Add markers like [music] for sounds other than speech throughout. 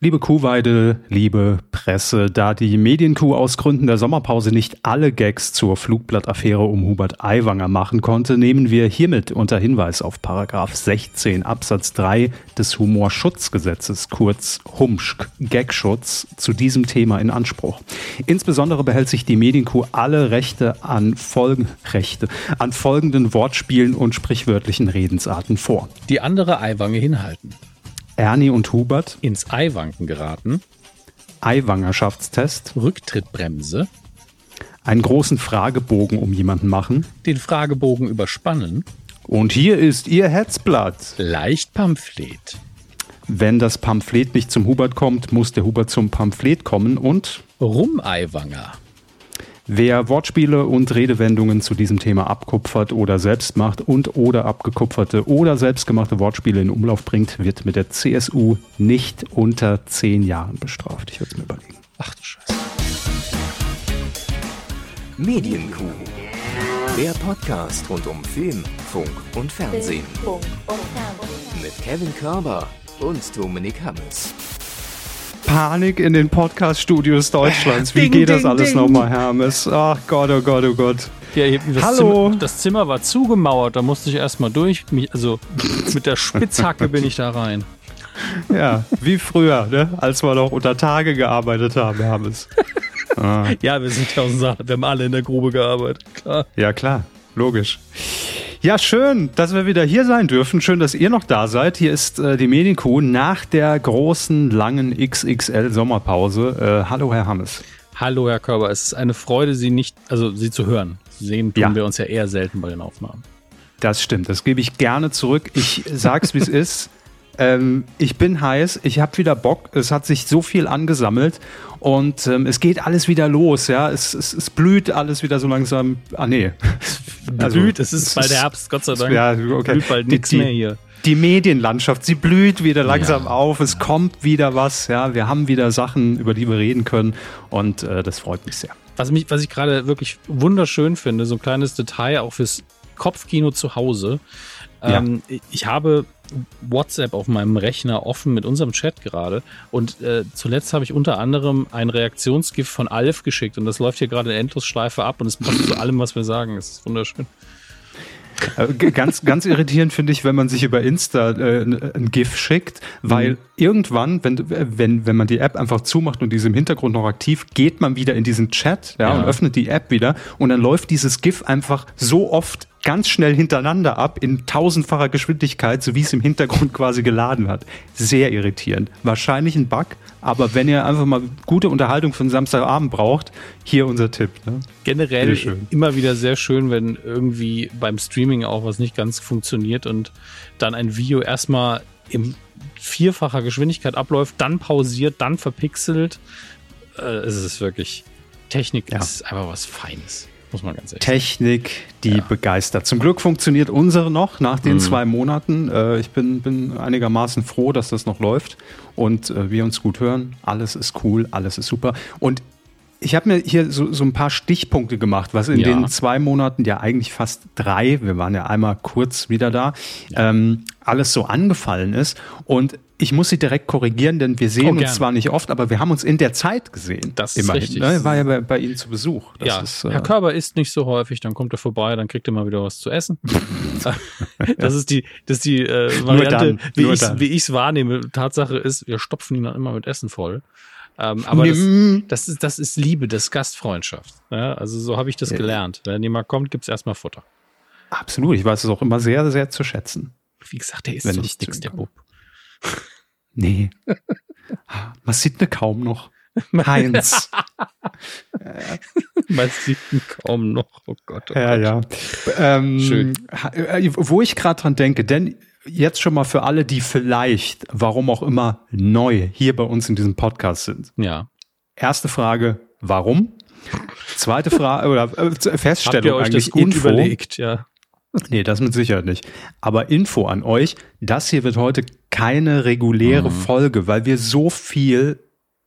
Liebe Kuhweide, liebe Presse, da die Medienkuh aus Gründen der Sommerpause nicht alle Gags zur Flugblattaffäre um Hubert Aiwanger machen konnte, nehmen wir hiermit unter Hinweis auf Paragraph 16 Absatz 3 des Humorschutzgesetzes, kurz HUMSCH, Gagschutz, zu diesem Thema in Anspruch. Insbesondere behält sich die Medienkuh alle Rechte an Folgen, Rechte, an folgenden Wortspielen und sprichwörtlichen Redensarten vor. Die andere Aiwanger hinhalten. Ernie und Hubert. Ins Eiwanken geraten. Eiwangerschaftstest. Rücktrittbremse. Einen großen Fragebogen um jemanden machen. Den Fragebogen überspannen. Und hier ist Ihr Hetzblatt. Leicht Pamphlet. Wenn das Pamphlet nicht zum Hubert kommt, muss der Hubert zum Pamphlet kommen und Rumeiwanger. Wer Wortspiele und Redewendungen zu diesem Thema abkupfert oder selbst macht und oder abgekupferte oder selbstgemachte Wortspiele in Umlauf bringt, wird mit der CSU nicht unter zehn Jahren bestraft. Ich würde es mir überlegen. Ach du Scheiße. Medienkuh. Der Podcast rund um Film, Funk und Fernsehen. Mit Kevin Körber und Dominik Hammes. Panik in den Podcast-Studios Deutschlands. Wie Ding, geht das ding, alles nochmal, Hermes? Ach Gott, oh Gott, oh Gott. Ja, das Hallo. Zimmer, das Zimmer war zugemauert, da musste ich erstmal durch. Mich, also mit der Spitzhacke bin ich da rein. Ja, wie früher, ne? als wir noch unter Tage gearbeitet haben, Hermes. Ah. Ja, wir sind tausend Sachen. Wir haben alle in der Grube gearbeitet. Klar. Ja, klar, logisch. Ja, schön, dass wir wieder hier sein dürfen. Schön, dass ihr noch da seid. Hier ist äh, die Medienkuh nach der großen, langen XXL-Sommerpause. Äh, hallo, Herr Hammes. Hallo, Herr Körber. Es ist eine Freude, Sie nicht, also Sie zu hören. Sehen tun Ja. wir uns ja eher selten bei den Aufnahmen. Das stimmt, das gebe ich gerne zurück. Ich sag's, wie es [laughs] ist. Ähm, ich bin heiß, ich habe wieder Bock. Es hat sich so viel angesammelt und ähm, es geht alles wieder los. Ja, es, es, es blüht alles wieder so langsam. Ah nee, [laughs] Also, Blüht, es ist bald Herbst, Gott sei Dank. ja, okay. Blüht bald nichts mehr hier. die Medienlandschaft, sie blüht wieder langsam Ja. auf. Es kommt wieder was. Ja, wir haben wieder Sachen, über die wir reden können und äh, das freut mich sehr. Was, mich, was ich gerade wirklich wunderschön finde, so ein kleines Detail auch fürs Kopfkino zu Hause. Ja. Ähm, ich habe WhatsApp auf meinem Rechner offen mit unserem Chat gerade und äh, zuletzt habe ich unter anderem ein Reaktionsgift von Alf geschickt und das läuft hier gerade in Endlosschleife ab und es passt zu allem, was wir sagen. Es ist wunderschön. Äh, ganz, ganz irritierend finde ich, wenn man sich über Insta äh, ein GIF schickt, weil irgendwann, wenn, wenn, wenn man die App einfach zumacht und die ist im Hintergrund noch aktiv, geht man wieder in diesen Chat ja, Ja. und öffnet die App wieder und dann läuft dieses GIF einfach so oft ganz schnell hintereinander ab in tausendfacher Geschwindigkeit, so wie es im Hintergrund [laughs] quasi geladen hat. Sehr irritierend. Wahrscheinlich ein Bug, aber wenn ihr einfach mal gute Unterhaltung für einen Samstagabend braucht, hier unser Tipp. Ne? Generell immer wieder sehr schön, wenn irgendwie beim Streaming auch was nicht ganz funktioniert und dann ein Video erstmal in vierfacher Geschwindigkeit abläuft, dann pausiert, dann verpixelt. Äh, es ist wirklich, Technik Ja. ist einfach was Feines, muss man ganz ehrlich sagen. Technik, die begeistert. Zum Glück funktioniert unsere noch nach den zwei Monaten. Äh, ich bin, bin einigermaßen froh, dass das noch läuft und äh, wir uns gut hören. Alles ist cool, alles ist super. Und ich habe mir hier so, so ein paar Stichpunkte gemacht, was in Ja. den zwei Monaten, ja eigentlich fast drei, wir waren ja einmal kurz wieder da, ähm, alles so angefallen ist. Und ich muss sie direkt korrigieren, denn wir sehen Oh, uns zwar nicht oft, aber wir haben uns in der Zeit gesehen. Das ist Immerhin, richtig. Ne? War ja bei, bei Ihnen zu Besuch. Das ja, ist, äh, Herr Körber isst nicht so häufig, dann kommt er vorbei, dann kriegt er mal wieder was zu essen. [laughs] [laughs] das ist die, das ist die äh, Variante, dann, wie ich ich's wahrnehme. Tatsache ist, wir stopfen ihn dann immer mit Essen voll. Ähm, aber das, das, ist, das ist Liebe, das ist Gastfreundschaft. Ja, also so habe ich das gelernt. Wenn jemand kommt, gibt's erstmal Futter. Absolut, ich weiß es auch immer sehr, sehr zu schätzen. Wie gesagt, der ist Wenn so ich nix, der Bub. Nee. [laughs] Man sieht ne kaum noch. Heinz. [laughs] Man sieht ihn kaum noch. Oh Gott. Oh ja, Gott. ja. Ähm, Schön. äh, Wo ich gerade dran denke, denn jetzt schon mal für alle, die vielleicht, warum auch immer, neu hier bei uns in diesem Podcast sind. Ja. Erste Frage, warum? Zweite Frage, [laughs] oder äh, Habt ihr Feststellung euch eigentlich, das gut Info. überlegt? Ja. [laughs] Nee, das mit Sicherheit nicht. Aber Info an euch, das hier wird heute keine reguläre Mhm. Folge, weil wir so viel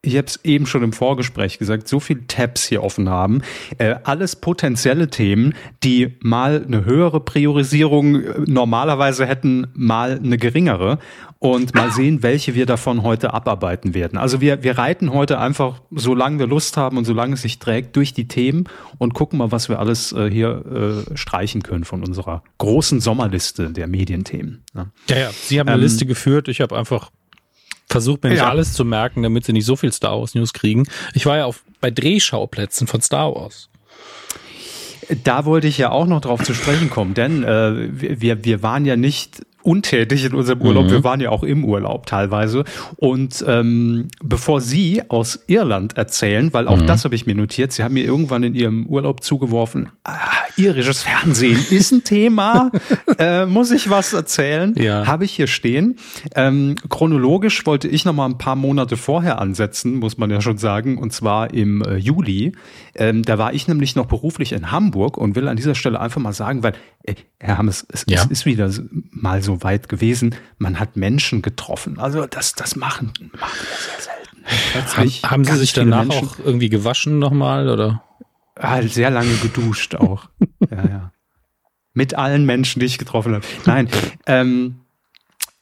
ich habe es eben schon im Vorgespräch gesagt, so viele Tabs hier offen haben. Äh, alles potenzielle Themen, die mal eine höhere Priorisierung äh, normalerweise hätten, mal eine geringere. Und mal sehen, welche wir davon heute abarbeiten werden. Also wir, wir reiten heute einfach, solange wir Lust haben und solange es sich trägt, durch die Themen und gucken mal, was wir alles äh, hier äh, streichen können von unserer großen Sommerliste der Medienthemen. Ne? Ja, ja. Sie haben eine ähm, Liste geführt. Ich habe einfach versucht mir nicht ja. alles zu merken, damit sie nicht so viel Star Wars News kriegen. Ich war ja auf, bei Drehschauplätzen von Star Wars. Da wollte ich ja auch noch drauf zu sprechen kommen, denn äh, wir, wir waren ja nicht untätig in unserem Urlaub. Mhm. Wir waren ja auch im Urlaub teilweise. Und ähm, bevor Sie aus Irland erzählen, weil auch mhm. das habe ich mir notiert, Sie haben mir irgendwann in Ihrem Urlaub zugeworfen, ah, irisches Fernsehen [laughs] ist ein Thema. äh, muss ich was erzählen? Ja. Habe ich hier stehen. Ähm, chronologisch wollte ich noch mal ein paar Monate vorher ansetzen, muss man ja schon sagen, und zwar im äh, Juli. Ähm, da war ich nämlich noch beruflich in Hamburg und will an dieser Stelle einfach mal sagen, weil, äh, Herr Hammes, es, ja. es ist wieder mal so weit gewesen, man hat Menschen getroffen. Also das, das machen, machen wir sehr selten. Haben, haben Sie sich danach Menschen, auch irgendwie gewaschen nochmal oder? Halt sehr lange geduscht auch. [laughs] ja, ja. Mit allen Menschen, die ich getroffen habe. Nein, ähm,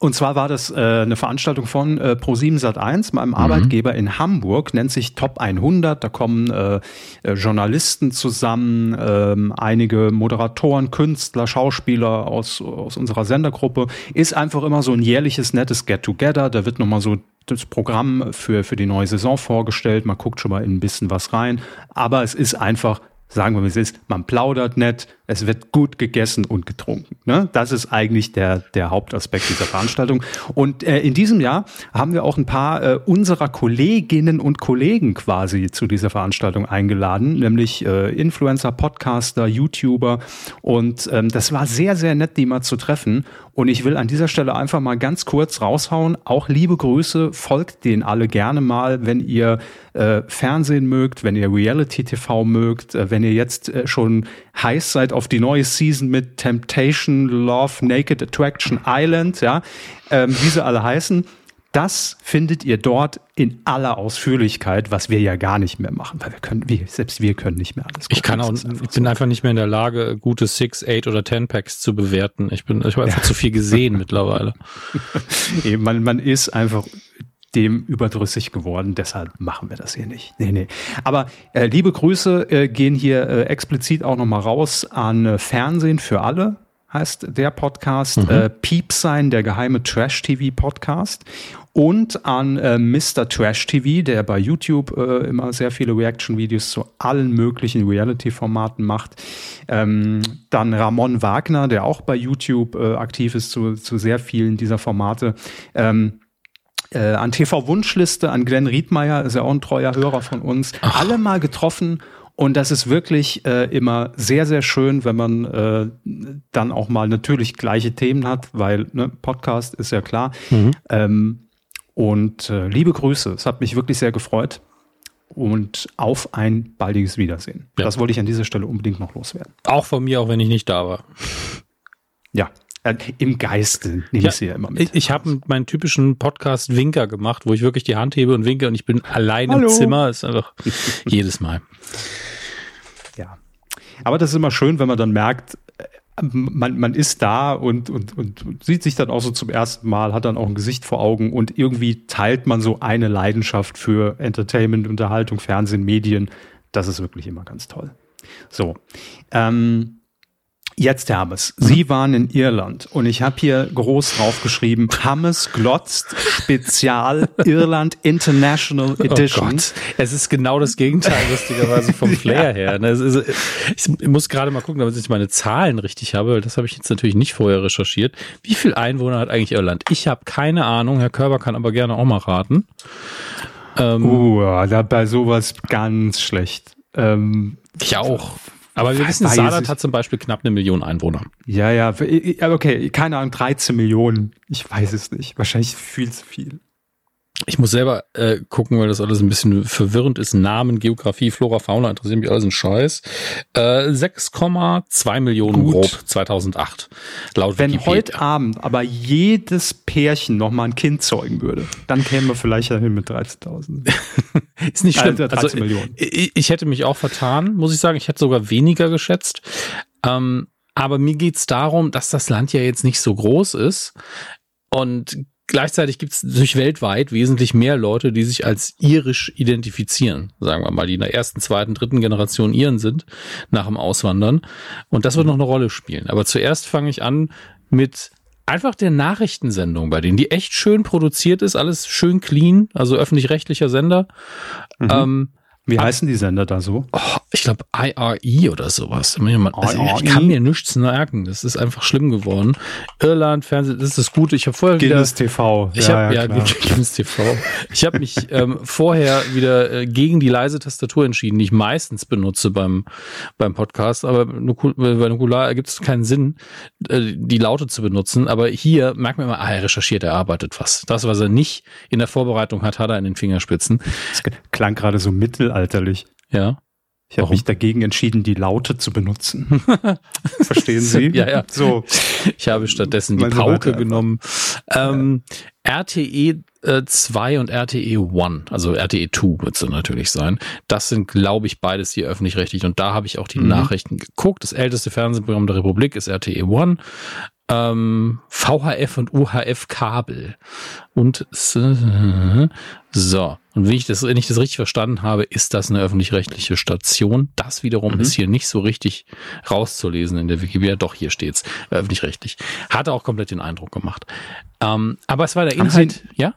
und zwar war das äh, eine Veranstaltung von äh, Pro7 Sat1, meinem mhm. Arbeitgeber in Hamburg, nennt sich Top 100. Da kommen äh, äh, Journalisten zusammen, äh, einige Moderatoren, Künstler, Schauspieler aus, aus unserer Sendergruppe. Ist einfach immer so ein jährliches, nettes Get-Together. Da wird nochmal so das Programm für, für die neue Saison vorgestellt. Man guckt schon mal in ein bisschen was rein. Aber es ist einfach sagen wir, wie es ist, man plaudert nett, es wird gut gegessen und getrunken. Ne? Das ist eigentlich der, der Hauptaspekt dieser Veranstaltung. Und äh, in diesem Jahr haben wir auch ein paar äh, unserer Kolleginnen und Kollegen quasi zu dieser Veranstaltung eingeladen, nämlich äh, Influencer, Podcaster, YouTuber. Und ähm, das war sehr, sehr nett, die mal zu treffen. Und ich will an dieser Stelle einfach mal ganz kurz raushauen. Auch liebe Grüße, folgt denen alle gerne mal, wenn ihr äh, Fernsehen mögt, wenn ihr Reality TV mögt, äh, wenn ihr jetzt äh, schon heiß seid auf die neue Season mit Temptation, Love, Naked Attraction Island, ja, ähm, wie sie alle heißen. Das findet ihr dort in aller Ausführlichkeit, was wir ja gar nicht mehr machen, weil wir können, wir, selbst wir können nicht mehr alles. Gucken. Ich kann auch, ich bin so. einfach nicht mehr in der Lage, gute Six, Eight oder Ten Packs zu bewerten. Ich bin, ich habe einfach ja. zu viel gesehen mittlerweile. [laughs] Man, man ist einfach dem überdrüssig geworden, deshalb machen wir das hier nicht. Nee, nee. Aber äh, liebe Grüße äh, gehen hier äh, explizit auch nochmal raus an äh, Fernsehen für alle heißt der Podcast, mhm. äh, Piep sein, der geheime Trash-TV-Podcast und an äh, Mr. Trash TV, der bei YouTube immer sehr viele Reaction-Videos zu allen möglichen Reality-Formaten macht. Ähm, dann Ramon Wagner, der auch bei YouTube aktiv ist zu, zu sehr vielen dieser Formate. Ähm, äh, an TV Wunschliste, an Glenn Riedmeier, ist ja auch ein treuer Hörer von uns, Ach. alle mal getroffen und das ist wirklich äh, immer sehr, sehr schön, wenn man äh, dann auch mal natürlich gleiche Themen hat, weil ne, Podcast ist ja klar. Mhm. Ähm, und äh, liebe Grüße, es hat mich wirklich sehr gefreut. Und auf ein baldiges Wiedersehen. Ja. Das wollte ich an dieser Stelle unbedingt noch loswerden. Auch von mir, auch wenn ich nicht da war. Ja, äh, Im Geiste nehme ja, ich sie ja immer mit. Ich, ich habe meinen typischen Podcast Winker gemacht, wo ich wirklich die Hand hebe und winke und ich bin allein Hallo. im Zimmer. Ist einfach [laughs] jedes Mal. Ja. Aber das ist immer schön, wenn man dann merkt, man, man ist da und, und, und sieht sich dann auch so zum ersten Mal, hat dann auch ein Gesicht vor Augen und irgendwie teilt man so eine Leidenschaft für Entertainment, Unterhaltung, Fernsehen, Medien. Das ist wirklich immer ganz toll. So. Ähm, Jetzt, Hermes, Sie waren in Irland und ich habe hier groß draufgeschrieben, Hammes glotzt Spezial Irland International oh Edition. Oh Gott. Es ist genau das Gegenteil, lustigerweise vom [laughs] Flair ja. her. Ne? Ich muss gerade mal gucken, damit ich meine Zahlen richtig habe, weil das habe ich jetzt natürlich nicht vorher recherchiert. Wie viel Einwohner hat eigentlich Irland? Ich habe keine Ahnung, Herr Körber kann aber gerne auch mal raten. Ähm, uh, da bei sowas ganz schlecht. Ähm, ich auch. Aber wir wissen, Saarland hat zum Beispiel knapp eine Million Einwohner. Ja, ja, okay, keine Ahnung, 13 Millionen. Ich weiß es nicht. Wahrscheinlich viel zu viel. Ich muss selber äh, gucken, weil das alles ein bisschen verwirrend ist. Namen, Geografie, Flora, Fauna interessieren mich alles ein Scheiß. Äh, 6,2 Millionen Gut. grob 2008. Laut Wenn Wikipedia. heute Abend aber jedes Pärchen noch mal ein Kind zeugen würde, dann kämen wir vielleicht dahin mit 13.000. [laughs] Ist nicht schlimm. Also 13 Also, Millionen. ich, ich hätte mich auch vertan, muss ich sagen. Ich hätte sogar weniger geschätzt. Ähm, aber mir geht's darum, dass das Land ja jetzt nicht so groß ist. Und gleichzeitig gibt's natürlich weltweit wesentlich mehr Leute, die sich als irisch identifizieren. Sagen wir mal, die in der ersten, zweiten, dritten Generation Iren sind nach dem Auswandern. Und das wird noch eine Rolle spielen. Aber zuerst fange ich an mit einfach der Nachrichtensendung bei denen, die echt schön produziert ist, alles schön clean, also öffentlich-rechtlicher Sender. Mhm. Ähm, Wie heißen die Sender da so? oh, ich glaube IRE oder sowas. Also ich kann mir nichts merken. Das ist einfach schlimm geworden. Irland, Fernsehen, das ist das Gute. Ich habe vorher wieder Guinness TV. ich habe ja, [laughs] Guinness TV. Ich habe mich ähm, vorher wieder äh, gegen die leise Tastatur entschieden, die ich meistens benutze beim beim Podcast, aber bei Nukular ergibt es keinen Sinn, äh, die Laute zu benutzen. Aber hier merkt man immer, ah, er recherchiert, er arbeitet was. Das, was er nicht in der Vorbereitung hat, hat er in den Fingerspitzen. Das klang gerade so mittelalterlich. Ja. Ich habe mich dagegen entschieden, die Laute zu benutzen. [laughs] Verstehen Sie? Ja, ja. So. Ich habe stattdessen die so Pauke genommen. Ähm, RTE äh, 2 und RTE 1, also RTE 2 wird es natürlich sein. Das sind, glaube ich, beides hier öffentlich-rechtlich. Und da habe ich auch die Mhm. Nachrichten geguckt. Das älteste Fernsehprogramm der Republik ist RTE 1. Ähm, VHF und UHF Kabel. Und äh, so. Und wenn ich das, wenn ich das richtig verstanden habe, ist das eine öffentlich-rechtliche Station. Das wiederum Mhm. ist hier nicht so richtig rauszulesen in der Wikipedia. Doch, hier steht's. Öffentlich-rechtlich. Hatte auch komplett den Eindruck gemacht. Ähm, aber es war der Haben Inhalt, ja?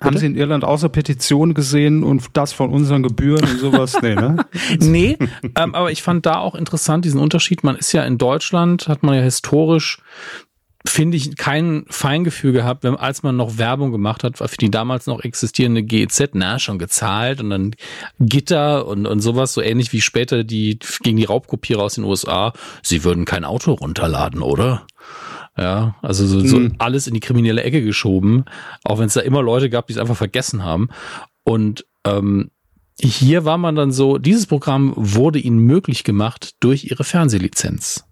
Haben Bitte? Sie in Irland außer Petitionen gesehen und das von unseren Gebühren und sowas? Nee, ne? [laughs] Nee, ähm, aber ich fand da auch interessant diesen Unterschied. Man ist ja in Deutschland, hat man ja historisch, finde ich, kein Feingefühl gehabt, wenn, als man noch Werbung gemacht hat, für die damals noch existierende GEZ, na, schon gezahlt und dann Gitter und, und sowas, so ähnlich wie später die gegen die Raubkopierer aus den USA. Sie würden kein Auto runterladen, oder? Ja, also so, so Mhm. alles in die kriminelle Ecke geschoben, auch wenn es da immer Leute gab, die es einfach vergessen haben. Und ähm, hier war man dann so, dieses Programm wurde ihnen möglich gemacht durch ihre Fernsehlizenz.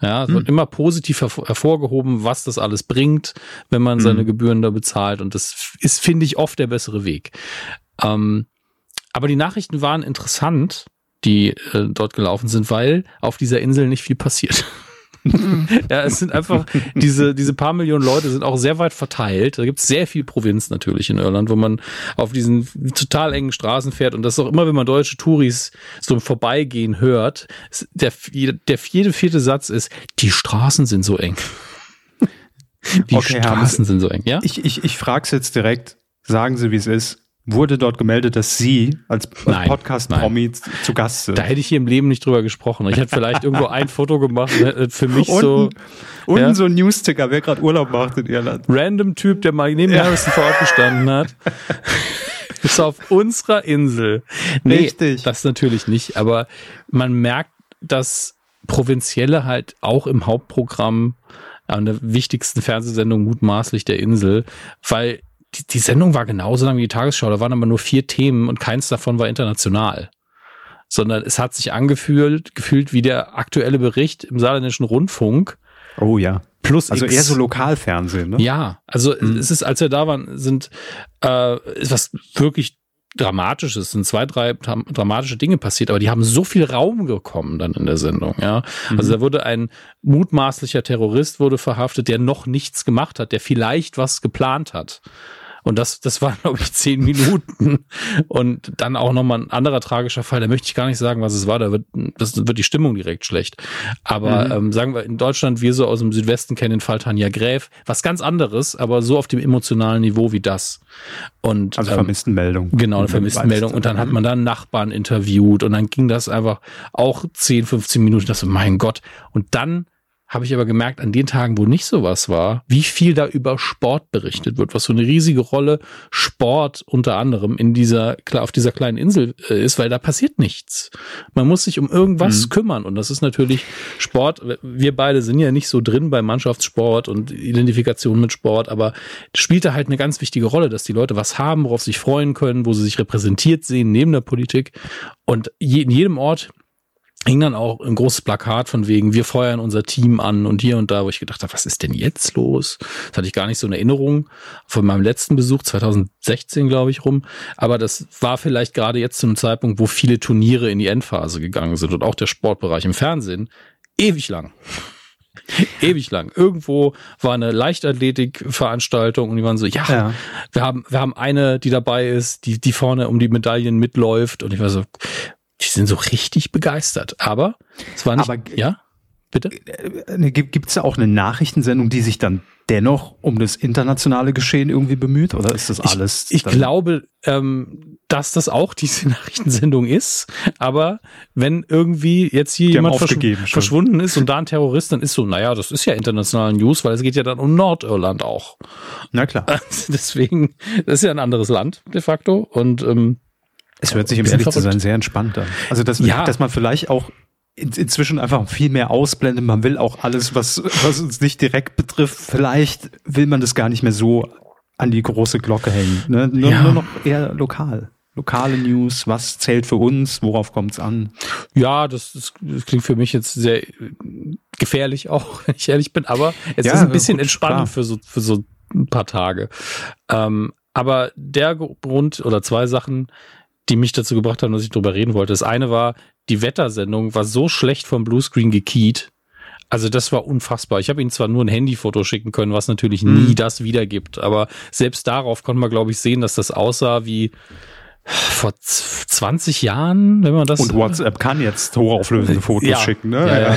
Ja, es wird immer positiv hervor- hervorgehoben, was das alles bringt, wenn man seine Mhm. Gebühren da bezahlt. Und das ist, finde ich, oft der bessere Weg. Ähm, aber die Nachrichten waren interessant, die äh, dort gelaufen sind, weil auf dieser Insel nicht viel passiert. [laughs] [laughs] ja, es sind einfach, diese, diese paar Millionen Leute sind auch sehr weit verteilt. Da gibt es sehr viel Provinz natürlich in Irland, wo man auf diesen total engen Straßen fährt. Und das ist auch immer, wenn man deutsche Touris so im Vorbeigehen hört, der, der jede vierte Satz ist, die Straßen sind so eng. Die Okay, Straßen sind so eng, ja? Ich, ich, ich frage es jetzt direkt. Sagen Sie, wie es ist. Wurde dort gemeldet, dass Sie als, als Podcast-Promi zu Gast sind? Da hätte ich hier im Leben nicht drüber gesprochen. Ich hätte vielleicht [laughs] irgendwo ein Foto gemacht, und für mich Unten, so unten ja. so ein Newsticker, wer gerade Urlaub macht in Irland. random Typ, der mal neben Ja. Harrison vor Ort gestanden hat. [laughs] ist auf unserer Insel. Nee, Richtig. das natürlich nicht, aber man merkt, dass Provinzielle halt auch im Hauptprogramm an der wichtigsten Fernsehsendung mutmaßlich der Insel, weil die, die Sendung war genauso lang wie die Tagesschau, da waren aber nur vier Themen und keins davon war international. Sondern es hat sich angefühlt, gefühlt wie der aktuelle Bericht im saarländischen Rundfunk Oh ja. plus Also X. eher so Lokalfernsehen, ne? Ja, also Mhm. es ist, als wir da waren, sind äh, ist was wirklich Dramatisches, sind zwei, drei dram- dramatische Dinge passiert, aber die haben so viel Raum bekommen dann in der Sendung, ja. Also da wurde ein mutmaßlicher Terrorist wurde verhaftet, der noch nichts gemacht hat, der vielleicht was geplant hat. Und das, das waren, glaube ich, zehn Minuten. Und dann auch nochmal ein anderer tragischer Fall. Da möchte ich gar nicht sagen, was es war. Da wird, das wird die Stimmung direkt schlecht. Aber Mhm. ähm, sagen wir in Deutschland, wir so aus dem Südwesten kennen den Fall Tanja Gräf. Was ganz anderes, aber so auf dem emotionalen Niveau wie das. Und Also ähm, Vermisstenmeldung. Genau, eine Vermisstenmeldung. Und dann hat man da einen Nachbarn interviewt und dann ging das einfach auch 10, 15 Minuten. Das so, mein Gott. Und dann habe ich aber gemerkt, an den Tagen, wo nicht sowas war, wie viel da über Sport berichtet wird, was so eine riesige Rolle Sport unter anderem in dieser, auf dieser kleinen Insel äh, ist, weil da passiert nichts. Man muss sich um irgendwas mhm. kümmern und das ist natürlich Sport. Wir beide sind ja nicht so drin beim Mannschaftssport und Identifikation mit Sport, aber spielt da halt eine ganz wichtige Rolle, dass die Leute was haben, worauf sie sich freuen können, wo sie sich repräsentiert sehen neben der Politik und in jedem Ort hing dann auch ein großes Plakat von wegen, wir feuern unser Team an und hier und da, wo ich gedacht habe, was ist denn jetzt los? Das hatte ich gar nicht so in Erinnerung von meinem letzten Besuch, 2016, glaube ich, rum. Aber das war vielleicht gerade jetzt zu einem Zeitpunkt, wo viele Turniere in die Endphase gegangen sind und auch der Sportbereich im Fernsehen ewig lang. [laughs] ewig lang. Irgendwo war eine Leichtathletik-Veranstaltung und die waren so, ja, ja, wir haben, wir haben eine, die dabei ist, die, die vorne um die Medaillen mitläuft und ich war so, die sind so richtig begeistert. Aber es war nicht. Aber, ja, bitte. Äh, äh, Gibt es auch eine Nachrichtensendung, die sich dann dennoch um das internationale Geschehen irgendwie bemüht? Oder ist das alles? Ich, ich glaube, ähm, dass das auch diese [laughs] Nachrichtensendung ist. Aber wenn irgendwie jetzt hier die jemand verschw schon. verschwunden ist und da ein Terrorist, dann ist so, naja, das ist ja internationale News, weil es geht ja dann um Nordirland auch. Na klar. [laughs] Deswegen, das ist ja ein anderes Land de facto. Und ähm, es hört sich, um ehrlich zu sein, sehr entspannt an. Also, dass, ja. dass man vielleicht auch in, inzwischen einfach viel mehr ausblendet. Man will auch alles, was, was uns nicht direkt betrifft. Vielleicht will man das gar nicht mehr so an die große Glocke hängen. Ne? Nur, ja. nur noch eher lokal. Lokale News, was zählt für uns, worauf kommt es an? Ja, das, das, das, klingt für mich jetzt sehr gefährlich auch, [laughs] wenn ich ehrlich bin, aber es ja, ist ein bisschen gut, entspannend für so, für so ein paar Tage. Ähm, aber der Grund oder zwei Sachen, die mich dazu gebracht haben, dass ich drüber reden wollte. Das eine war, die Wettersendung war so schlecht vom Bluescreen gekeyt. Also das war unfassbar. Ich habe ihnen zwar nur ein Handyfoto schicken können, was natürlich nie mhm. das wiedergibt, aber selbst darauf konnte man, glaube ich, sehen, dass das aussah wie vor 20 Jahren, wenn man das. Und WhatsApp kann jetzt hochauflösende [laughs] Fotos ja, schicken, ne? Ja, ja.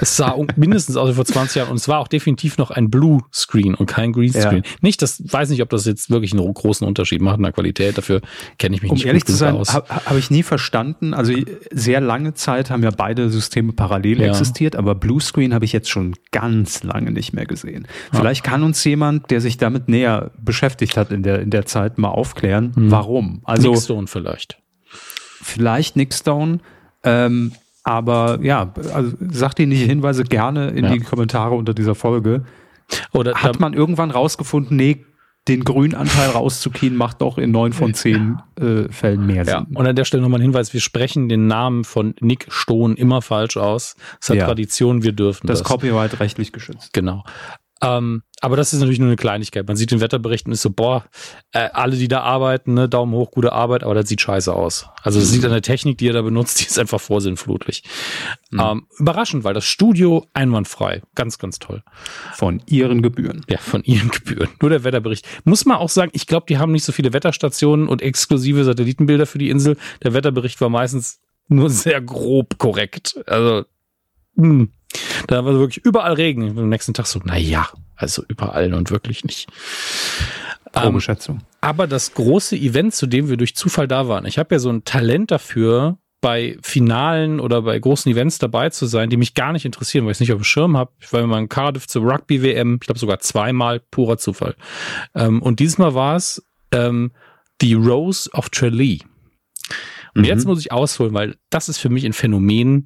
es sah mindestens aus wie vor 20 Jahren und es war auch definitiv noch ein Blue Screen und kein Green Screen. Nicht, das weiß nicht, ob das jetzt wirklich einen großen Unterschied macht in der Qualität. Dafür kenne ich mich um nicht ehrlich zu sein, aus. Habe hab ich nie verstanden. Also sehr lange Zeit haben ja beide Systeme parallel existiert, aber Blue Screen habe ich jetzt schon ganz lange nicht mehr gesehen. Vielleicht kann uns jemand, der sich damit näher beschäftigt hat in der in der Zeit, mal aufklären, hm. warum. Also Nickstone vielleicht. Vielleicht Nickstone. Ähm, aber ja, also sagt die nicht Hinweise gerne in ja. die Kommentare unter dieser Folge. Oder hat man irgendwann rausgefunden, nee, den Grünanteil rauszukien macht doch in neun von zehn äh, Fällen mehr Sinn. Ja. Und an der Stelle nochmal ein Hinweis, wir sprechen den Namen von Nick Stone immer falsch aus. Das hat ja. Tradition, wir dürfen das. Das Copyright rechtlich geschützt. Genau. Ähm, aber das ist natürlich nur eine Kleinigkeit. Man sieht den Wetterbericht und ist so, boah, äh, alle, die da arbeiten, ne, Daumen hoch, gute Arbeit, aber das sieht scheiße aus. Also das sieht an der Technik, die er da benutzt, [laughs] die ist einfach vorsinnflutlich. Mhm. Ähm, überraschend, weil das Studio einwandfrei. Ganz, ganz toll. Von ihren Gebühren. Ja, von ihren [laughs] Gebühren. Nur der Wetterbericht. Muss man auch sagen, ich glaube, die haben nicht so viele Wetterstationen und exklusive Satellitenbilder für die Insel. Der Wetterbericht war meistens nur sehr grob korrekt. Also, mh. Da war wirklich überall Regen. Und am nächsten Tag so, na ja, also überall und wirklich nicht. Probeschätzung. Ähm, aber das große Event, zu dem wir durch Zufall da waren, ich habe ja so ein Talent dafür, bei Finalen oder bei großen Events dabei zu sein, die mich gar nicht interessieren, weil ich es nicht auf dem Schirm habe. Ich war immer in Cardiff zur Rugby-WM, ich glaube sogar zweimal, purer Zufall. Ähm, und dieses Mal war es ähm, die Rose of Tralee. Und mhm. jetzt muss ich ausholen, weil das ist für mich ein Phänomen,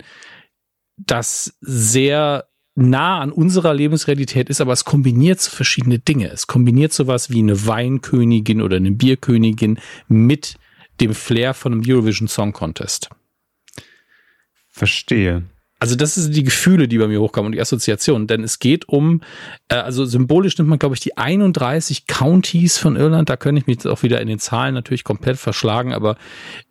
das sehr nah an unserer Lebensrealität ist, aber es kombiniert so verschiedene Dinge. Es kombiniert sowas wie eine Weinkönigin oder eine Bierkönigin mit dem Flair von einem Eurovision Song Contest. Verstehe. Also das sind die Gefühle, die bei mir hochkommen und die Assoziationen. Denn es geht um, äh, also symbolisch nimmt man, glaube ich, die 31 Counties von Irland. Da könnte ich mich jetzt auch wieder in den Zahlen natürlich komplett verschlagen, aber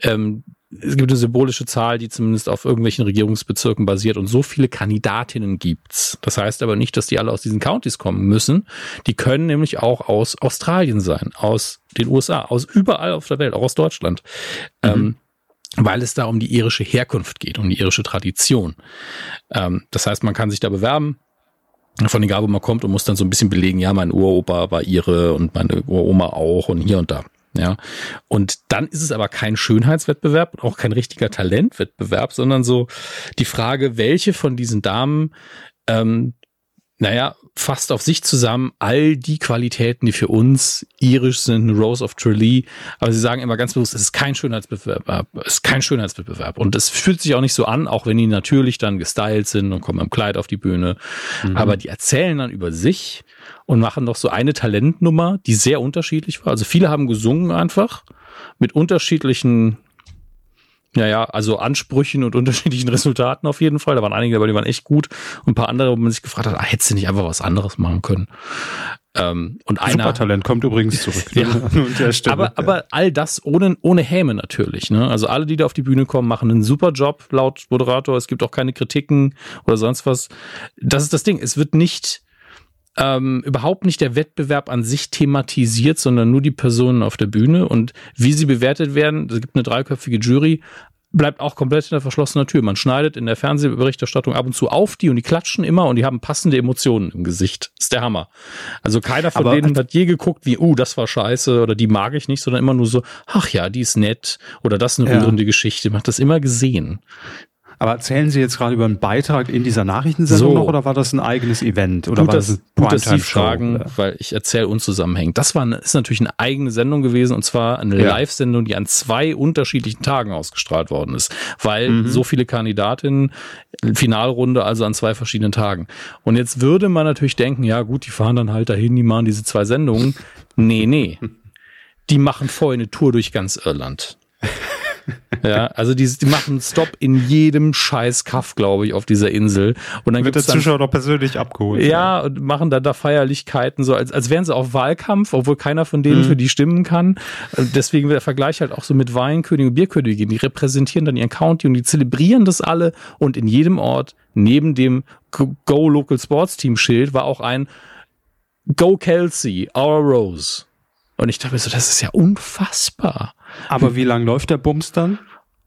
ähm, es gibt eine symbolische Zahl, die zumindest auf irgendwelchen Regierungsbezirken basiert und so viele Kandidatinnen gibt's. Das heißt aber nicht, dass die alle aus diesen Countys kommen müssen. Die können nämlich auch aus Australien sein, aus den USA, aus überall auf der Welt, auch aus Deutschland. Mhm. Ähm, weil es da um die irische Herkunft geht, um die irische Tradition. Ähm, das heißt, man kann sich da bewerben, von egal wo man kommt und muss dann so ein bisschen belegen, ja, mein Uropa war ihre und meine Uroma auch und hier und da. Ja. Und dann ist es aber kein Schönheitswettbewerb und auch kein richtiger Talentwettbewerb, sondern so die Frage, welche von diesen Damen ähm, naja, fasst auf sich zusammen all die Qualitäten, die für uns irisch sind, Rose of Tralee. Aber sie sagen immer ganz bewusst, es ist kein Schönheitswettbewerb, es ist kein Schönheitswettbewerb. Und es fühlt sich auch nicht so an, auch wenn die natürlich dann gestylt sind und kommen im Kleid auf die Bühne. Mhm. Aber die erzählen dann über sich und machen noch so eine Talentnummer, die sehr unterschiedlich war. Also viele haben gesungen einfach mit unterschiedlichen ja, ja, also Ansprüchen und [laughs] unterschiedlichen Resultaten auf jeden Fall. Da waren einige dabei, die waren echt gut. Und ein paar andere, wo man sich gefragt hat, ah, hättest du nicht einfach was anderes machen können? Ähm, und einer, Supertalent kommt übrigens zurück. [laughs] ja. [laughs] aber, aber all das ohne, ohne Häme natürlich. Ne? Also alle, die da auf die Bühne kommen, machen einen super Job laut Moderator. Es gibt auch keine Kritiken oder sonst was. Das ist das Ding. Es wird nicht ähm, überhaupt nicht der Wettbewerb an sich thematisiert, sondern nur die Personen auf der Bühne und wie sie bewertet werden. Es gibt eine dreiköpfige Jury, bleibt auch komplett hinter verschlossener Tür. Man schneidet in der Fernsehberichterstattung ab und zu auf die und die klatschen immer und die haben passende Emotionen im Gesicht. Das ist der Hammer. Also keiner von Aber denen hat je geguckt, wie, uh, das war scheiße oder die mag ich nicht, sondern immer nur so, ach ja, die ist nett oder das ist eine rührende ja. Geschichte. Man hat das immer gesehen. Aber erzählen Sie jetzt gerade über einen Beitrag in dieser Nachrichtensendung so. noch oder war das ein eigenes Event? Oder gut, war das, das gut, dass Sie fragen, oder? weil ich erzähle unzusammenhängend. Das war, ist natürlich eine eigene Sendung gewesen und zwar eine ja. Live-Sendung, die an zwei unterschiedlichen Tagen ausgestrahlt worden ist, weil mhm. so viele Kandidatinnen, Finalrunde also an zwei verschiedenen Tagen. Und jetzt würde man natürlich denken, ja gut, die fahren dann halt dahin, die machen diese zwei Sendungen. Nee, nee. [laughs] Die machen vorher eine Tour durch ganz Irland [laughs] ja, also die, die machen Stop in jedem scheiß Kaff, glaube ich, auf dieser Insel. Und dann wird der Zuschauer doch persönlich abgeholt. Ja, ja, und machen da, da Feierlichkeiten, so als, als wären sie auf Wahlkampf, obwohl keiner von denen mhm. für die stimmen kann. Deswegen wird der Vergleich halt auch so mit Weinkönig und Bierkönigin. Die repräsentieren dann ihren County und die zelebrieren das alle und in jedem Ort neben dem Go Local Sports Team Schild war auch ein Go Kelsey, Our Rose. Und ich dachte mir so, das ist ja unfassbar. Aber wie lang läuft der Bums dann?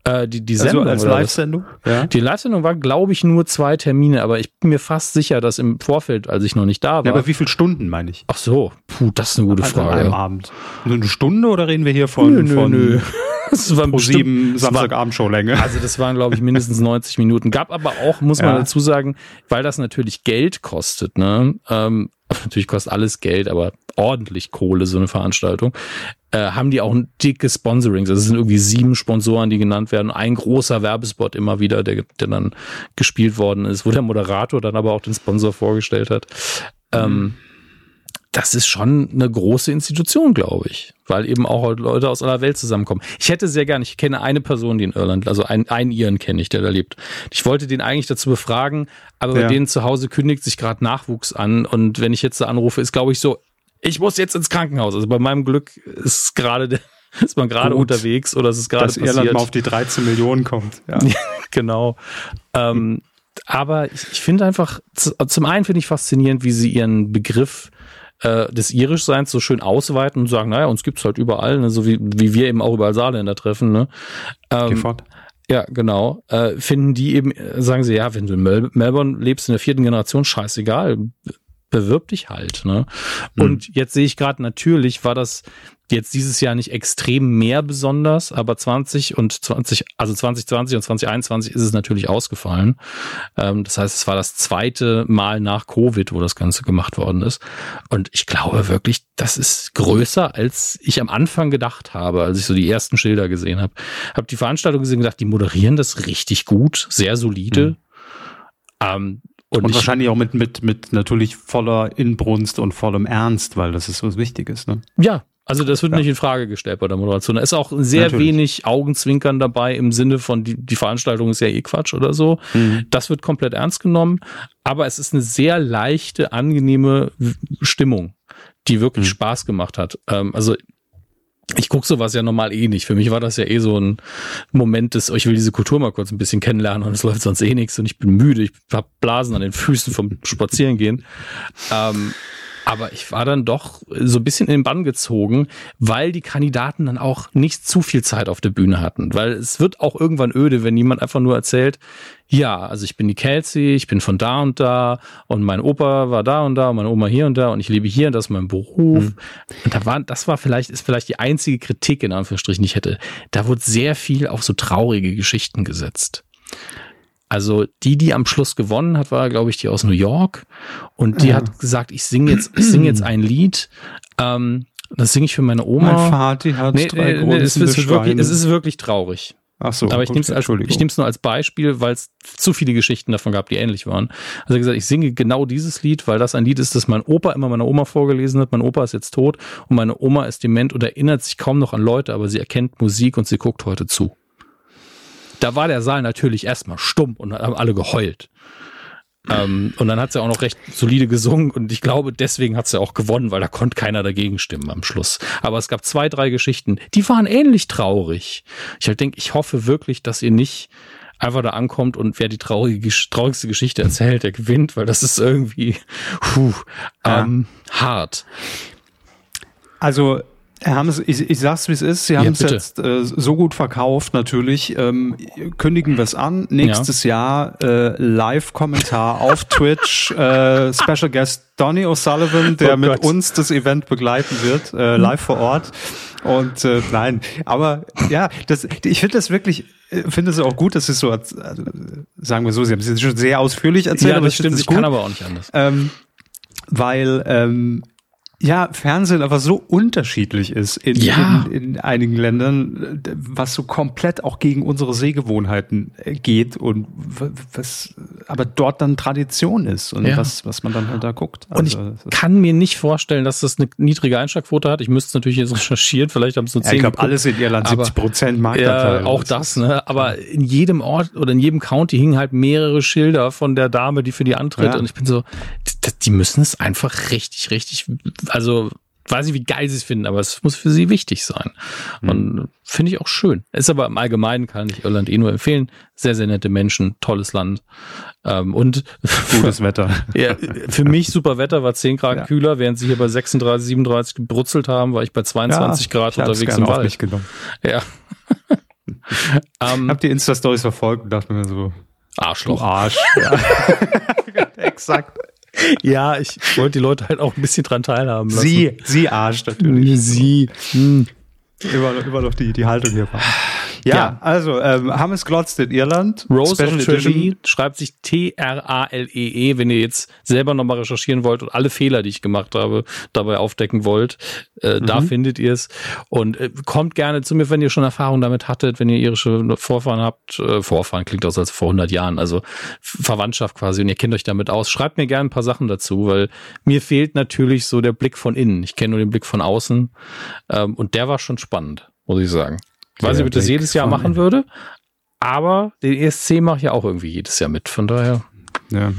Äh, die, die also Sendung. Also als Live-Sendung? Ja. Die Live-Sendung war, glaube ich, nur zwei Termine, aber ich bin mir fast sicher, dass im Vorfeld, als ich noch nicht da war. Ja, aber wie viele Stunden meine ich? Ach so, puh, das ist eine gute also Frage. Am Abend. Eine Stunde oder reden wir hier von, nö, nö, von nö. [laughs] Das war pro sieben Samstagabendshow-Länge. Also das waren, glaube ich, mindestens [laughs] 90 Minuten. Gab aber auch, muss man ja. dazu sagen, weil das natürlich Geld kostet, ne? Ähm, natürlich kostet alles Geld, aber ordentlich Kohle, so eine Veranstaltung äh, haben die auch ein dickes Sponsoring. Also es sind irgendwie sieben Sponsoren, die genannt werden. Ein großer Werbespot immer wieder, der, der dann gespielt worden ist, wo der Moderator dann aber auch den Sponsor vorgestellt hat. Ähm, mhm. Das ist schon eine große Institution, glaube ich, weil eben auch Leute aus aller Welt zusammenkommen. Ich hätte sehr gerne, ich kenne eine Person, die in Irland, also einen, einen Iren kenne ich, der da lebt. Ich wollte den eigentlich dazu befragen, aber ja. bei denen zu Hause kündigt sich gerade Nachwuchs an und wenn ich jetzt da anrufe, ist glaube ich so, ich muss jetzt ins Krankenhaus. Also bei meinem Glück ist gerade [laughs] ist man gerade unterwegs oder ist es gerade passiert. Dass Irland mal auf die 13 Millionen kommt. Ja. [laughs] genau. Ähm, aber ich, ich finde einfach, zum einen finde ich faszinierend, wie sie ihren Begriff äh, des Irischseins so schön ausweiten und sagen, naja, uns gibt's halt überall, ne, so wie, wie wir eben auch überall Saarländer treffen. Ne? Ähm, ja, genau. Äh, finden die eben, sagen sie, ja, wenn du in Mel Melbourne lebst in der vierten Generation, scheißegal, bewirb dich halt. Ne? Mhm. Und jetzt sehe ich gerade, natürlich war das jetzt dieses Jahr nicht extrem mehr besonders, aber 20 und 20, also 2020 und 2021 ist es natürlich ausgefallen. Ähm, das heißt, es war das zweite Mal nach Covid, wo das Ganze gemacht worden ist. Und ich glaube wirklich, das ist größer, als ich am Anfang gedacht habe, als ich so die ersten Schilder gesehen habe. Habe die Veranstaltung gesehen und gedacht, die moderieren das richtig gut, sehr solide. Mhm. Ähm, und, und wahrscheinlich auch mit, mit, mit natürlich voller Inbrunst und vollem Ernst, weil das ist was Wichtiges, ne? Ja, also das wird ja. nicht in Frage gestellt bei der Moderation. Da ist auch sehr Natürlich. wenig Augenzwinkern dabei im Sinne von die, die Veranstaltung ist ja eh Quatsch oder so. Mhm. Das wird komplett ernst genommen, aber es ist eine sehr leichte, angenehme Stimmung, die wirklich mhm. Spaß gemacht hat. Ähm, also ich gucke sowas ja normal eh nicht. Für mich war das ja eh so ein Moment des, oh, ich will diese Kultur mal kurz ein bisschen kennenlernen und es läuft sonst eh nichts und ich bin müde, ich hab Blasen an den Füßen vom Spazierengehen. Ähm, aber ich war dann doch so ein bisschen in den Bann gezogen, weil die Kandidaten dann auch nicht zu viel Zeit auf der Bühne hatten. Weil es wird auch irgendwann öde, wenn jemand einfach nur erzählt, ja, also ich bin die Kelsey, ich bin von da und da und mein Opa war da und da und meine Oma hier und da und ich lebe hier und das ist mein Beruf. Mhm. Und da war, das war vielleicht, ist vielleicht die einzige Kritik in Anführungsstrichen, die ich hätte. Da wurde sehr viel auf so traurige Geschichten gesetzt. Also die, die am Schluss gewonnen hat, war, glaube ich, die aus New York. Und die ja. hat gesagt, ich singe jetzt, ich singe jetzt ein Lied. Ähm, das singe ich für meine Oma. Mein Vati hat nee, drei nee, nee, es, ist wirklich, es ist wirklich traurig. Ach so. Aber ich nehme es ich nehme es nur als Beispiel, weil es zu viele Geschichten davon gab, die ähnlich waren. Also gesagt, ich singe genau dieses Lied, weil das ein Lied ist, das mein Opa immer meiner Oma vorgelesen hat. Mein Opa ist jetzt tot und meine Oma ist dement und erinnert sich kaum noch an Leute, aber sie erkennt Musik und sie guckt heute zu. Da war der Saal natürlich erstmal stumm und haben alle geheult. Ähm, und dann hat sie auch noch recht solide gesungen und ich glaube, deswegen hat sie auch gewonnen, weil da konnte keiner dagegen stimmen am Schluss. Aber es gab zwei, drei Geschichten, die waren ähnlich traurig. Ich halt denke, ich hoffe wirklich, dass ihr nicht einfach da ankommt und wer die traurige, traurigste Geschichte erzählt, der gewinnt, weil das ist irgendwie puh, ähm, ja. hart. Also Herr Hammes, ich, ich sag's wie es ist. Sie haben es jetzt äh, so gut verkauft, natürlich. Ähm, kündigen wir es an. Nächstes ja. Jahr äh, Live-Kommentar auf Twitch. [laughs] Äh, Special Guest Donny O'Sullivan, der oh mit uns das Event begleiten wird, äh, live vor Ort. Und äh, nein, aber ja, das, ich finde das wirklich, äh, finde es auch gut, dass es so, also, sagen wir so, Sie haben es schon sehr ausführlich erzählt. Ja, aber das stimmt, ich kann aber auch nicht anders. Ähm, weil ähm, ja, Fernsehen aber so unterschiedlich ist in, ja. in, in, einigen Ländern, was so komplett auch gegen unsere Sehgewohnheiten äh, geht und was aber dort dann Tradition ist und ja. was, was man dann halt da guckt. Also, und ich also, kann mir nicht vorstellen, dass das eine niedrige Einschlagquote hat. Ich müsste es natürlich jetzt [laughs] recherchieren, vielleicht haben es nur 10 ja, Ich glaube, alles in Irland, 70 Prozent Marktanteil. Ja, auch das, ne? Aber in jedem Ort oder in jedem County hingen halt mehrere Schilder von der Dame, die für die antritt. Und ich bin so, die, müssen es einfach richtig, richtig also weiß ich, wie geil sie es finden, aber es muss für sie wichtig sein. Und mhm. finde ich auch schön. Ist aber im Allgemeinen, kann ich Irland eh nur empfehlen. Sehr, sehr nette Menschen, tolles Land. Ähm, und [laughs] gutes Wetter. ja, für mich super Wetter, war 10 Grad ja. kühler, während sie hier bei 36, 37 gebrutzelt haben, war ich bei 22 ja, Grad unterwegs im Wald. Genommen. Ja. [laughs] ähm, Habt ihr Insta-Stories verfolgt und dachte mir so, Arschloch. Du Arsch. [laughs] Ja. Exakt ja, ich wollte die Leute halt auch ein bisschen dran teilhaben lassen. Sie, sie arscht natürlich. Sie. Hm. Immer noch, immer noch die, die Haltung hier. Ja, ja, also ähm, Hammes glotzt in Irland. Rose Special of Tralee schreibt sich T-R-A-L-E-E, -E, wenn ihr jetzt selber nochmal recherchieren wollt und alle Fehler, die ich gemacht habe, dabei aufdecken wollt. Äh, mhm. Da findet ihr es. Und äh, kommt gerne zu mir, wenn ihr schon Erfahrung damit hattet, wenn ihr irische Vorfahren habt. Äh, Vorfahren klingt aus als vor 100 Jahren, also Verwandtschaft quasi und ihr kennt euch damit aus. Schreibt mir gerne ein paar Sachen dazu, weil mir fehlt natürlich so der Blick von innen. Ich kenne nur den Blick von außen ähm, und der war schon spannend, muss ich sagen. Ich weiß nicht, ob ich das jedes Jahr machen würde, aber den ESC mache ich ja auch irgendwie jedes Jahr mit, von daher. Ja.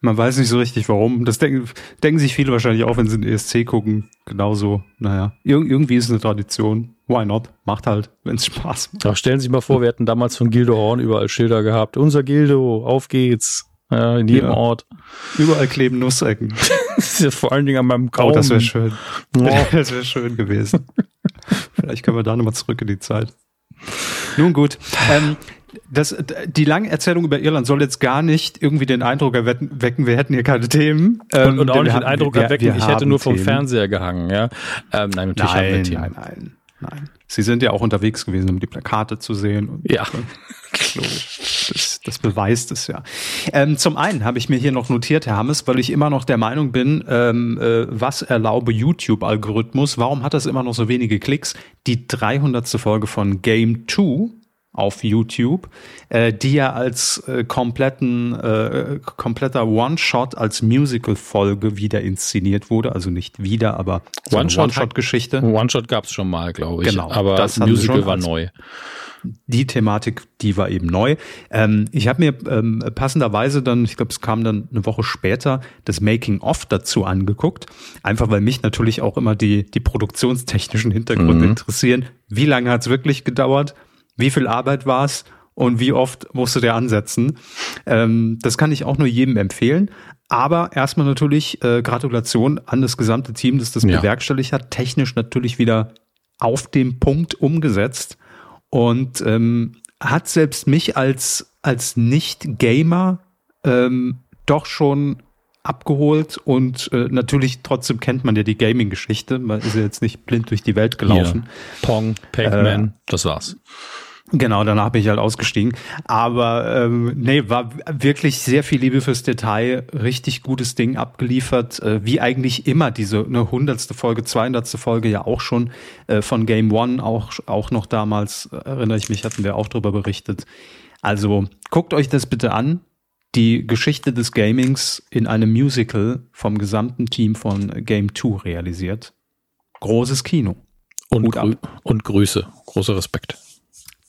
Man weiß nicht so richtig warum. Das denken, denken sich viele wahrscheinlich auch, wenn sie den ESC gucken. Genauso, naja, Ir irgendwie ist es eine Tradition. Why not? Macht halt, wenn es Spaß macht. Ach, stellen Sie sich mal vor, wir hätten damals von Gildo Horn überall Schilder gehabt. Unser Gildo, auf geht's. Ja, in jedem ja. Ort. Überall kleben Nussecken. [laughs] Vor allen Dingen an meinem Gaumen. Oh, das wäre schön. Oh. [laughs] Das wäre schön gewesen. Vielleicht können wir da nochmal zurück in die Zeit. Nun gut. Ähm, das, die lange Erzählung über Irland soll jetzt gar nicht irgendwie den Eindruck erwecken, wir hätten hier keine Themen. Ähm, und, und, auch nicht den Eindruck wir, erwecken, wir ich hätte nur vom Themen. Fernseher gehangen. Ja? Ähm, nein, natürlich nein, haben wir Themen. Nein, nein, nein. Sie sind ja auch unterwegs gewesen, um die Plakate zu sehen. Und, ja. Das, das beweist es ja. Ähm, zum einen habe ich mir hier noch notiert, Herr Hammes, weil ich immer noch der Meinung bin, ähm, äh, was erlaube YouTube-Algorithmus? Warum hat das immer noch so wenige Klicks? Die 300. Folge von Game 2 auf YouTube, äh, die ja als äh, kompletten, äh, kompletter One-Shot als Musical-Folge wieder inszeniert wurde. Also nicht wieder, aber so One-Shot-Geschichte. One-Shot gab es schon mal, glaube ich. Genau, aber das Musical war neu. Die Thematik, die war eben neu. Ähm, ich habe mir ähm, passenderweise dann, ich glaube, es kam dann eine Woche später, das Making-of dazu angeguckt. Einfach weil mich natürlich auch immer die, die produktionstechnischen Hintergründe mhm. interessieren. Wie lange hat es wirklich gedauert? Wie viel Arbeit war es und wie oft musste der ansetzen. Ähm, das kann ich auch nur jedem empfehlen. Aber erstmal natürlich äh, Gratulation an das gesamte Team, das das ja. bewerkstelligt hat. Technisch natürlich wieder auf dem Punkt umgesetzt und ähm, hat selbst mich als, als Nicht-Gamer ähm, doch schon abgeholt und äh, natürlich trotzdem kennt man ja die Gaming-Geschichte. Man ist ja jetzt nicht blind durch die Welt gelaufen. Ja. Pong, Pac-Man, äh, das war's. Genau, danach bin ich halt ausgestiegen. Aber ähm, nee, war wirklich sehr viel Liebe fürs Detail, richtig gutes Ding abgeliefert, äh, wie eigentlich immer diese eine hundertste Folge, zweihundertste Folge ja auch schon äh, von Game One, auch auch noch damals äh, erinnere ich mich, hatten wir auch drüber berichtet. Also guckt euch das bitte an. Die Geschichte des Gamings in einem Musical vom gesamten Team von Game 2 realisiert. Großes Kino. Und, grü und Grüße, großer Respekt.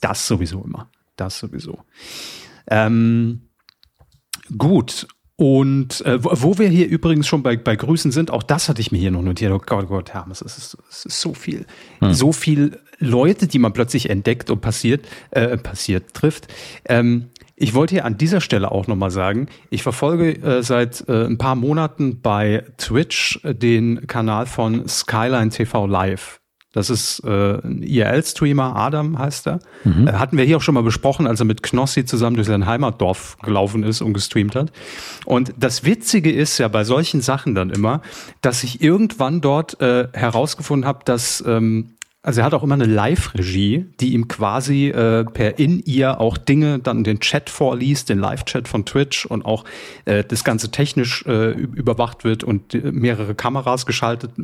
Das sowieso immer. Das sowieso. Ähm, gut. Und äh, wo wir hier übrigens schon bei, bei Grüßen sind, auch das hatte ich mir hier noch notiert. Oh Gott, oh Gott, Hermes, es ist, es ist so viel. Hm. So viel Leute, die man plötzlich entdeckt und passiert, äh, passiert trifft. Ähm, ich wollte hier an dieser Stelle auch nochmal sagen, ich verfolge äh, seit äh, ein paar Monaten bei Twitch äh, den Kanal von Skyline TV Live. Das ist äh, ein IRL-Streamer, Adam heißt er. Mhm. Äh, hatten wir hier auch schon mal besprochen, als er mit Knossi zusammen durch sein Heimatdorf gelaufen ist und gestreamt hat. Und das Witzige ist ja bei solchen Sachen dann immer, dass ich irgendwann dort äh, herausgefunden habe, dass ähm, also er hat auch immer eine Live-Regie, die ihm quasi äh, per In-Ear auch Dinge dann den Chat vorliest, den Live-Chat von Twitch und auch äh, das Ganze technisch äh, überwacht wird und äh, mehrere Kameras geschaltet äh,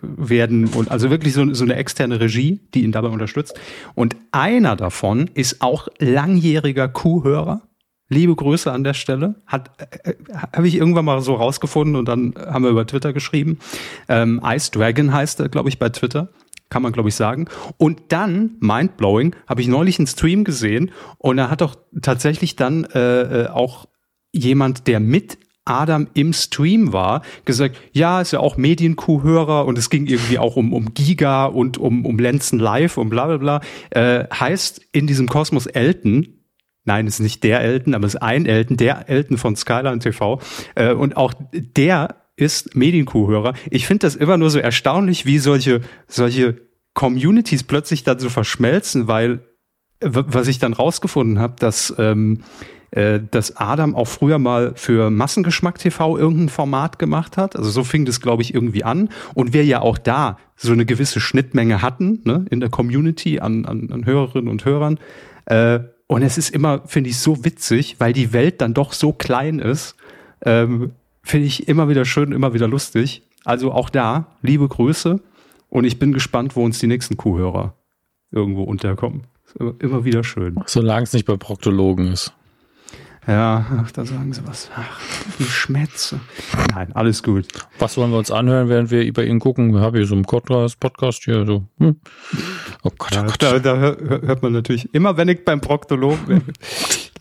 werden und also wirklich so, so eine externe Regie, die ihn dabei unterstützt. Und einer davon ist auch langjähriger Kuhhörer. Liebe Grüße an der Stelle. Hat äh, äh habe ich irgendwann mal so rausgefunden und dann haben wir über Twitter geschrieben. Ähm, Ice Dragon heißt er, glaube ich, bei Twitter kann man glaube ich sagen. Und dann, mindblowing, habe ich neulich einen Stream gesehen und er hat doch tatsächlich dann äh, äh, auch jemand, der mit Adam im Stream war, gesagt, ja, ist ja auch Medienkuh-Hörer und es ging irgendwie auch um, um Giga und um, um Lenzen Live und bla bla bla. Äh, heißt in diesem Kosmos Elton, Nein, es ist nicht der Elton, aber es ist ein Elton, der Elton von Skyline TV. Äh, und auch der ist Medienkuhhörer. Ich finde das immer nur so erstaunlich, wie solche, solche Communities plötzlich dann so verschmelzen, weil was ich dann rausgefunden habe, dass, ähm, äh, dass Adam auch früher mal für Massengeschmack TV irgendein Format gemacht hat. Also so fing das, glaube ich, irgendwie an. Und wir ja auch da so eine gewisse Schnittmenge hatten ne, in der Community an, an, an Hörerinnen und Hörern. Äh, und es ist immer, finde ich, so witzig, weil die Welt dann doch so klein ist. Ähm, Finde ich immer wieder schön, immer wieder lustig. Also auch da, liebe Grüße. Und ich bin gespannt, wo uns die nächsten Kuhhörer irgendwo unterkommen. Immer wieder schön. Solange es nicht bei Proktologen ist. Ja, ach, da sagen sie was. Ach, die Schmätze. Nein, alles gut. Was wollen wir uns anhören, während wir über ihn gucken? Wir haben hier so einen Podcast, Podcast hier so. Hm. Oh Gott, oh Gott. Da, da, hört man natürlich immer, wenn ich beim Proktologen bin.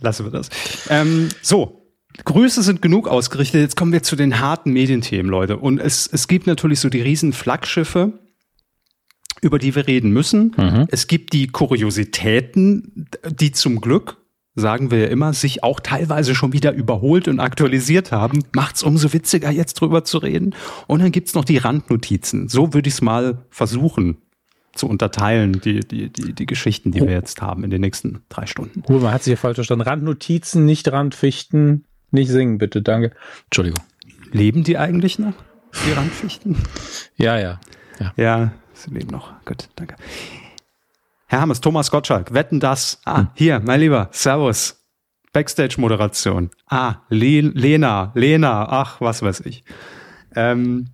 Lassen wir das. Ähm, so, Grüße sind genug ausgerichtet. Jetzt kommen wir zu den harten Medienthemen, Leute. Und es, es gibt natürlich so die riesen Flaggschiffe, über die wir reden müssen. Mhm. Es gibt die Kuriositäten, die zum Glück, sagen wir ja immer, sich auch teilweise schon wieder überholt und aktualisiert haben. Macht's umso witziger, jetzt drüber zu reden. Und dann gibt's noch die Randnotizen. So würde ich es mal versuchen zu unterteilen, die, die, die, die Geschichten, die oh. wir jetzt haben in den nächsten drei Stunden. Cool, man hat sich hier falsch verstanden. Randnotizen, nicht Randfichten. Nicht singen, bitte, danke. Entschuldigung. Leben die eigentlich noch, die Randfichten? ja, ja. Ja, ja sie leben noch. Gut, danke. Herr Hammes, Thomas Gottschalk, wetten das. Ah, hm. hier, mein Lieber, Servus. Backstage-Moderation. Ah, Le Lena, Lena, ach, was weiß ich. Ähm,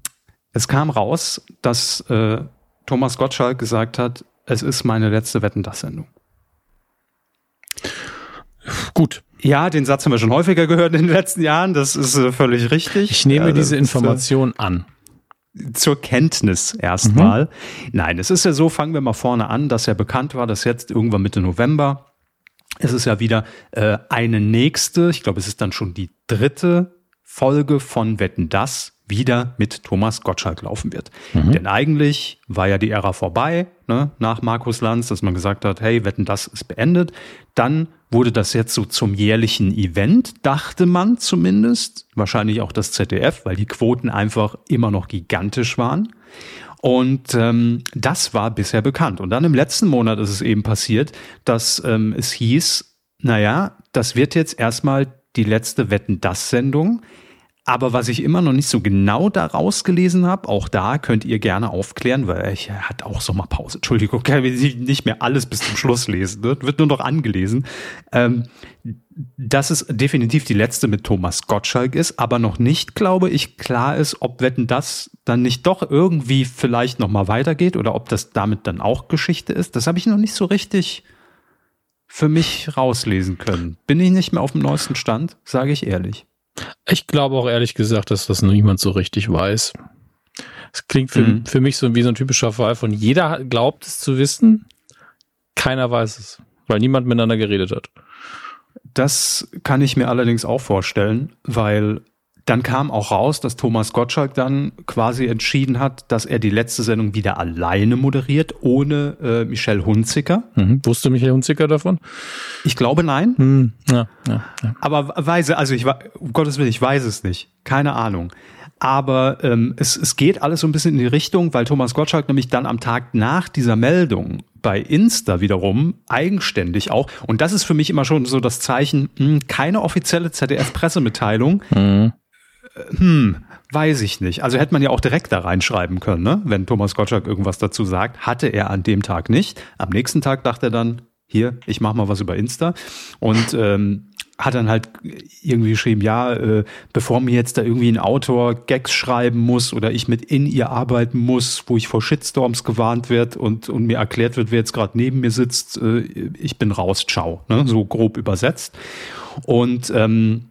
es kam raus, dass äh, Thomas Gottschalk gesagt hat, es ist meine letzte Wetten das Sendung. Gut, ja, den Satz haben wir schon häufiger gehört in den letzten Jahren. Das ist äh, völlig richtig. Ich nehme ja, diese Information äh, an. Zur Kenntnis erstmal. Mhm. Nein, es ist ja so, fangen wir mal vorne an, dass ja bekannt war, dass jetzt irgendwann Mitte November es ist ja wieder äh, eine nächste, ich glaube, es ist dann schon die dritte Folge von Wetten das wieder mit Thomas Gottschalk laufen wird. Mhm. Denn eigentlich war ja die Ära vorbei, ne, nach Markus Lanz, dass man gesagt hat, hey, Wetten das ist beendet. Dann wurde das jetzt so zum jährlichen Event, dachte man zumindest. Wahrscheinlich auch das ZDF, weil die Quoten einfach immer noch gigantisch waren. Und ähm, das war bisher bekannt. Und dann im letzten Monat ist es eben passiert, dass ähm, es hieß, naja, das wird jetzt erstmal die letzte Wetten-Das-Sendung. Aber was ich immer noch nicht so genau daraus gelesen habe, auch da könnt ihr gerne aufklären, weil ich hat auch Sommerpause. Entschuldigung, [laughs] kann ich nicht mehr alles bis zum Schluss lesen. Ne? Wird nur noch angelesen. Ähm, dass es definitiv die letzte mit Thomas Gottschalk ist, aber noch nicht, glaube ich, klar ist, ob Wetten das dann nicht doch irgendwie vielleicht noch mal weitergeht oder ob das damit dann auch Geschichte ist. Das habe ich noch nicht so richtig für mich rauslesen können. Bin ich nicht mehr auf dem neuesten Stand, sage ich ehrlich. Ich glaube auch ehrlich gesagt, dass das niemand so richtig weiß. Es klingt für, mhm. für mich so wie so ein typischer Fall von jeder glaubt es zu wissen, keiner weiß es, weil niemand miteinander geredet hat. Das kann ich mir allerdings auch vorstellen, weil dann kam auch raus, dass Thomas Gottschalk dann quasi entschieden hat, dass er die letzte Sendung wieder alleine moderiert, ohne äh, Michelle Hunziker. Mhm. Wusste Michelle Hunziker davon? Ich glaube nein. Mhm. Ja, ja, ja. Aber weiß, also ich um Gottes Willen, ich weiß es nicht. Keine Ahnung. Aber ähm, es, es geht alles so ein bisschen in die Richtung, weil Thomas Gottschalk nämlich dann am Tag nach dieser Meldung bei Insta wiederum eigenständig auch, und das ist für mich immer schon so das Zeichen, mh, hm, keine offizielle ZDF-Pressemitteilung, mhm hm, weiß ich nicht. Also hätte man ja auch direkt da reinschreiben können, ne? wenn Thomas Gottschalk irgendwas dazu sagt. Hatte er an dem Tag nicht. Am nächsten Tag dachte er dann, hier, ich mache mal was über Insta. Und ähm, hat dann halt irgendwie geschrieben, ja, äh, bevor mir jetzt da irgendwie ein Autor Gags schreiben muss oder ich mit in ihr arbeiten muss, wo ich vor Shitstorms gewarnt wird und, und mir erklärt wird, wer jetzt gerade neben mir sitzt, äh, ich bin raus, ciao. Ne? So grob übersetzt. Und ähm,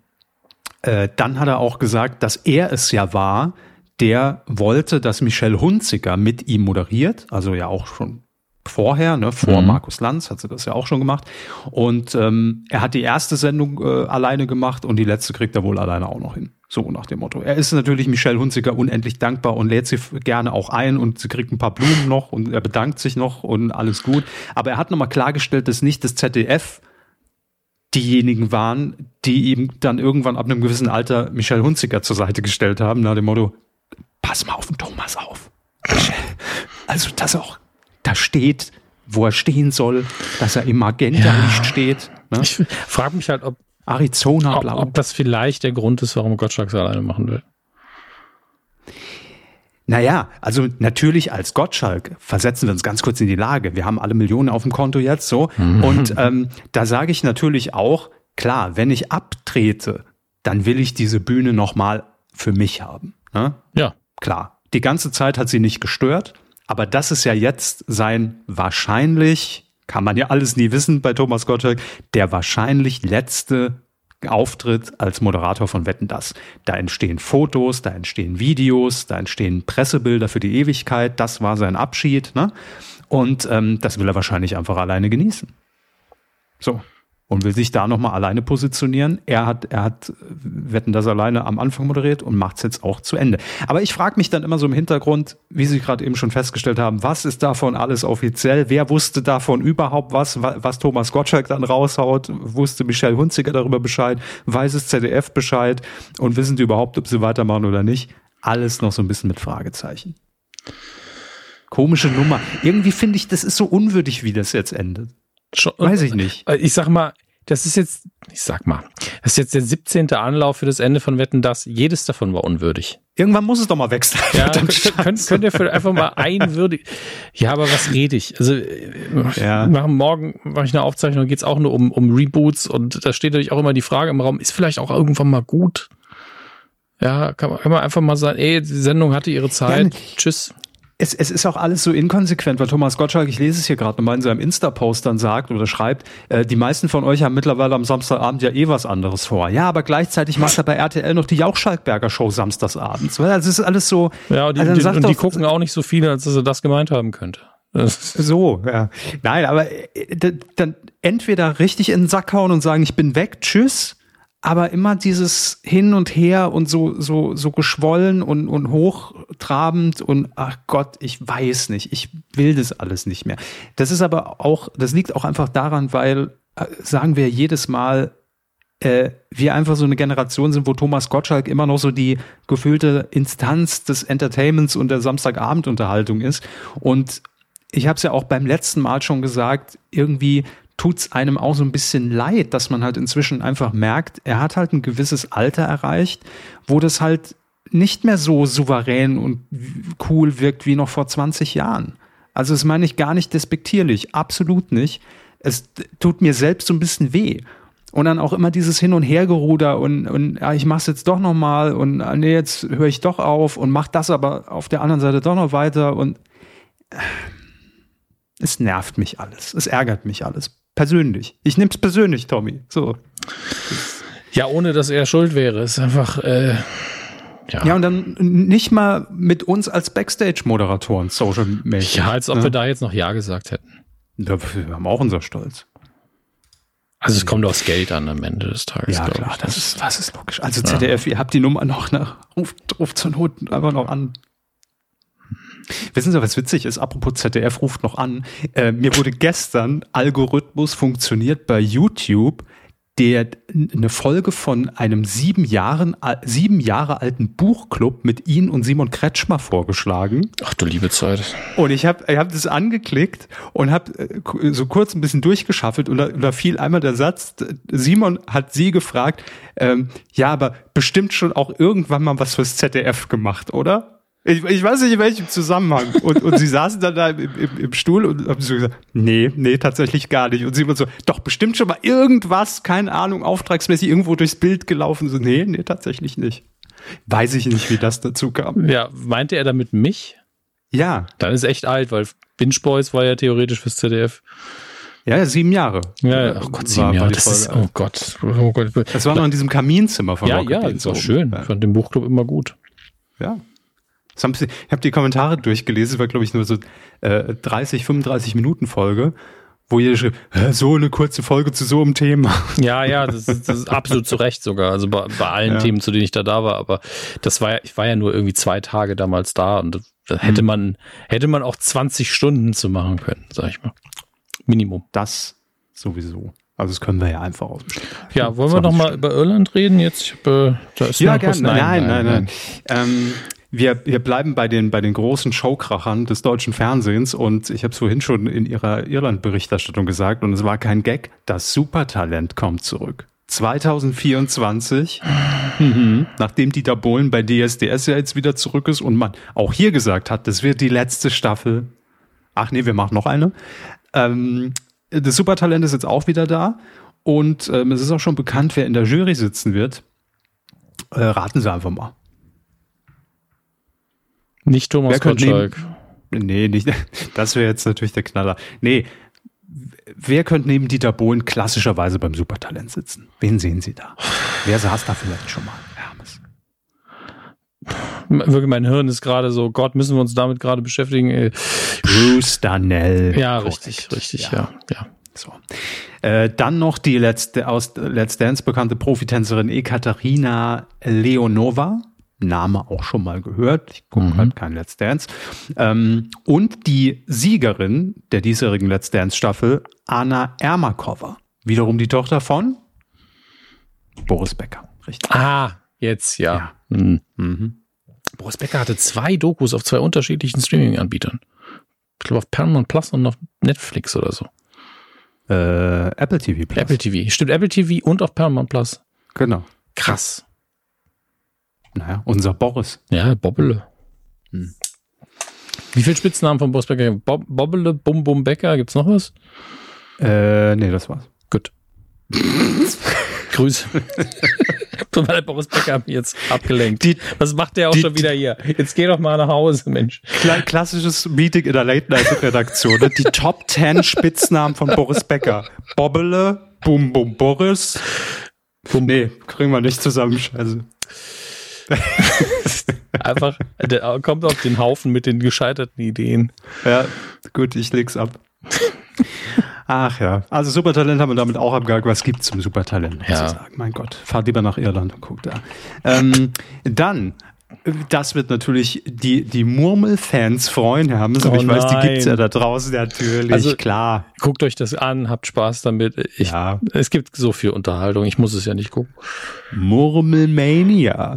äh, dann hat er auch gesagt, dass er es ja war, der wollte, dass Michelle Hunziker mit ihm moderiert, also ja auch schon vorher, ne, vor mhm. Markus Lanz hat sie das ja auch schon gemacht. Und ähm, er hat die erste Sendung äh, alleine gemacht und die letzte kriegt er wohl alleine auch noch hin. So nach dem Motto. Er ist natürlich Michelle Hunziker unendlich dankbar und lädt sie gerne auch ein und sie kriegt ein paar Blumen noch und er bedankt sich noch und alles gut. Aber er hat nochmal klargestellt, dass nicht das ZDF diejenigen waren, die ihm dann irgendwann ab einem gewissen Alter Michelle Hunziker zur Seite gestellt haben, nach dem Motto, pass mal auf den Thomas auf. [laughs] Also, dass er auch da steht, wo er stehen soll, dass er im Magenta-Licht ja. steht. Ne? Ich frage mich halt, ob Arizona Blau. Ob, ob das vielleicht der Grund ist, warum Gottschalk es alleine machen will. Naja, also natürlich als Gottschalk versetzen wir uns ganz kurz in die Lage. Wir haben alle Millionen auf dem Konto jetzt so. Mhm. Und ähm, da sage ich natürlich auch, klar, wenn ich abtrete, dann will ich diese Bühne nochmal für mich haben. Ne? Ja. Klar. Die ganze Zeit hat sie nicht gestört, aber das ist ja jetzt sein wahrscheinlich, kann man ja alles nie wissen bei Thomas Gottschalk, der wahrscheinlich letzte Auftritt als Moderator von Wetten das. Da entstehen Fotos, da entstehen Videos, da entstehen Pressebilder für die Ewigkeit. Das war sein Abschied. Ne? Und ähm, das will er wahrscheinlich einfach alleine genießen. So und will sich da nochmal alleine positionieren. Er hat, er hat Wetten das alleine am Anfang moderiert und macht es jetzt auch zu Ende. Aber ich frage mich dann immer so im Hintergrund, wie Sie gerade eben schon festgestellt haben, was ist davon alles offiziell? Wer wusste davon überhaupt was, was Thomas Gottschalk dann raushaut? Wusste Michelle Hunziker darüber Bescheid? Weiß es ZDF Bescheid? Und wissen die überhaupt, ob sie weitermachen oder nicht? Alles noch so ein bisschen mit Fragezeichen. Komische Nummer. Irgendwie finde ich, das ist so unwürdig, wie das jetzt endet. Schon, Weiß ich nicht. Äh, ich sag mal, das ist jetzt, ich sag mal, das ist jetzt der 17. Anlauf für das Ende von Wetten, das jedes davon war unwürdig. Irgendwann muss es doch mal wechseln. Ja, [laughs] könnt, könnt, ihr einfach mal einwürdig. Ja, aber was rede ich? Also, ja. machen morgen mache ich eine Aufzeichnung, geht es auch nur um, um Reboots und da steht natürlich auch immer die Frage im Raum, ist vielleicht auch irgendwann mal gut? Ja, kann man, kann man einfach mal sagen, ey, die Sendung hatte ihre Zeit. Ja, Tschüss es, es ist auch alles so inkonsequent, weil Thomas Gottschalk, ich lese es hier gerade nochmal in seinem Insta-Post dann sagt oder schreibt, äh, die meisten von euch haben mittlerweile am Samstagabend ja eh was anderes vor. Ja, aber gleichzeitig macht er bei RTL noch die Jauch-Schalkberger Show samstagsabends. Also es ist alles so. Ja, und die, also die, und die gucken auch nicht so viele, als dass er das gemeint haben könnte. [laughs] So, ja. Nein, aber äh, dann entweder richtig in den Sack hauen und sagen, ich bin weg, tschüss, aber immer dieses Hin und Her und so, so, so geschwollen und, und hochtrabend und ach Gott, ich weiß nicht, ich will das alles nicht mehr. Das ist aber auch, das liegt auch einfach daran, weil, äh, sagen wir jedes Mal, äh, wir einfach so eine Generation sind, wo Thomas Gottschalk immer noch so die gefühlte Instanz des Entertainments und der Samstagabendunterhaltung ist. Und ich habe es ja auch beim letzten Mal schon gesagt, irgendwie tut es einem auch so ein bisschen leid, dass man halt inzwischen einfach merkt, er hat halt ein gewisses Alter erreicht, wo das halt nicht mehr so souverän und cool wirkt wie noch vor 20 Jahren. Also das meine ich gar nicht despektierlich, absolut nicht. Es tut mir selbst so ein bisschen weh. Und dann auch immer dieses Hin- und Hergeruder und, und ja, ich mach's jetzt doch nochmal und ah, nee, jetzt höre ich doch auf und mach das aber auf der anderen Seite doch noch weiter und äh, es nervt mich alles. Es ärgert mich alles. Persönlich. Ich nehm's persönlich, Tommy. So. Ja, ohne dass er schuld wäre. Es ist einfach. Äh ja. ja, und dann nicht mal mit uns als Backstage-Moderatoren, social mäßig Ja, als ob ne? wir da jetzt noch Ja gesagt hätten. Ja, wir haben auch unser Stolz. Also es kommt aufs Geld an am Ende des Tages. Ja, klar, das ist, das ist logisch. Also ZDF, ja. ihr habt die Nummer noch, ne? Ruft, ruft zur Not einfach noch an. Wissen Sie, was witzig ist? Apropos ZDF ruft noch an. Äh, mir wurde gestern Algorithmus funktioniert bei YouTube der eine Folge von einem sieben, Jahren, sieben Jahre alten Buchclub mit Ihnen und Simon Kretschmer vorgeschlagen. Ach du liebe Zeit. Und ich habe ich hab das angeklickt und habe äh, so kurz ein bisschen durchgeschaffelt und da, und da fiel einmal der Satz, Simon hat Sie gefragt, ähm, ja, aber bestimmt schon auch irgendwann mal was fürs ZDF gemacht, oder? Ich, ich weiß nicht in welchem Zusammenhang. Und, und sie saßen dann da im, im, im Stuhl und haben so gesagt, nee, nee, tatsächlich gar nicht. Und sie waren so, doch bestimmt schon mal irgendwas, keine Ahnung, auftragsmäßig irgendwo durchs Bild gelaufen. So, nee, nee, tatsächlich nicht. Weiß ich nicht, wie das dazu kam. Ja, meinte er damit mich? Ja. Dann ist echt alt, weil Binge Boys war ja theoretisch fürs ZDF. Ja, sieben Jahre. Ja, ja. oh Gott, sieben Jahre. Das ist, oh Gott. Oh Gott. Das war noch in diesem Kaminzimmer von Ja, Rocket ja, das war schön. Ich fand den Buchclub immer gut. Ja, ich habe die Kommentare durchgelesen, es war glaube ich nur so äh, 30, 35 Minuten Folge, wo jeder schrieb, so eine kurze Folge zu so einem Thema. Ja, ja, das ist, das ist absolut zu Recht sogar. Also bei, bei allen ja. Themen, zu denen ich da da war, aber das war ja, ich war ja nur irgendwie zwei Tage damals da und da hätte mhm. man, hätte man auch 20 Stunden zu machen können, sag ich mal. Minimum. Das sowieso. Also das können wir ja einfach aus. Ja, wollen wir noch mal über Irland reden jetzt? Hab, äh, da ist ja, gerne. Nein, nein, nein. nein. nein. Ähm, wir, wir bleiben bei den, bei den großen Showkrachern des deutschen Fernsehens und ich habe es vorhin schon in Ihrer Irland-Berichterstattung gesagt und es war kein Gag, das Supertalent kommt zurück. 2024, mhm. nachdem Dieter Bohlen bei DSDS ja jetzt wieder zurück ist und man auch hier gesagt hat, das wird die letzte Staffel. Ach nee, wir machen noch eine. Ähm, das Supertalent ist jetzt auch wieder da und ähm, es ist auch schon bekannt, wer in der Jury sitzen wird. Äh, raten Sie einfach mal. Nicht Thomas Gottschalk. Nee, nicht, [laughs] das wäre jetzt natürlich der Knaller. Nee, wer könnte neben Dieter Bohlen klassischerweise beim Supertalent sitzen? Wen sehen Sie da? Wer saß da vielleicht schon mal? Hermes. Wirklich, mein Hirn ist gerade so, Gott, müssen wir uns damit gerade beschäftigen. Bruce Danell. Ja, Korrekt. richtig, richtig, ja. ja. ja. So. Äh, dann noch die letzte aus Let's Dance bekannte Profitänzerin Ekaterina Leonova. Name auch schon mal gehört. Ich gucke mhm. halt kein Let's Dance. Ähm, und die Siegerin der diesjährigen Let's Dance Staffel, Anna Ermakova. Wiederum die Tochter von Boris Becker. Richtig. Ah, jetzt ja. ja. Mhm. Mhm. Boris Becker hatte zwei Dokus auf zwei unterschiedlichen Streaming-Anbietern. Ich glaube auf Paramount Plus und auf Netflix oder so. Äh, Apple TV Plus. Apple TV. Stimmt, Apple TV und auf Paramount Plus. Genau. Krass. Naja, unser Boris. Ja, Bobbele. Hm. Wie viele Spitznamen von Boris Becker? Bob, Bobbele, Bum Bum Becker, gibt's noch was? Äh, nee, das war's. Gut. [laughs] Grüße. [laughs] Tut mir Boris Becker hat mich jetzt abgelenkt. Die, was macht der auch die, schon wieder hier? Jetzt geh doch mal nach Hause, Mensch. Klassisches Meeting in der Late-Night-Redaktion. Ne? Die Top 10 Spitznamen von Boris Becker. Bobbele, Bum Bum Boris. Bum. Nee, kriegen wir nicht zusammen. Also. [laughs] Einfach, der kommt auf den Haufen mit den gescheiterten Ideen. Ja, gut, ich leg's ab. Ach ja, also Supertalent haben wir damit auch abgehakt. Was gibt's zum Supertalent? Ja. Sagen? Mein Gott, fahrt lieber nach Irland und guckt da. Ähm, dann das wird natürlich die, die Murmelfans freuen, Hammes, aber oh ich weiß, die gibt's ja da draußen natürlich, also, klar. Guckt euch das an, habt Spaß damit. Ich, ja. Es gibt so viel Unterhaltung, ich muss es ja nicht gucken. Murmelmania.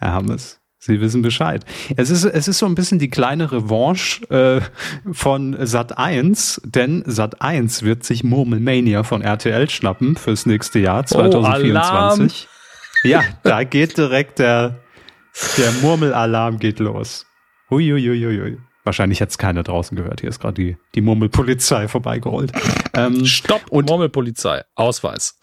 Herr Hammes. Sie wissen Bescheid. Es ist, es ist so ein bisschen die kleine Revanche äh, von Sat 1, denn Sat 1 wird sich Murmelmania von RTL schnappen fürs nächste Jahr 2024. Oh, ja, da geht direkt der, der Murmelalarm geht los. Huiuiuiui. Wahrscheinlich hat es keiner draußen gehört. Hier ist gerade die, die Murmelpolizei vorbeigerollt. Ähm, Stopp und Murmelpolizei. Ausweis.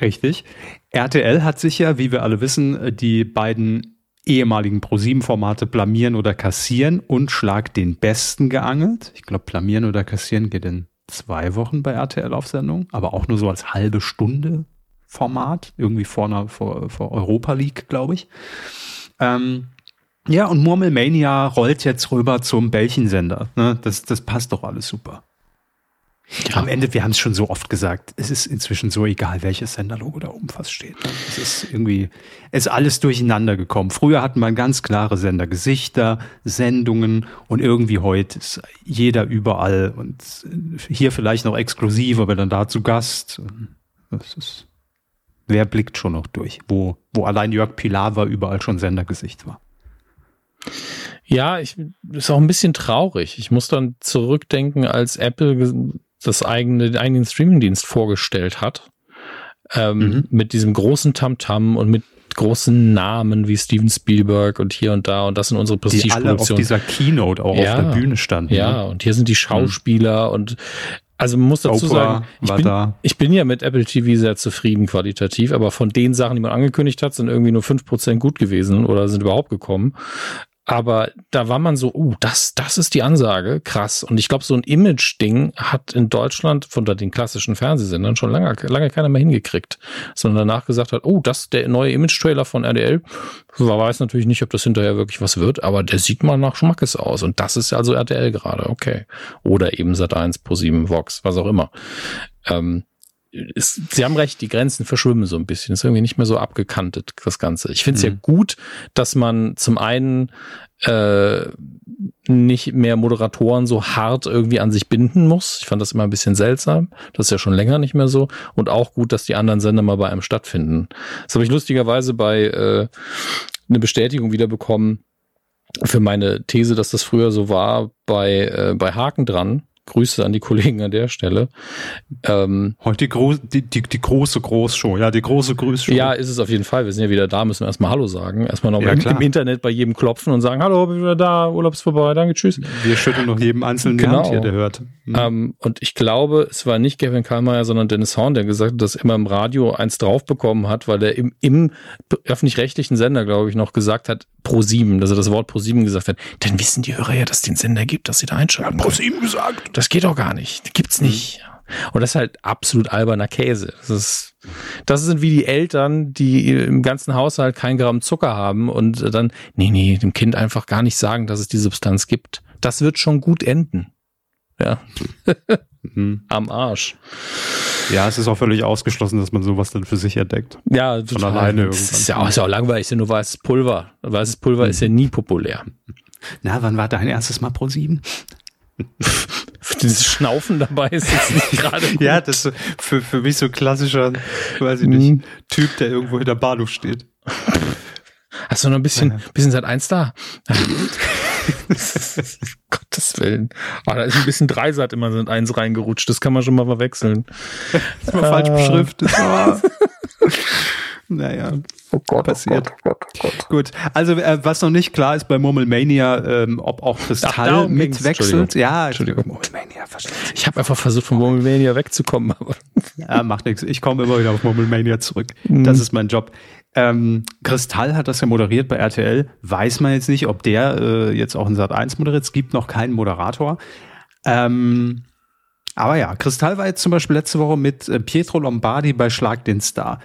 Richtig. RTL hat sich ja, wie wir alle wissen, die beiden ehemaligen ProSieben-Formate blamieren oder kassieren und Schlag den Besten geangelt. Ich glaube, blamieren oder kassieren geht in zwei Wochen bei RTL auf Sendung, aber auch nur so als halbe Stunde Format, irgendwie vor, einer, vor, vor Europa League, glaube ich. Ähm, ja, und Murmelmania rollt jetzt rüber zum Bällchensender. Ne? Das, das passt doch alles super. Ja. Am Ende, wir haben es schon so oft gesagt, es ist inzwischen so egal, welches Senderlogo da oben fast steht. Es ist irgendwie, es ist alles durcheinander gekommen. Früher hatten wir ganz klare Sendergesichter, Sendungen und irgendwie heute ist jeder überall und hier vielleicht noch exklusiv, aber dann da zu Gast. Das ist, wer blickt schon noch durch, wo, wo allein Jörg Pilawa überall schon Sendergesicht war. Ja, ich ist auch ein bisschen traurig. Ich muss dann zurückdenken, als Apple das eigene, den eigenen Streamingdienst vorgestellt hat. Ähm, mhm. Mit diesem großen Tamtam -Tam und mit großen Namen wie Steven Spielberg und hier und da und das sind unsere Prestige-Produktionen. Die alle auf dieser Keynote auch ja, auf der Bühne standen. Ja, ne? und hier sind die Schauspieler mhm. und also man muss dazu Oprah sagen, ich bin, ich bin ja mit Apple TV sehr zufrieden qualitativ, aber von den Sachen, die man angekündigt hat, sind irgendwie nur fünf Prozent gut gewesen oder sind überhaupt gekommen. Aber da war man so, uh, das, das ist die Ansage, krass. Und ich glaube, so ein Image-Ding hat in Deutschland von den klassischen Fernsehsendern schon lange, lange keiner mehr hingekriegt. Sondern danach gesagt hat, oh, das der neue Image-Trailer von RDL. Man weiß natürlich nicht, ob das hinterher wirklich was wird, aber der sieht mal nach Schmackes aus. Und das ist also RTL gerade, okay. Oder eben Sat1, Pro7, Vox, was auch immer. Ähm, ist, Sie haben recht, die Grenzen verschwimmen so ein bisschen. Ist irgendwie nicht mehr so abgekantet, das Ganze. Ich finde es mhm. ja gut, dass man zum einen äh, nicht mehr Moderatoren so hart irgendwie an sich binden muss. Ich fand das immer ein bisschen seltsam. Das ist ja schon länger nicht mehr so. Und auch gut, dass die anderen Sender mal bei einem stattfinden. Das habe ich lustigerweise bei äh, eine Bestätigung wieder bekommen für meine These, dass das früher so war bei, äh, bei Haken dran Grüße an die Kollegen an der Stelle. Ähm, Heute die, die, die, große Großshow, ja, die große Grüßshow. Ja, ist es auf jeden Fall. Wir sind ja wieder da, müssen wir erstmal Hallo sagen. Erstmal noch ja, im, im, Internet bei jedem klopfen und sagen, Hallo, bin wieder da, Urlaub ist vorbei, danke, tschüss. Wir schütteln noch jedem einzelnen genau. Hand hier, der hört. Mhm. Ähm, und ich glaube, es war nicht Gavin Kallmeier, sondern Dennis Horn, der gesagt hat, dass er immer im Radio eins draufbekommen hat, weil er im, im öffentlich-rechtlichen Sender, glaube ich, noch gesagt hat, Pro 7, dass er das Wort Pro 7 gesagt hat. Dann wissen die Hörer ja, dass es den Sender gibt, dass sie da einschalten. Pro 7 gesagt. Das geht doch gar nicht. Gibt's mhm. nicht. Und das ist halt absolut alberner Käse. Das ist, das sind wie die Eltern, die im ganzen Haushalt kein Gramm Zucker haben und dann, nee, nee, dem Kind einfach gar nicht sagen, dass es die Substanz gibt. Das wird schon gut enden. Ja. mhm. [laughs] Am Arsch. Ja, es ist auch völlig ausgeschlossen, dass man sowas dann für sich entdeckt. Ja, total. Von alleine irgendwann. Das ist ja auch, ist ja auch langweilig, ist ja nur weißes Pulver. Weißes Pulver mhm. ist ja nie populär. Na, wann war dein erstes Mal Pro 7? [laughs] Dieses Schnaufen dabei ist jetzt nicht gerade. [laughs] ja, das ist für, für mich so klassischer, weiß ich nicht, mhm. Typ, der irgendwo hinter Bahnhof steht. Hast du noch ein bisschen, bisschen seit eins da? [laughs] Gottes Willen. Ah, da ist ein bisschen Dreisat immer sind eins reingerutscht. Das kann man schon mal verwechseln. Das [laughs] ist mal falsch ah. beschriftet. Oh. naja. Oh Gott, passiert. Oh Gott, oh Gott, oh Gott. Gut, also äh, was noch nicht klar ist bei Murmelmania, ähm, ob auch Kristall Ach, mitwechselt. Ja, Entschuldigung. Murmelmania, Ich habe einfach versucht, von Murmelmania wegzukommen. Aber [laughs] ja, macht nichts. Ich komme immer wieder auf Murmelmania zurück. Mhm. Das ist mein Job. Ähm, Kristall hat das ja moderiert bei RTL. Weiß man jetzt nicht, ob der äh, jetzt auch in Sat 1 moderiert. Es gibt noch keinen Moderator. Ähm, aber ja, Kristall war jetzt zum Beispiel letzte Woche mit äh, Pietro Lombardi bei Schlag den Star.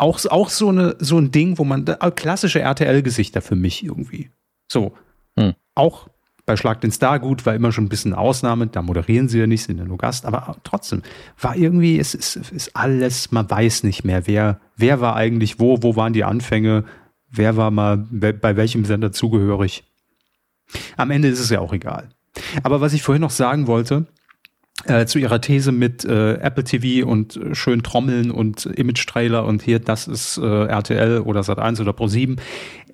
Auch, auch so, eine, so ein Ding, wo man, äh, klassische RTL-Gesichter für mich irgendwie. So. Hm. Auch bei Schlag den Star gut, war immer schon ein bisschen Ausnahme, da moderieren sie ja nicht, sind ja nur Gast, aber trotzdem war irgendwie, es ist, ist alles, man weiß nicht mehr, wer, wer war eigentlich wo, wo waren die Anfänge, wer war mal bei welchem Sender zugehörig. Am Ende ist es ja auch egal. Aber was ich vorhin noch sagen wollte, äh, zu ihrer These mit äh, Apple TV und äh, schön Trommeln und Image-Trailer und hier, das ist äh, RTL oder Sat1 oder Pro7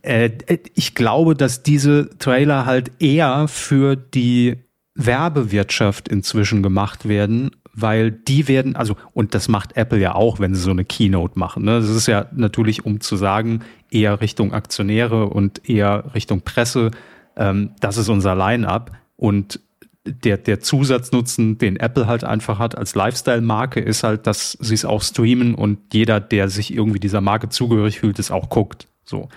Äh, ich glaube, dass diese Trailer halt eher für die Werbewirtschaft inzwischen gemacht werden, weil die werden, also, und das macht Apple ja auch, wenn sie so eine Keynote machen. Ne? Das ist ja natürlich, um zu sagen, eher Richtung Aktionäre und eher Richtung Presse, ähm, das ist unser Line-up. Und der, der Zusatznutzen, den Apple halt einfach hat als Lifestyle-Marke, ist halt, dass sie es auch streamen und jeder, der sich irgendwie dieser Marke zugehörig fühlt, es auch guckt. So.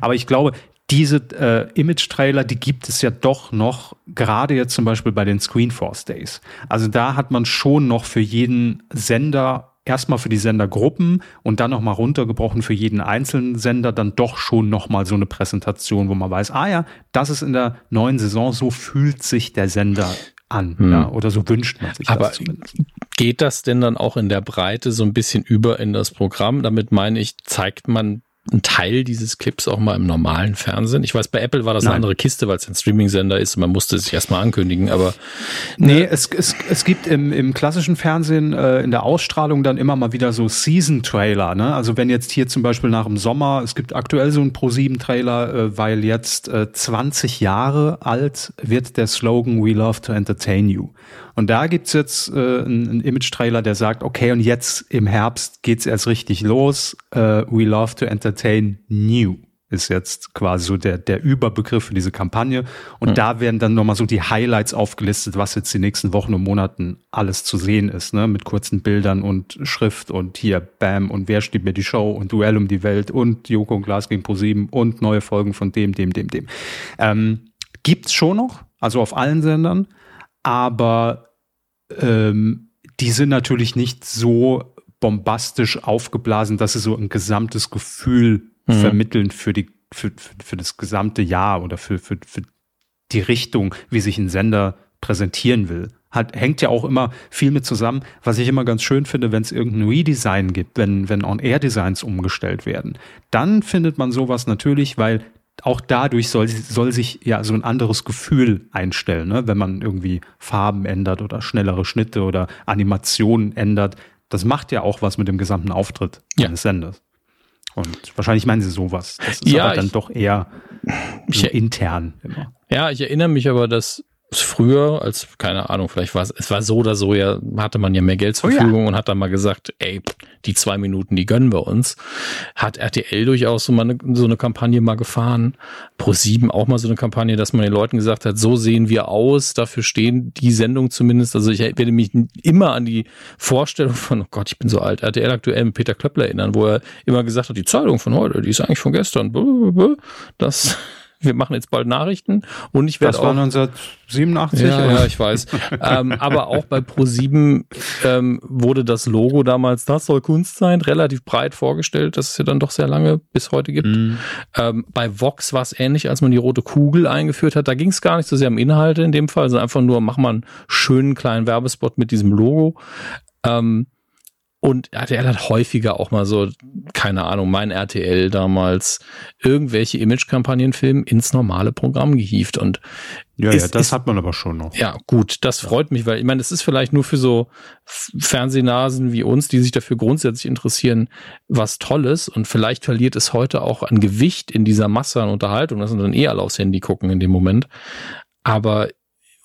Aber ich glaube, diese äh, Image-Trailer, die gibt es ja doch noch, gerade jetzt zum Beispiel bei den Screenforce Days. Also da hat man schon noch für jeden Sender erstmal für die Sendergruppen und dann nochmal runtergebrochen für jeden einzelnen Sender dann doch schon nochmal so eine Präsentation, wo man weiß, ah ja, das ist in der neuen Saison, so fühlt sich der Sender an, hm. ja, oder so wünscht man sich Aber das zumindest. Geht das denn dann auch in der Breite so ein bisschen über in das Programm? Damit meine ich, zeigt man ein Teil dieses Clips auch mal im normalen Fernsehen? Ich weiß, bei Apple war das Nein. eine andere Kiste, weil es ein Streaming-Sender ist. Man musste sich erstmal ankündigen, aber. Nee, ne? es, es, es gibt im, im klassischen Fernsehen äh, in der Ausstrahlung dann immer mal wieder so Season-Trailer. Ne? Also wenn jetzt hier zum Beispiel nach dem Sommer, es gibt aktuell so einen Pro-7-Trailer, äh, weil jetzt äh, 20 Jahre alt wird der Slogan We Love to Entertain You. Und da gibt's jetzt äh, einen, Image-Trailer, der sagt, okay, und jetzt im Herbst geht's erst richtig los. Äh, we love to entertain new ist jetzt quasi so der, der Überbegriff für diese Kampagne. Und mhm. da werden dann nochmal so die Highlights aufgelistet, was jetzt die nächsten Wochen und Monaten alles zu sehen ist, ne? Mit kurzen Bildern und Schrift und hier Bam und wer steht mir die Show und Duell um die Welt und Joko und Glas gegen ProSieben und neue Folgen von dem, dem, dem, dem. Ähm, gibt's schon noch, also auf allen Sendern, aber ähm, die sind natürlich nicht so bombastisch aufgeblasen, dass sie so ein gesamtes Gefühl mhm. vermitteln für die für, für, für das gesamte Jahr oder für, für, für die Richtung, wie sich ein Sender präsentieren will. Hat, hängt ja auch immer viel mit zusammen, was ich immer ganz schön finde, wenn es irgendein Redesign gibt, wenn, wenn On-Air-Designs umgestellt werden. Dann findet man sowas natürlich, weil auch dadurch soll, soll sich ja so ein anderes Gefühl einstellen, ne? wenn man irgendwie Farben ändert oder schnellere Schnitte oder Animationen ändert. Das macht ja auch was mit dem gesamten Auftritt ja. eines Senders. Und wahrscheinlich meinen sie sowas. Das ist ja, aber dann ich, doch eher so intern immer. Ja, ich erinnere mich aber, dass früher, als, keine Ahnung, vielleicht war es, es war so oder so, ja, hatte man ja mehr Geld zur Verfügung oh ja. und hat dann mal gesagt, ey, die zwei Minuten, die gönnen wir uns. Hat RTL durchaus so mal eine, so eine Kampagne mal gefahren. Pro 7 auch mal so eine Kampagne, dass man den Leuten gesagt hat, so sehen wir aus, dafür stehen die Sendungen zumindest. Also ich werde mich immer an die Vorstellung von, oh Gott, ich bin so alt, RTL aktuell mit Peter Klöppler erinnern, wo er immer gesagt hat, die Zeitung von heute, die ist eigentlich von gestern. Das wir machen jetzt bald Nachrichten und ich werde auch. Das war 1987. Ja, oder? ja ich weiß. ähm, aber auch bei Pro7 ähm, wurde das Logo damals, das soll Kunst sein, relativ breit vorgestellt, das es ja dann doch sehr lange bis heute gibt. Mm. Ähm, bei Vox war es ähnlich, als man die rote Kugel eingeführt hat. Da ging es gar nicht so sehr um Inhalte in dem Fall, sondern einfach nur, mach mal einen schönen kleinen Werbespot mit diesem Logo. Ähm, und RTL hat häufiger auch mal so, keine Ahnung, mein RTL damals, irgendwelche Image-Kampagnen-Filme ins normale Programm gehievt. Und ja, ist, ja, das ist, hat man aber schon noch. Ja, gut, das ja. freut mich, weil ich meine, es ist vielleicht nur für so Fernsehnasen wie uns, die sich dafür grundsätzlich interessieren, was Tolles. Und vielleicht verliert es heute auch an Gewicht in dieser Masse an Unterhaltung, dass man dann eh alle aufs Handy gucken in dem Moment. Aber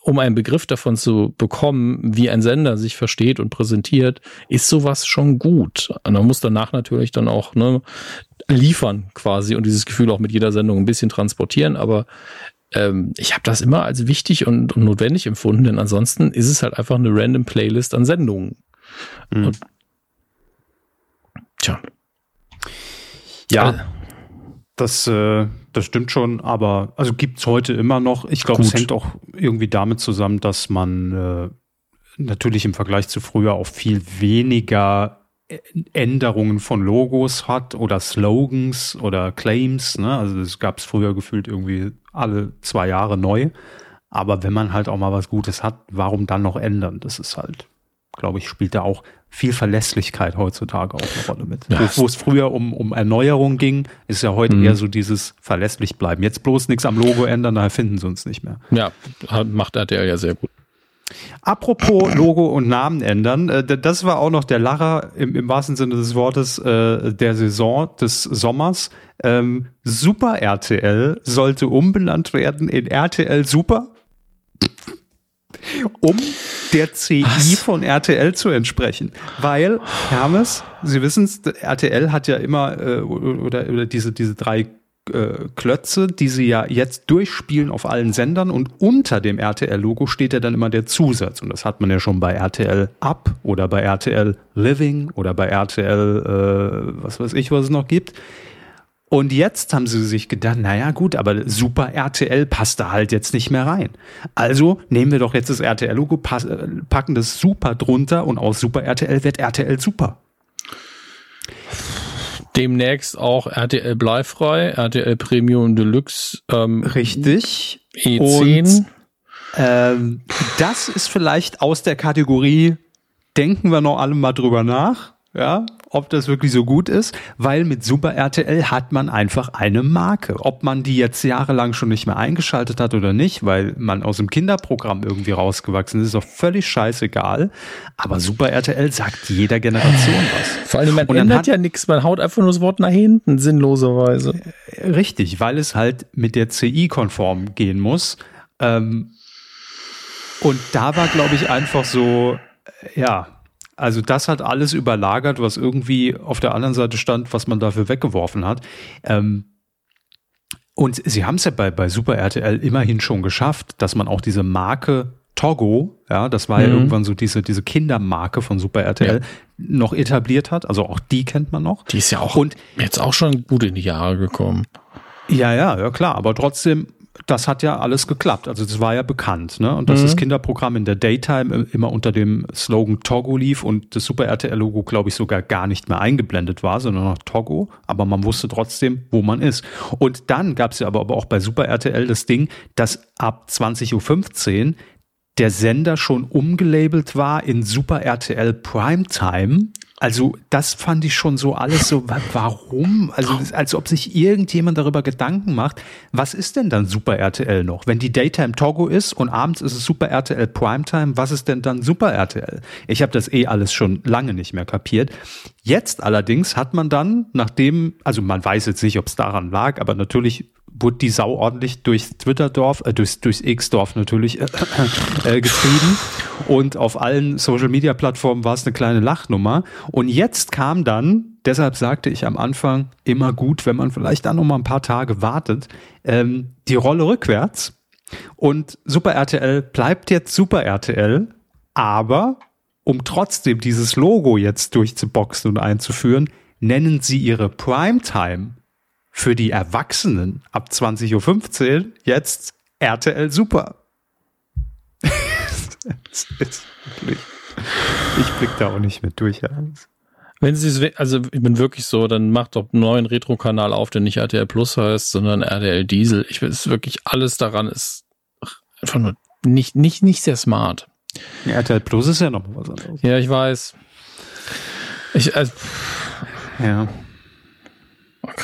um einen Begriff davon zu bekommen, wie ein Sender sich versteht und präsentiert, ist sowas schon gut. Und man muss danach natürlich dann auch ne, liefern quasi und dieses Gefühl auch mit jeder Sendung ein bisschen transportieren. Aber ähm, ich habe das immer als wichtig und, und, notwendig empfunden, denn ansonsten ist es halt einfach eine random Playlist an Sendungen. Mhm. Und, tja. Ja, äh, das äh das stimmt schon, aber also gibt's heute immer noch. Ich glaube, es hängt auch irgendwie damit zusammen, dass man äh, natürlich im Vergleich zu früher auch viel weniger Änderungen von Logos hat oder Slogans oder Claims. Ne? Also das gab es früher gefühlt irgendwie alle zwei Jahre neu. Aber wenn man halt auch mal was Gutes hat, warum dann noch ändern? Das ist halt, glaube ich, spielt da auch viel Verlässlichkeit heutzutage auch eine Rolle mit. Ja. Wo es früher um, um Erneuerung ging, ist ja heute mhm. eher so dieses verlässlich bleiben. Jetzt bloß nichts am Logo ändern, daher finden sie uns nicht mehr. Ja, macht RTL ja sehr gut. Apropos [clears throat] Logo und Namen ändern, äh, das war auch noch der Lacher im, im wahrsten Sinne des Wortes äh, der Saison des Sommers. Ähm, Super RTL sollte umbenannt werden in RTL Super, um der CI Was? von RTL zu entsprechen. Weil, Hermes, Sie wissen es, RTL hat ja immer äh, oder, oder diese, diese drei äh, Klötze, die sie ja jetzt durchspielen auf allen Sendern und unter dem RTL-Logo steht ja dann immer der Zusatz. Und das hat man ja schon bei RTL Up oder bei RTL Living oder bei RTL, äh, was weiß ich, was es noch gibt. Und jetzt haben sie sich gedacht, naja gut, aber Super RTL passt da halt jetzt nicht mehr rein. Also nehmen wir doch jetzt das RTL-Logo, äh, packen das Super drunter und aus Super RTL wird RTL Super. Demnächst auch RTL Bleifrei, RTL Premium Deluxe. Ähm, Richtig. E10. Und, ähm, das ist vielleicht aus der Kategorie, denken wir noch alle mal drüber nach. Ja, ob das wirklich so gut ist, weil mit Super RTL hat man einfach eine Marke. Ob man die jetzt jahrelang schon nicht mehr eingeschaltet hat oder nicht, weil man aus dem Kinderprogramm irgendwie rausgewachsen ist, ist doch völlig scheißegal. Aber Super RTL sagt jeder Generation was. Vor allem, man Und ändert ja nichts, man haut einfach nur das Wort nach hinten, sinnloserweise. Richtig, weil es halt mit der CI konform gehen muss. Ähm, und da war, glaube ich, einfach so, ja, also das hat alles überlagert, was irgendwie auf der anderen Seite stand, was man dafür weggeworfen hat. Ähm, und sie haben es ja bei, bei Super RTL immerhin schon geschafft, dass man auch diese Marke Togo, ja, das war mhm. ja irgendwann so diese, diese Kindermarke von Super RTL, ja. noch etabliert hat. Also auch die kennt man noch. Die ist ja auch und, jetzt auch schon gut in die Jahre gekommen. Ja, ja, ja, klar. Aber trotzdem das hat ja alles geklappt. Also das war ja bekannt. Ne? Und dass mhm. das Kinderprogramm in der Daytime immer unter dem Slogan Togo lief und das Super RTL-Logo, glaube ich, sogar gar nicht mehr eingeblendet war, sondern noch Togo. Aber man wusste trotzdem, wo man ist. Und dann gab es ja aber, aber auch bei Super RTL das Ding, dass ab 20.15 Uhr der Sender schon umgelabelt war in Super RTL Primetime also das fand ich schon so alles so, warum? Also als ob sich irgendjemand darüber Gedanken macht, was ist denn dann Super RTL noch? Wenn die Daytime Togo ist und abends ist es Super RTL Primetime, was ist denn dann Super RTL? Ich habe das eh alles schon lange nicht mehr kapiert. Jetzt allerdings hat man dann, nachdem, also man weiß jetzt nicht, ob es daran lag, aber natürlich wurde die Sau ordentlich durchs Twitterdorf, äh, durchs, durchs X-Dorf natürlich äh, äh, getrieben. Und auf allen Social-Media-Plattformen war es eine kleine Lachnummer. Und jetzt kam dann, deshalb sagte ich am Anfang, immer gut, wenn man vielleicht dann noch mal ein paar Tage wartet, ähm, die Rolle rückwärts. Und Super RTL bleibt jetzt Super RTL, aber um trotzdem dieses Logo jetzt durchzuboxen und einzuführen, nennen sie ihre Primetime für die Erwachsenen ab 20.15 Uhr jetzt RTL Super. Ich blick da auch nicht mit durch. Wenn sie also ich bin wirklich so, dann macht doch einen neuen Retro-Kanal auf, der nicht RTL Plus heißt, sondern RTL Diesel. Ich weiß wirklich alles daran ist einfach nur nicht, nicht, nicht sehr smart. Ja, RTL Plus ist ja noch was anderes. Ja, ich weiß. Ich, also, ja.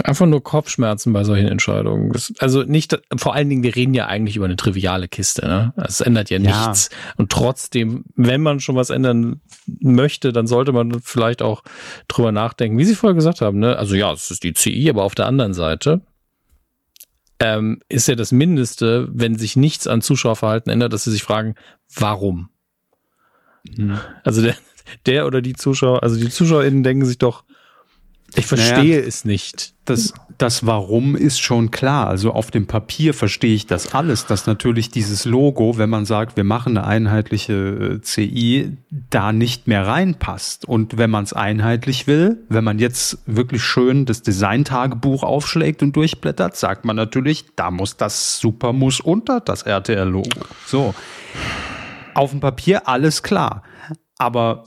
Einfach nur Kopfschmerzen bei solchen Entscheidungen. Das, also nicht, vor allen Dingen, wir reden ja eigentlich über eine triviale Kiste, ne? Es ändert ja, ja nichts. Und trotzdem, wenn man schon was ändern möchte, dann sollte man vielleicht auch drüber nachdenken, wie Sie vorher gesagt haben, ne? Also ja, es ist die CI, aber auf der anderen Seite ähm, ist ja das Mindeste, wenn sich nichts an Zuschauerverhalten ändert, dass sie sich fragen, warum? Hm. Also der, der oder die Zuschauer, also die ZuschauerInnen denken sich doch, ich verstehe naja, es nicht. Das, das Warum ist schon klar. Also auf dem Papier verstehe ich das alles, dass natürlich dieses Logo, wenn man sagt, wir machen eine einheitliche äh, CI, da nicht mehr reinpasst. Und wenn man es einheitlich will, wenn man jetzt wirklich schön das Design-Tagebuch aufschlägt und durchblättert, sagt man natürlich, da muss das Super muss unter das RTL-Logo. So. Auf dem Papier alles klar. Aber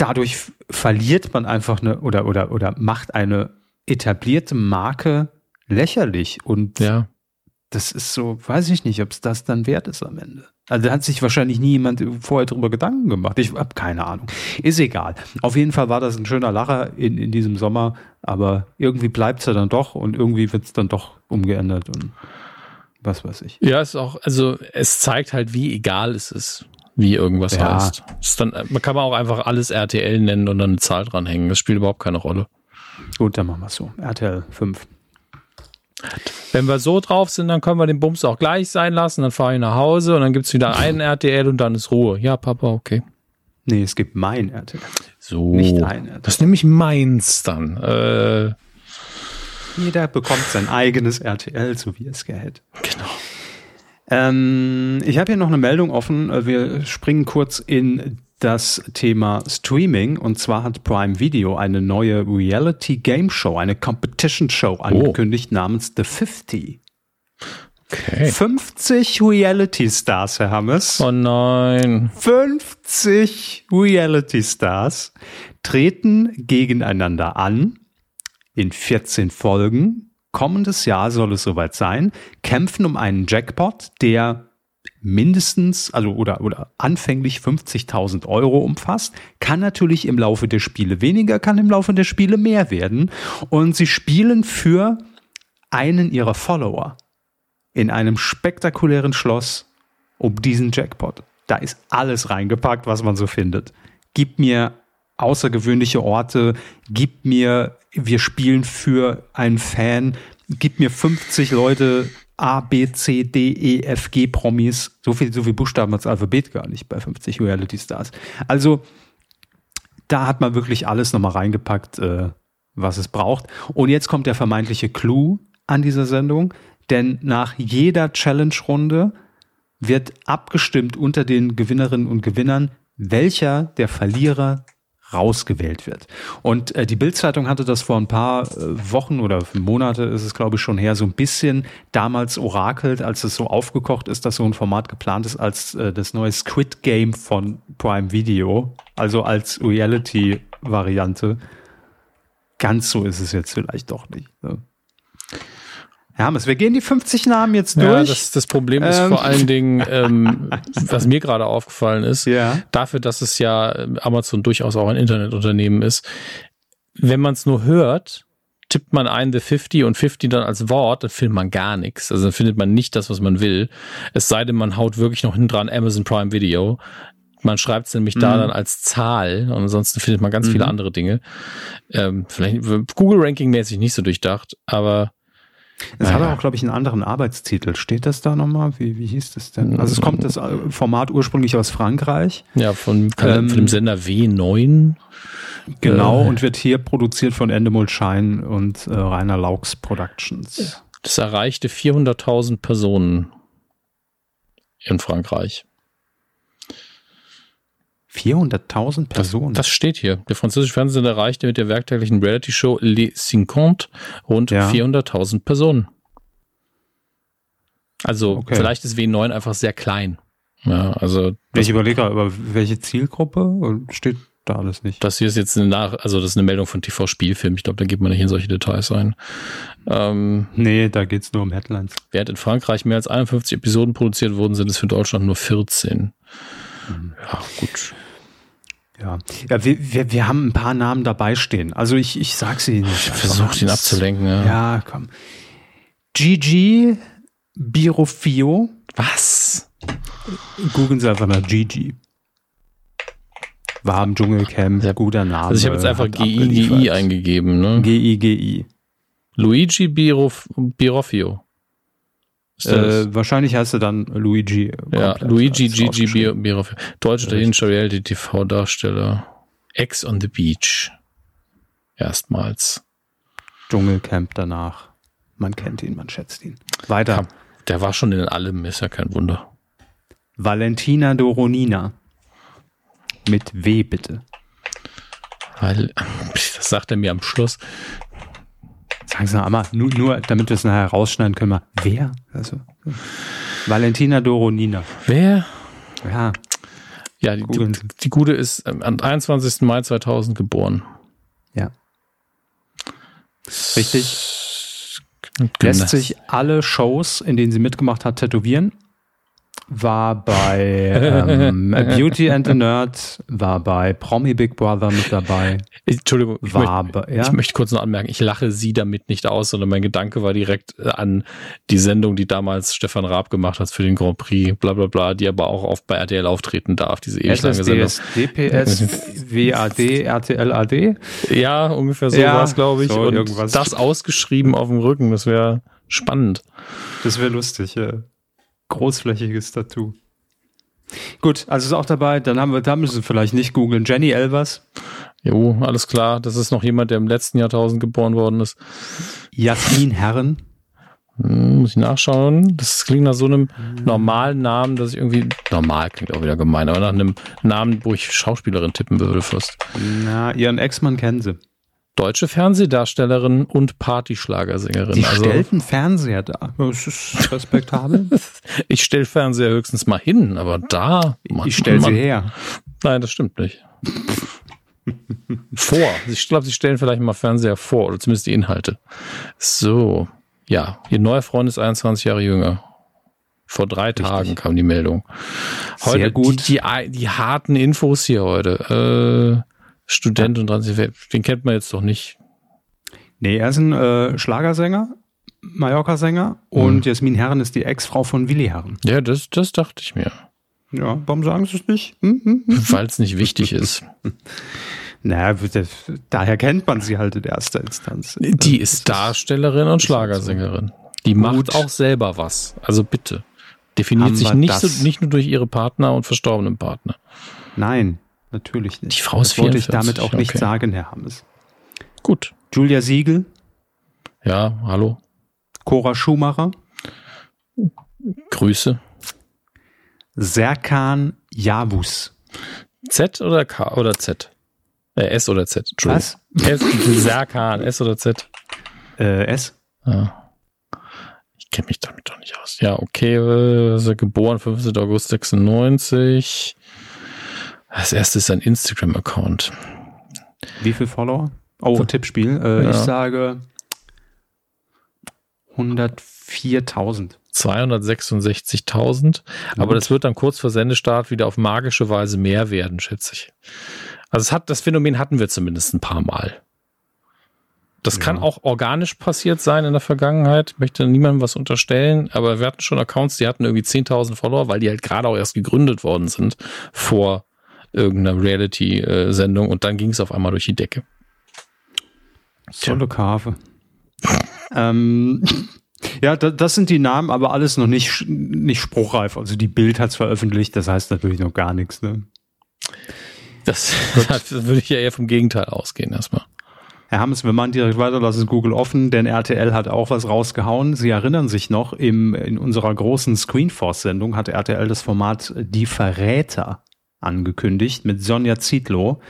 dadurch verliert man einfach eine oder oder oder macht eine etablierte Marke lächerlich und ja. das ist so, weiß ich nicht, ob es das dann wert ist am Ende. Also da hat sich wahrscheinlich nie jemand vorher drüber Gedanken gemacht. Ich habe keine Ahnung. Ist egal. Auf jeden Fall war das ein schöner Lacher in, in diesem Sommer, aber irgendwie bleibt es ja dann doch und irgendwie wird es dann doch umgeändert und was weiß ich. Ja, ist auch, also es zeigt halt, wie egal es ist wie irgendwas ja. heißt. Ist dann, man kann auch einfach alles RTL nennen und dann eine Zahl dranhängen. Das spielt überhaupt keine Rolle. Gut, dann machen wir es so. RTL 5. Wenn wir so drauf sind, dann können wir den Bums auch gleich sein lassen. Dann fahre ich nach Hause und dann gibt es wieder einen RTL und dann ist Ruhe. Ja, Papa, okay. Nee, es gibt mein RTL. So. Nicht ein RTL. Das ist nämlich meins dann. Äh, Jeder bekommt sein eigenes RTL, so wie es gehört. genau. Ähm, ich habe hier noch eine Meldung offen. Wir springen kurz in das Thema Streaming. Und zwar hat Prime Video eine neue Reality Game Show, eine Competition Show angekündigt oh. namens The 50. Okay. 50 Reality Stars, Herr Hammes. Oh nein. 50 Reality Stars treten gegeneinander an in 14 Folgen. Kommendes Jahr soll es soweit sein, kämpfen um einen Jackpot, der mindestens, also oder, oder anfänglich 50.000 Euro umfasst, kann natürlich im Laufe der Spiele weniger, kann im Laufe der Spiele mehr werden. Und sie spielen für einen ihrer Follower in einem spektakulären Schloss um diesen Jackpot. Da ist alles reingepackt, was man so findet. Gib mir außergewöhnliche Orte, gib mir, wir spielen für einen Fan, gib mir 50 Leute A, B, C, D, E, F, G Promis. So viel, so viel Buchstaben als Alphabet gar nicht bei 50 Reality Stars. Also, da hat man wirklich alles nochmal reingepackt, äh, was es braucht. Und jetzt kommt der vermeintliche Clou an dieser Sendung, denn nach jeder Challenge-Runde wird abgestimmt unter den Gewinnerinnen und Gewinnern, welcher der Verlierer rausgewählt wird. Und äh, die Bildzeitung hatte das vor ein paar äh, Wochen oder Monate ist es glaube ich schon her so ein bisschen damals orakelt, als es so aufgekocht ist, dass so ein Format geplant ist als äh, das neue Squid Game von Prime Video, also als Reality Variante. Ganz so ist es jetzt vielleicht doch nicht. Ne? Hermes, wir gehen die 50 Namen jetzt durch. Ja, das, das Problem ist ähm. vor allen Dingen, ähm, [laughs] was mir gerade aufgefallen ist, ja. dafür, dass es ja ähm, Amazon durchaus auch ein Internetunternehmen ist, wenn man es nur hört, tippt man ein The 50 und 50 dann als Wort, dann findet man gar nichts. Also dann findet man nicht das, was man will. Es sei denn, man haut wirklich noch hinten dran Amazon Prime Video. Man schreibt es nämlich mhm. da dann als Zahl und ansonsten findet man ganz mhm. viele andere Dinge. Ähm, vielleicht Google Ranking mäßig nicht so durchdacht, aber es naja. hat auch, glaube ich, einen anderen Arbeitstitel. Steht das da nochmal? Wie, wie hieß das denn? Also es kommt das äh, Format ursprünglich aus Frankreich. Ja, von, ähm, von dem Sender W9. Genau, äh, und wird hier produziert von Endemol Schein und äh, Rainer Laux Productions. Das erreichte 400.000 Personen in Frankreich. 400.000 Personen. Das, das, steht hier. Der französische Fernsehen erreichte mit der werktäglichen Reality-Show Les Cinquante rund ja. 400.000 Personen. Also okay. vielleicht ist W9 einfach sehr klein. Ja, also ich überlege aber welche Zielgruppe steht da alles nicht. Das hier ist jetzt eine Nach also das ist eine Meldung von TV Spielfilm. Ich glaube, da geht man nicht in solche Details ein. Ähm, nee, da geht's nur um Headlines. Während in Frankreich mehr als 51 Episoden produziert wurden, sind es für Deutschland nur 14. Mhm. Ja, gut. Ja, ja wir, wir, wir haben ein paar Namen dabei stehen. Also ich, ich sag sie nicht. Ich versuche ihn abzulenken. Ja. ja, komm. Gigi Birofio. Was? Googeln Sie einfach mal Gigi. Warm Dschungelcamp, sehr guter Name. Also ich habe jetzt einfach GIGI eingegeben, ne? GIGI. Luigi Birof Birofio. Äh, wahrscheinlich heißt er dann Luigi. Ja, Luigi Gigi Birofio. Deutscher italienischer Reality TV Darsteller. Ex on the Beach. Erstmals. Dschungelcamp danach. Man kennt ihn, man schätzt ihn. Weiter. Ja, der war schon in allem, ist ja kein Wunder. Valentina Doronina. Mit W bitte. Weil, [laughs] das sagt er mir am Schluss. Sagen Sie mal, nur, nur damit wir es nachher rausschneiden können, mal, wer? Also, Valentina Doronina. Wer? Ja. Ja, die, die, die Gute ist am 21. Mai 2000 geboren. Ja. Richtig. Lässt sich alle Shows, in denen sie mitgemacht hat, tätowieren. War bei ähm, [laughs] Beauty and the Nerd, war bei Promi Big Brother mit dabei. Entschuldigung, ich, war möchte, bei, ja? ich möchte kurz noch anmerken, ich lache sie damit nicht aus, sondern mein Gedanke war direkt äh, an die Sendung, die damals Stefan Raab gemacht hat für den Grand Prix, bla bla bla, die aber auch oft bei RTL auftreten darf, diese ewig lange Sendung. DPS, [laughs] WAD, RTL AD. Ja, ungefähr so Ja, war es, glaube ich. so und irgendwas. das ausgeschrieben auf dem Rücken, das wäre spannend. Das wäre lustig, ja. Großflächiges Tattoo. Gut, also ist auch dabei. Dann haben wir, da müssen wir vielleicht nicht googeln. Jenny Elvers, Jo, alles klar. Das ist noch jemand, der im letzten Jahrtausend geboren worden ist. Jasmin Herren, Hm, muss ich nachschauen. Das klingt nach so einem normalen Namen, dass ich irgendwie, normal klingt auch wieder gemein, aber nach einem Namen, wo ich Schauspielerin tippen würde fast. na, ihren Ex-Mann kennen sie. Deutsche Fernsehdarstellerin und Partyschlagersängerin. Die also, stellt einen Fernseher da. Das ist respektabel. [laughs] ich stelle Fernseher höchstens mal hin, aber da. Mann, ich stelle sie her. Nein, das stimmt nicht. vor. Ich glaube, sie stellen vielleicht mal Fernseher vor oder zumindest die Inhalte. So. Ja, ihr neuer Freund ist 21 Jahre jünger. Vor drei Tagen kam die Meldung. Heute Sehr gut. Die, die, die harten Infos hier heute. Äh, Student und 30, den kennt man jetzt doch nicht. Nee, er ist ein äh, Schlagersänger, Mallorca-Sänger und Jasmin Herren ist die Ex-Frau von Willi Herren. Ja, das, das dachte ich mir. Ja, warum sagen sie es nicht? Hm, hm, hm. [laughs] Weil es nicht wichtig ist. [laughs] Naja, daher kennt man sie halt in erster Instanz. Die ist Darstellerin und Schlagersängerin. Die macht Gut. auch selber was. Also bitte. Definiert Haben sich nicht, so, nicht nur durch ihre Partner und verstorbenen Partner. Nein, natürlich nicht. Die Frau ist das wollte ich 44, damit auch nicht okay. sagen, Herr Hammes. Gut. Julia Siegel, Ja, hallo. Cora Schumacher, Grüße. Serkan Yavuz. Z oder K oder Z? Äh, S oder Z. Entschuldigung. Was? S, Serkan, S oder Z? Äh, S. Ja. Ich kenne mich damit doch nicht aus. Ja, okay. äh, geboren 15. August 96. Das erste ist ein Instagram-Account. Wie viel Follower? Oh, Tippspiel. Äh, Ja. Ich sage 104.000. 266.000. Aber das wird dann kurz vor Sendestart wieder auf magische Weise mehr werden, schätze ich. Also es hat, das Phänomen hatten wir zumindest ein paar Mal. Das kann auch organisch passiert sein in der Vergangenheit. Ich möchte niemandem was unterstellen, aber wir hatten schon Accounts, die hatten irgendwie 10.000 Follower, weil die halt gerade auch erst gegründet worden sind vor irgendeiner Reality-Sendung und dann ging es auf einmal durch die Decke. Tolle Kave. ähm, [laughs] ja, da, das sind die Namen, aber alles noch nicht, nicht spruchreif. Also die Bild hat es veröffentlicht, das heißt natürlich noch gar nichts. Ne? Das, [laughs] das würde ich ja eher vom Gegenteil ausgehen erstmal. Herr Hammes, wir machen direkt weiter, lassen Google offen, denn RTL hat auch was rausgehauen. Sie erinnern sich noch, im, in unserer großen Screenforce-Sendung hat RTL das Format Die Verräter angekündigt mit Sonja Zietlow.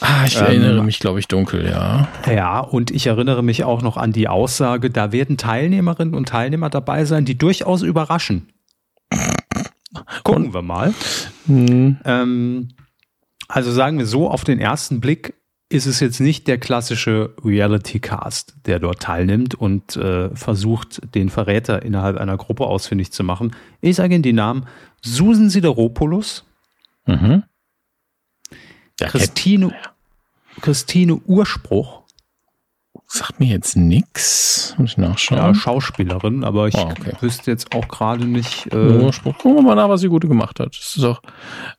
Ah, ich Ähm, erinnere mich, glaube ich, dunkel, ja. Ja, und ich erinnere mich auch noch an die Aussage, da werden Teilnehmerinnen und Teilnehmer dabei sein, die durchaus überraschen. Gucken wir mal. Hm. Ähm, also sagen wir so, auf den ersten Blick ist es jetzt nicht der klassische Reality-Cast, der dort teilnimmt und äh, versucht, den Verräter innerhalb einer Gruppe ausfindig zu machen. Ich sage Ihnen die Namen. Susan Sideropoulos, Mhm. Ja, Christine, Christine Urspruch, sagt mir jetzt nix. Muss ich ja, nachschauen. Schauspielerin, aber ich Ah, okay. wüsste jetzt auch gerade nicht. Ja. Äh, Spruch. Gucken wir mal nach, was sie Gute gemacht hat. Das ist auch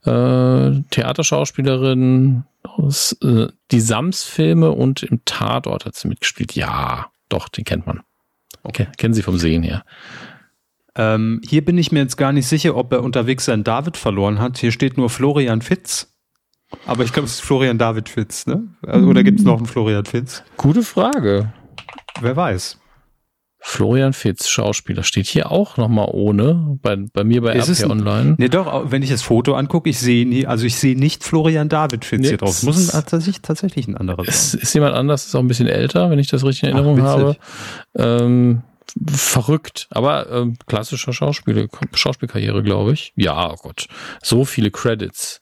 äh, Theaterschauspielerin, aus, äh, die Sams-Filme und im Tatort hat sie mitgespielt. Ja, doch, den kennt man. Okay. Kennen Sie vom Sehen her. Ähm, hier bin ich mir jetzt gar nicht sicher, ob er unterwegs seinen David verloren hat. Hier steht nur Florian Fitz. Aber ich glaube, es ist Florian David Fitz, ne? Also, Oder gibt es noch einen Florian Fitz? Gute Frage. Wer weiß. Florian Fitz, Schauspieler, steht hier auch nochmal ohne, bei, bei mir bei Ist RP Online. Ne, doch, wenn ich das Foto angucke, ich sehe nie, also ich sehe nicht Florian David Fitz Nee, hier drauf. Muss ist- ein, tatsächlich, tatsächlich ein anderer sein. ist jemand anders, ist auch ein bisschen älter, wenn ich das richtig in Ach, Erinnerung habe. witzig. Ähm, verrückt, aber ähm, klassischer Schauspiel, Schauspielkarriere, glaube ich. Ja, oh Gott, so viele Credits.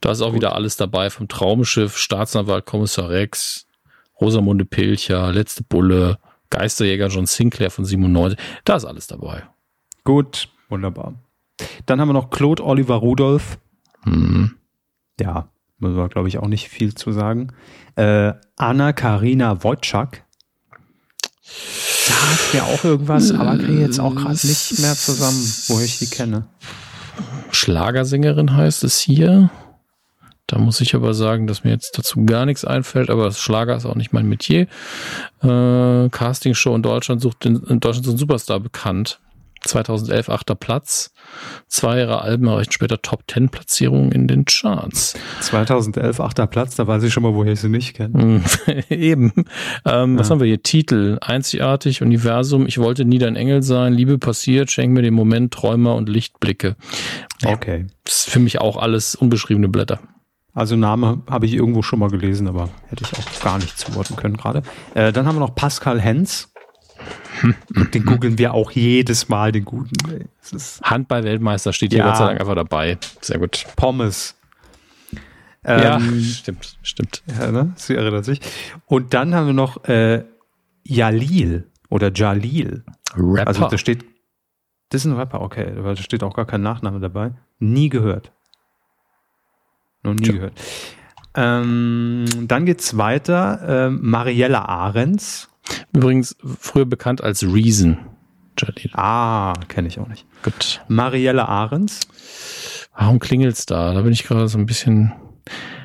Da ist auch wieder alles dabei, vom Traumschiff, Staatsanwalt, Kommissar Rex, Rosamunde Pilcher, Letzte Bulle, Geisterjäger John Sinclair von 97. Da ist alles dabei. Gut, wunderbar. Dann haben wir noch Claude Oliver Rudolph. Hm. Ja, muss man, glaube ich, auch nicht viel zu sagen. Äh, Anna Karina Wojcik. Sagt mir auch irgendwas, aber kriege jetzt auch gerade nicht mehr zusammen, woher ich die kenne. Schlagersängerin heißt es hier. Da muss ich aber sagen, dass mir jetzt dazu gar nichts einfällt, aber Schlager ist auch nicht mein Metier. Äh, Castingshow in Deutschland sucht in, in Deutschland so einen Superstar bekannt. 2011 achter Platz. Zwei ihrer Alben erreichten später Top 10 Platzierungen in den Charts. 2011 achter Platz, da weiß ich schon mal, woher ich sie nicht kenne. [laughs] Eben. Ähm, ja. Was haben wir hier? Titel. Einzigartig, Universum, ich wollte nie dein Engel sein, Liebe passiert, schenk mir den Moment, Träumer und Lichtblicke. Okay. Das ist für mich auch alles unbeschriebene Blätter. Also Name habe ich irgendwo schon mal gelesen, aber hätte ich auch gar nicht zuordnen können gerade. Äh, dann haben wir noch Pascal Hens. Den googeln wir auch jedes Mal, den guten. Handball-Weltmeister steht hier ja. Gott sei Dank einfach dabei. Sehr gut. Pommes. Ähm, ja, stimmt, stimmt. Ja, ne? Sie erinnert sich. Und dann haben wir noch äh, Jalil oder Jalil. Rapper. Also da steht, das ist ein Rapper, okay, aber da steht auch gar kein Nachname dabei. Nie gehört. Noch nie Tja. gehört. Ähm, dann geht's weiter. Ähm, Mariella Ahrens. Übrigens früher bekannt als Reason. Jalil. Ah, kenne ich auch nicht. Gut. Mariella Ahrens. Warum klingelt's da? Da bin ich gerade so ein bisschen.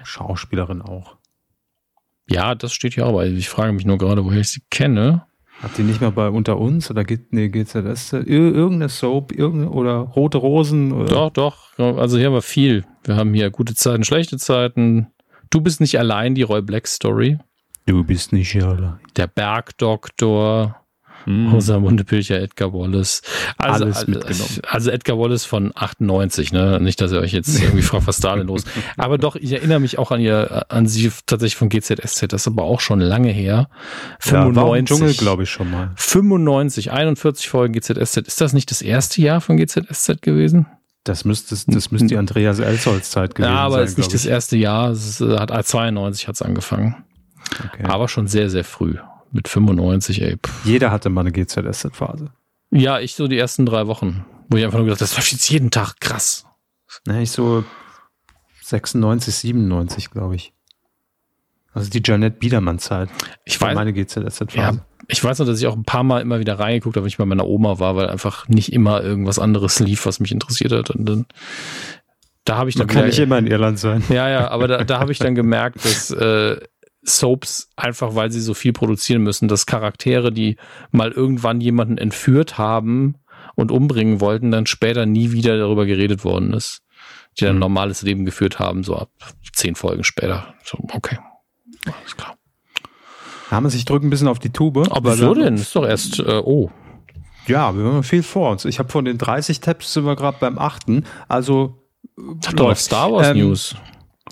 Schauspielerin auch. Ja, das steht hier aber. Ich frage mich nur gerade, woher ich sie kenne. Hat die nicht mal bei Unter uns oder geht, nee, geht's ja das, irgendeine Soap, irgendeine, oder Rote Rosen? Oder? Doch, doch. Also hier haben wir viel. Wir haben hier gute Zeiten, schlechte Zeiten. Du bist nicht allein, die Roy Black Story. Du bist nicht allein. Der Bergdoktor. Mm. Rosamunde Pilcher, Edgar Wallace. Also, Alles mitgenommen. Also Edgar Wallace von 98, ne? Nicht, dass ihr euch jetzt irgendwie fragt, was da denn los [laughs] Aber doch, ich erinnere mich auch an ihr, an sie tatsächlich von GZSZ. Das ist aber auch schon lange her. 95. Ja, Dschungel, glaube ich, schon mal. 95, 41 Folgen GZSZ. Ist das nicht das erste Jahr von GZSZ gewesen? Das müsste, das müsste die Andreas Elsholz Zeit gewesen sein. Ja, aber es ist nicht das erste Jahr. Es hat 92 hat es angefangen. Okay. Aber schon sehr, sehr früh mit 95, ey. Pff. Jeder hatte mal eine GZSZ-Phase. Ja, ich so die ersten drei Wochen, wo ich einfach nur gedacht, das war jetzt jeden Tag krass. Ne, ich so 96, 97, glaube ich. Also die Janet Biedermann-Zeit. Ich weiß. Meine GZSZ-Phase. Ja, ich weiß noch, dass ich auch ein paar Mal immer wieder reingeguckt habe, wenn ich bei meiner Oma war, weil einfach nicht immer irgendwas anderes lief, was mich interessiert hat. Und dann da habe ich dann Man kann nicht immer in Irland sein. Ja, ja, aber da, da habe ich dann gemerkt, dass äh, Soaps einfach, weil sie so viel produzieren müssen, dass Charaktere, die mal irgendwann jemanden entführt haben und umbringen wollten, dann später nie wieder darüber geredet worden ist. Die dann ein mhm. normales Leben geführt haben, so ab zehn Folgen später. So, okay. Alles klar. Haben sich drücken ein bisschen auf die Tube. Aber wieso denn? Ist doch erst, äh, oh. Ja, wir haben viel vor uns. Ich habe von den 30 Tabs sind wir gerade beim achten. Also Hat doch Star Wars ähm, News.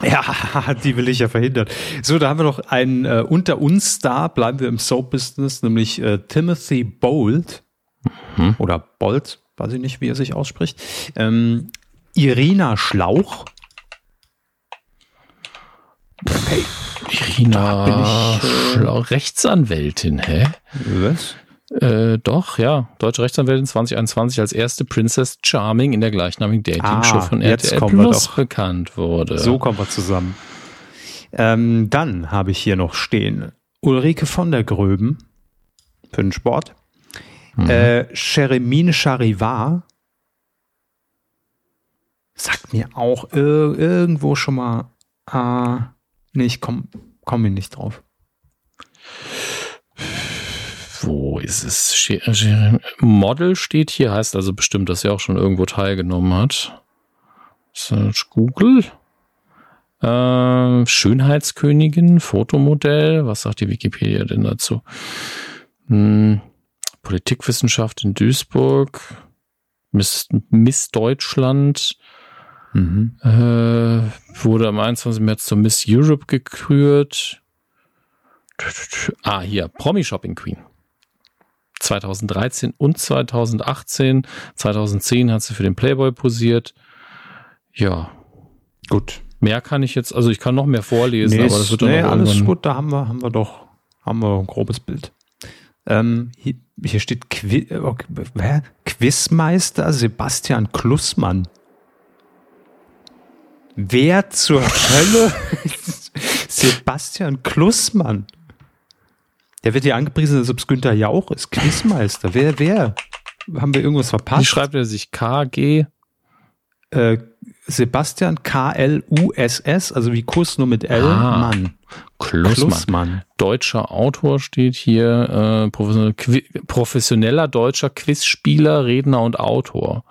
Ja, [laughs] die will ich ja verhindern. So, da haben wir noch einen äh, unter uns Star, bleiben wir im Soap-Business, nämlich äh, Timothy Bolt mhm. oder Bolt, weiß ich nicht, wie er sich ausspricht. Ähm, Irina Schlauch. Okay. Irina Schlauch, Rechtsanwältin, hä? Was? Äh, doch, ja. Deutsche Rechtsanwältin 2021 als erste Princess Charming in der gleichnamigen Dating-Show ah, von RTL Plus bekannt wurde. So kommen wir zusammen. Ähm, dann habe ich hier noch stehen Ulrike von der Gröben für den Sport. Mhm. Äh, Charivar sagt mir auch ir irgendwo schon mal, äh, nee, ich komme komm mir nicht drauf wo ist es? Model steht hier, heißt also bestimmt, dass er auch schon irgendwo teilgenommen hat. Search Google. Äh, Schönheitskönigin, Fotomodell. Was sagt die Wikipedia denn dazu? Hm, Politikwissenschaft in Duisburg. Miss, Miss Deutschland. Mhm. Äh, wurde am 21. März zur Miss Europe gekürt. Ah, hier, Promi Shopping Queen. 2013 und 2018. 2010 hat sie für den Playboy posiert. Ja. Gut. Mehr kann ich jetzt, also ich kann noch mehr vorlesen, nee, aber das wird dann nee, alles gut, da haben wir, haben wir doch, haben wir ein grobes Bild. Ähm, hier, hier steht Qui okay, Quizmeister Sebastian Klussmann. Wer zur Hölle? [laughs] Sebastian Klussmann. Der wird hier angepriesen, als ob es Günther Jauch ist. Quizmeister. Wer, wer? Haben wir irgendwas verpasst? Wie schreibt er sich? KG? Äh, Sebastian K-L-U-S-S, also wie Kuss nur mit L. Ah. Mann. Klussmann. Klussmann. Deutscher Autor steht hier, äh, professioneller deutscher Quizspieler, Redner und Autor.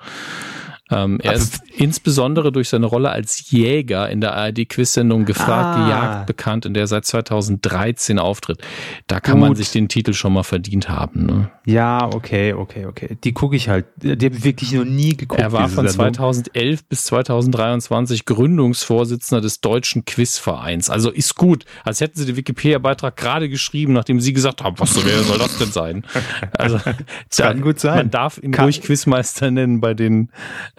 Ähm, er Aber- ist insbesondere durch seine Rolle als Jäger in der ARD-Quiz-Sendung Gefragt, Ah. gejagt bekannt, in der er seit 2013 auftritt. Da kann man Gut. sich den Titel schon mal verdient haben. Ne? Ja, okay, okay, okay. Die gucke ich halt. Die habe ich wirklich noch nie geguckt. Er war von Sendung. 2011 bis 2023 Gründungsvorsitzender des Deutschen Quizvereins. Also ist gut, als hätten sie den Wikipedia-Beitrag gerade geschrieben, nachdem sie gesagt haben, was wer soll das denn sein? Also das [laughs] kann gut sein. Man darf ihn Kann- ruhig Quizmeister nennen bei den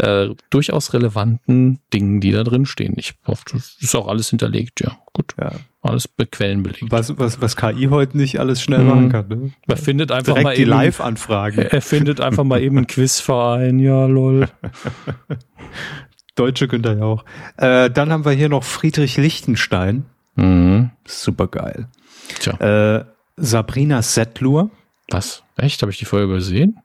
äh, durchaus relevanten Dingen, die da drin stehen. Ich hoffe, das ist auch alles hinterlegt, ja. Gut, Ja. alles mit Quellen belegt. Was, was, was KI heute nicht alles schnell Mhm. machen kann. Ne? Man findet einfach mal Direkt die eben, Live-Anfragen. [laughs] er findet einfach mal eben einen Quizverein, ja lol. [laughs] Deutsche Günther Jauch. Äh, dann haben wir hier noch Friedrich Lichtenstein. Mhm. Super geil. Tja. Äh, Sabrina Settlur. Was? Echt? Habe ich die vorher übersehen?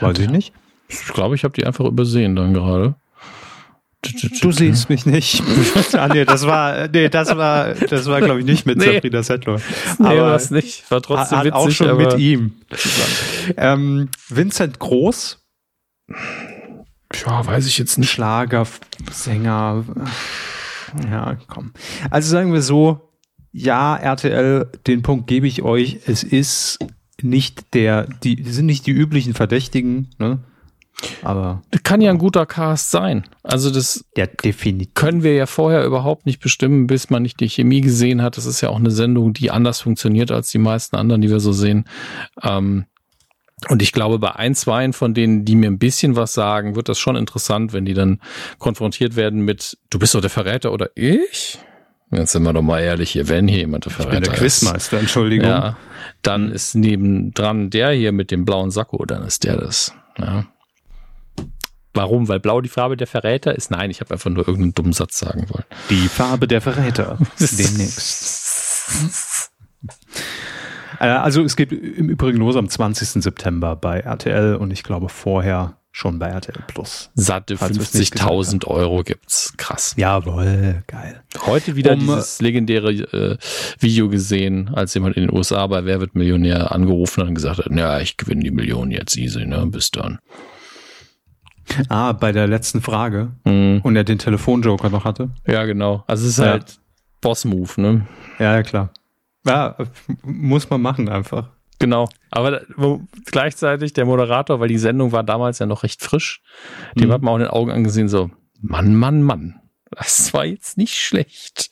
Weiß ich nicht. Ich glaube, ich habe die einfach übersehen dann gerade. Du siehst mich nicht. [laughs] ah, nee, das war, nee, das war, das war, glaube ich, nicht mit Nee. Sabrina Settler. Nee, aber was nicht. War trotzdem hat witzig. auch schon aber mit ihm. Ähm, Vincent Groß, Ja, weiß ich jetzt nicht. Schlager, Sänger. Ja, komm. Also sagen wir so, ja, RTL, den Punkt gebe ich euch. Es ist nicht der, die sind nicht die üblichen Verdächtigen, ne? Aber Kann ja ein guter Cast sein. Also das der definitiv. können wir ja vorher überhaupt nicht bestimmen, bis man nicht die Chemie gesehen hat. Das ist ja auch eine Sendung, die anders funktioniert als die meisten anderen, die wir so sehen. Ähm, und ich glaube, bei ein, zwei von denen, die mir ein bisschen was sagen, wird das schon interessant, wenn die dann konfrontiert werden mit, du bist doch der Verräter oder ich? Jetzt sind wir doch mal ehrlich hier, wenn hier jemand der Ich bin Verräter der ist. Quizmeister, Entschuldigung. Ja, dann ist nebendran der hier mit dem blauen Sakko, dann ist der das. Ja. Warum? Weil blau die Farbe der Verräter ist? Nein, ich habe einfach nur irgendeinen dummen Satz sagen wollen. Die Farbe der Verräter. [laughs] Demnächst. Äh, Also es geht im Übrigen los am 20. September bei RTL und ich glaube vorher schon bei RTL Plus. Satte Falls wir's nicht gesagt 50.000 Euro gibt's. Krass. Jawohl, geil. Heute wieder Um, dieses legendäre äh, Video gesehen, als jemand in den USA bei Wer wird Millionär angerufen hat und gesagt hat, ja, ich gewinne die Million jetzt easy, ne, bis dann. Ah, bei der letzten Frage Mhm. und er den Telefonjoker noch hatte. Ja, genau. Also es ist Ja. halt Boss-Move, ne? Ja, ja, klar. Ja, muss man machen einfach. Genau. Aber da- wo, gleichzeitig der Moderator, weil die Sendung war damals ja noch recht frisch, dem Mhm. hat man auch in den Augen angesehen, so, Mann, Mann, Mann. Das war jetzt nicht schlecht.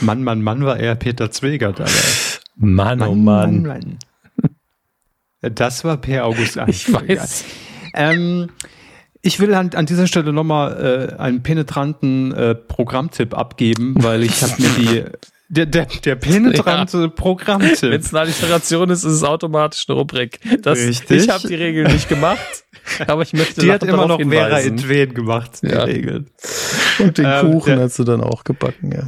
Mann, Mann, Mann war eher Peter Zwegert. Aber Mann, oh Mann. Mann. Das war Per August Ich weiß. Ähm, ich will an, an dieser Stelle nochmal äh, einen penetranten äh, Programmtipp abgeben, weil ich habe mir die [laughs] der, der, der penetrante Wenn Programmtipp. es eine Alliteration ist, ist es automatisch eine Rubrik. Das, Richtig. Ich habe die Regeln nicht gemacht, aber ich möchte Die hat immer noch Vera. Entwen gemacht, die Ja. Regeln. [laughs] Und den Ähm, Kuchen der- hast du dann auch gebacken, ja.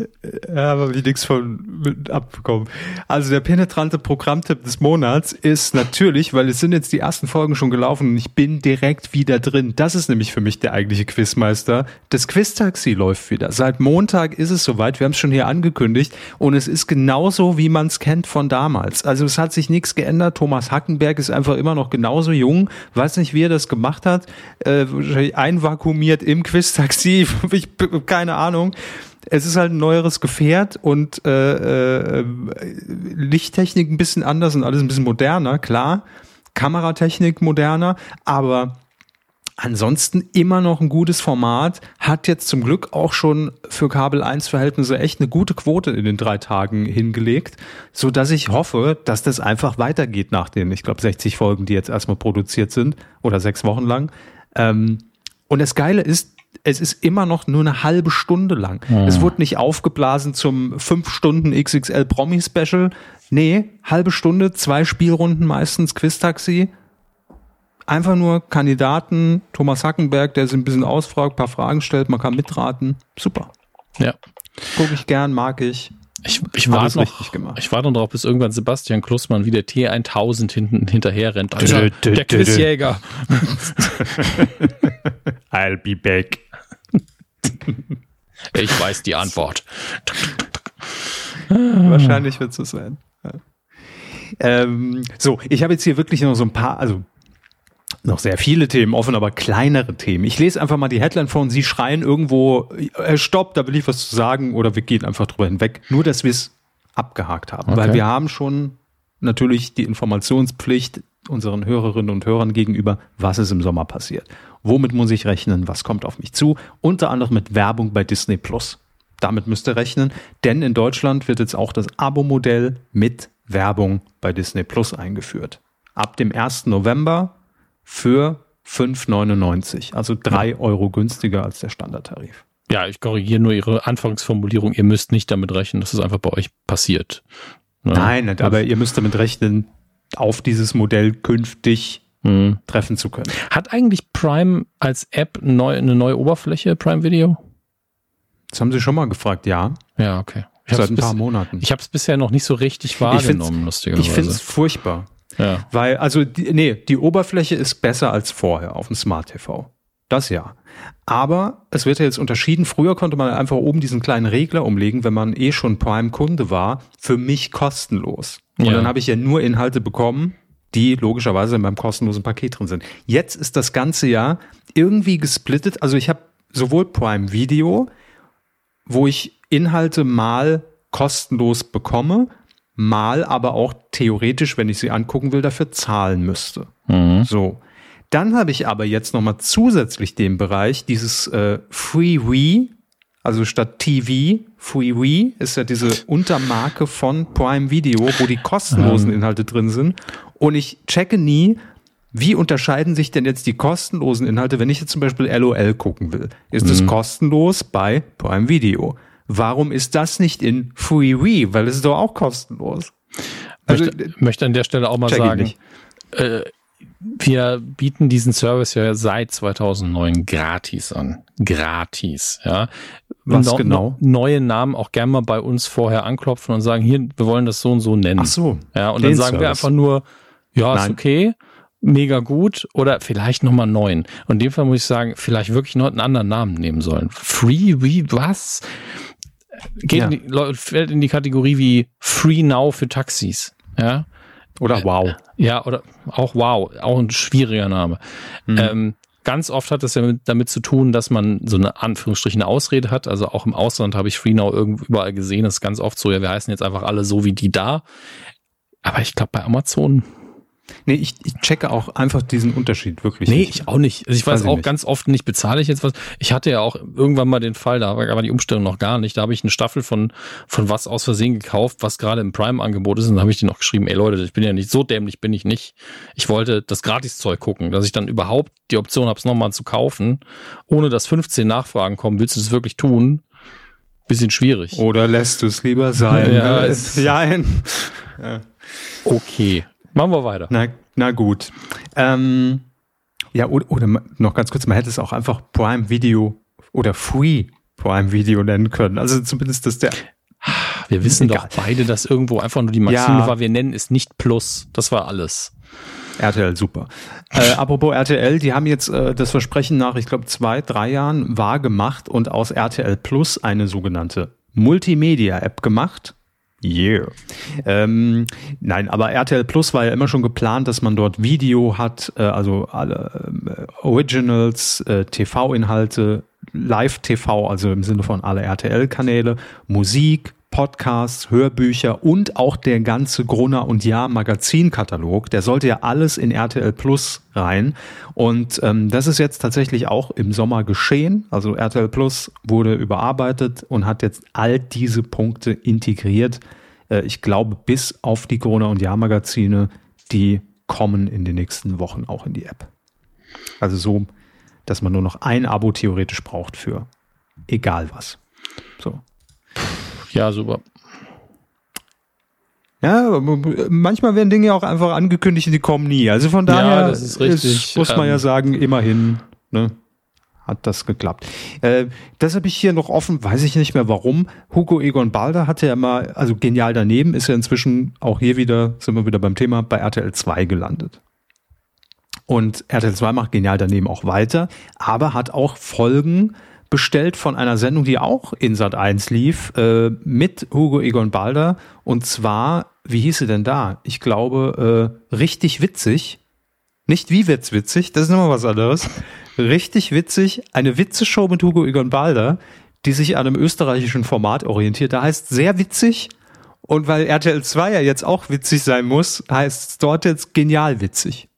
Ja, aber wie nichts von abbekommen. Also der penetrante Programmtipp des Monats ist natürlich, weil es sind jetzt die ersten Folgen schon gelaufen und ich bin direkt wieder drin. Das ist nämlich für mich der eigentliche Quizmeister. Das Quiztaxi läuft wieder. Seit Montag ist es soweit. Wir haben es schon hier angekündigt und es ist genauso, wie man es kennt von damals. Also es hat sich nichts geändert. Thomas Hackenberg ist einfach immer noch genauso jung. Weiß nicht, wie er das gemacht hat. Äh, einvakuumiert im Quiztaxi. [laughs] ich, keine Ahnung es ist halt ein neueres Gefährt und äh, äh, Lichttechnik ein bisschen anders und alles ein bisschen moderner, klar. Kameratechnik moderner, aber ansonsten immer noch ein gutes Format. Hat jetzt zum Glück auch schon für Kabel 1 Verhältnisse echt eine gute Quote in den drei Tagen hingelegt, so dass ich hoffe, dass das einfach weitergeht nach den, ich glaube, 60 Folgen, die jetzt erstmal produziert sind oder sechs Wochen lang. Ähm, und das Geile ist, es ist immer noch nur eine halbe Stunde lang. Es wurde nicht aufgeblasen zum 5 Stunden XXL Promi Special. Nee, halbe Stunde, zwei Spielrunden meistens Quiztaxi Einfach nur Kandidaten, Thomas Hackenberg, der sich ein bisschen ausfragt, ein paar Fragen stellt, man kann mitraten. Super. Ja. Gucke ich gern, mag ich. Ich, ich warte noch, ich warte noch drauf, bis irgendwann Sebastian Klussmann wie der T1000 hinten hinterher rennt. Alter, der Quizjäger. [laughs] I'll be back. [laughs] Ich weiß die Antwort. Wahrscheinlich wird es so sein. Ähm, so, ich habe jetzt hier wirklich noch so ein paar, also noch sehr viele Themen offen, aber kleinere Themen. Ich lese einfach mal die Headline vor und Sie schreien irgendwo, äh, stopp, da will ich was zu sagen oder wir gehen einfach drüber hinweg. Nur, dass wir es abgehakt haben. Okay. Weil wir haben schon natürlich die Informationspflicht unseren Hörerinnen und Hörern gegenüber, was ist im Sommer passiert. Womit muss ich rechnen? Was kommt auf mich zu? Unter anderem mit Werbung bei Disney Plus. Damit müsst ihr rechnen, denn in Deutschland wird jetzt auch das Abo-Modell mit Werbung bei Disney Plus eingeführt. Ab dem 1. November für 5,99, also drei Euro günstiger als der Standardtarif. Ja, ich korrigiere nur Ihre Anfangsformulierung. Ihr müsst nicht damit rechnen, dass es einfach bei euch passiert. Ne? Nein, aber ihr müsst damit rechnen, auf dieses Modell künftig hm. treffen zu können. Hat eigentlich Prime als App neu, eine neue Oberfläche, Prime Video? Das haben Sie schon mal gefragt, ja. Ja, okay. Ich Seit ein paar bis, Monaten. Ich habe es bisher noch nicht so richtig wahrgenommen, lustigerweise. Ich finde es furchtbar. Ja. Weil, also, die, nee, die Oberfläche ist besser als vorher auf dem Smart TV. Das ja. Aber es wird ja jetzt unterschieden. Früher konnte man einfach oben diesen kleinen Regler umlegen, wenn man eh schon Prime-Kunde war, für mich kostenlos. Und ja. dann habe ich ja nur Inhalte bekommen, die logischerweise in meinem kostenlosen Paket drin sind. Jetzt ist das ganze ja irgendwie gesplittet. Also ich habe sowohl Prime Video, wo ich Inhalte mal kostenlos bekomme, mal aber auch theoretisch, wenn ich sie angucken will, dafür zahlen müsste. Mhm. So. Dann habe ich aber jetzt nochmal zusätzlich den Bereich dieses äh, FreeWe, also statt TV, FreeWe ist ja diese Untermarke von Prime Video, wo die kostenlosen ähm. Inhalte drin sind. Und ich checke nie, wie unterscheiden sich denn jetzt die kostenlosen Inhalte, wenn ich jetzt zum Beispiel LOL gucken will? Ist es mhm. kostenlos bei Prime Video? Warum ist das nicht in FreeWe? Weil es ist doch auch kostenlos. Also, möchte, möchte an der Stelle auch mal sagen, äh, wir bieten diesen Service ja seit 2009 gratis an. Gratis, ja. Was no, genau? neue Namen auch gerne mal bei uns vorher anklopfen und sagen, hier, wir wollen das so und so nennen. Ach so. Ja, und dann sagen Service. wir einfach nur, ja, Nein. ist okay, mega gut oder vielleicht nochmal neun. Und in dem Fall muss ich sagen, vielleicht wirklich noch einen anderen Namen nehmen sollen. Free, wie, was? Geht ja. in die, fällt in die Kategorie wie Free Now für Taxis. Ja. Oder Wow. Ja, oder auch Wow, auch ein schwieriger Name. Mhm. Ähm, ganz oft hat das ja mit, damit zu tun, dass man so eine Anführungsstrichen Ausrede hat. Also auch im Ausland habe ich Free Now überall gesehen. Das ist ganz oft so, ja, wir heißen jetzt einfach alle so wie die da. Aber ich glaube, bei Amazon Nee, ich, ich checke auch einfach diesen Unterschied wirklich. Nee, nicht. ich auch nicht. Also ich weiß, weiß auch nicht. ganz oft nicht, bezahle ich jetzt was. Ich hatte ja auch irgendwann mal den Fall, da war die Umstellung noch gar nicht. Da habe ich eine Staffel von, von was aus Versehen gekauft, was gerade im Prime-Angebot ist. Und dann habe ich die noch geschrieben, ey Leute, ich bin ja nicht so dämlich, bin ich nicht. Ich wollte das Gratiszeug gucken, dass ich dann überhaupt die Option habe, es nochmal zu kaufen, ohne dass 15 Nachfragen kommen. Willst du das wirklich tun? Bisschen schwierig. Oder lässt du es lieber sein? [laughs] ja, es, [laughs] ja. [laughs] ja. Okay. Machen wir weiter. Na, na gut. Ähm, ja, oder, oder noch ganz kurz, man hätte es auch einfach Prime Video oder Free Prime Video nennen können. Also zumindest das der. Wir wissen egal. doch beide, dass irgendwo einfach nur die Maxime ja. war, wir nennen es nicht Plus. Das war alles. RTL, super. Äh, apropos RTL, die haben jetzt äh, das Versprechen nach, ich glaube, zwei, drei Jahren wahr gemacht und aus RTL Plus eine sogenannte Multimedia-App gemacht. Yeah. Ähm, nein, aber RTL Plus war ja immer schon geplant, dass man dort Video hat, äh, also alle äh, Originals, äh, TV-Inhalte, Live-TV, also im Sinne von alle RTL-Kanäle, Musik, Podcasts, Hörbücher und auch der ganze Gruner und Jahr Magazinkatalog, der sollte ja alles in RTL Plus rein. Und ähm, das ist jetzt tatsächlich auch im Sommer geschehen. Also RTL Plus wurde überarbeitet und hat jetzt all diese Punkte integriert. Äh, ich glaube, bis auf die Gruner und Jahr Magazine, die kommen in den nächsten Wochen auch in die App. Also so, dass man nur noch ein Abo theoretisch braucht für egal was. So. Ja, super. Ja, manchmal werden Dinge auch einfach angekündigt und die kommen nie. Also von daher Ja, ist, muss man Ähm, ja sagen, immerhin ne, hat das geklappt. Äh, das habe ich hier noch offen, weiß ich nicht mehr warum. Hugo Egon Balder hatte ja mal, also genial daneben, ist ja inzwischen auch hier wieder, sind wir wieder beim Thema, bei RTL 2 gelandet. Und RTL 2 macht genial daneben auch weiter, aber hat auch Folgen bestellt von einer Sendung, die auch in Sat 1 lief, äh, mit Hugo Egon Balder. Und zwar, wie hieß sie denn da? Ich glaube, äh, richtig witzig. Nicht wie wird's witzig, das ist nochmal was anderes. [laughs] Richtig witzig, eine Witzeshow mit Hugo Egon Balder, die sich an einem österreichischen Format orientiert. Da heißt sehr witzig. Und weil RTL 2 ja jetzt auch witzig sein muss, heißt es dort jetzt genial witzig.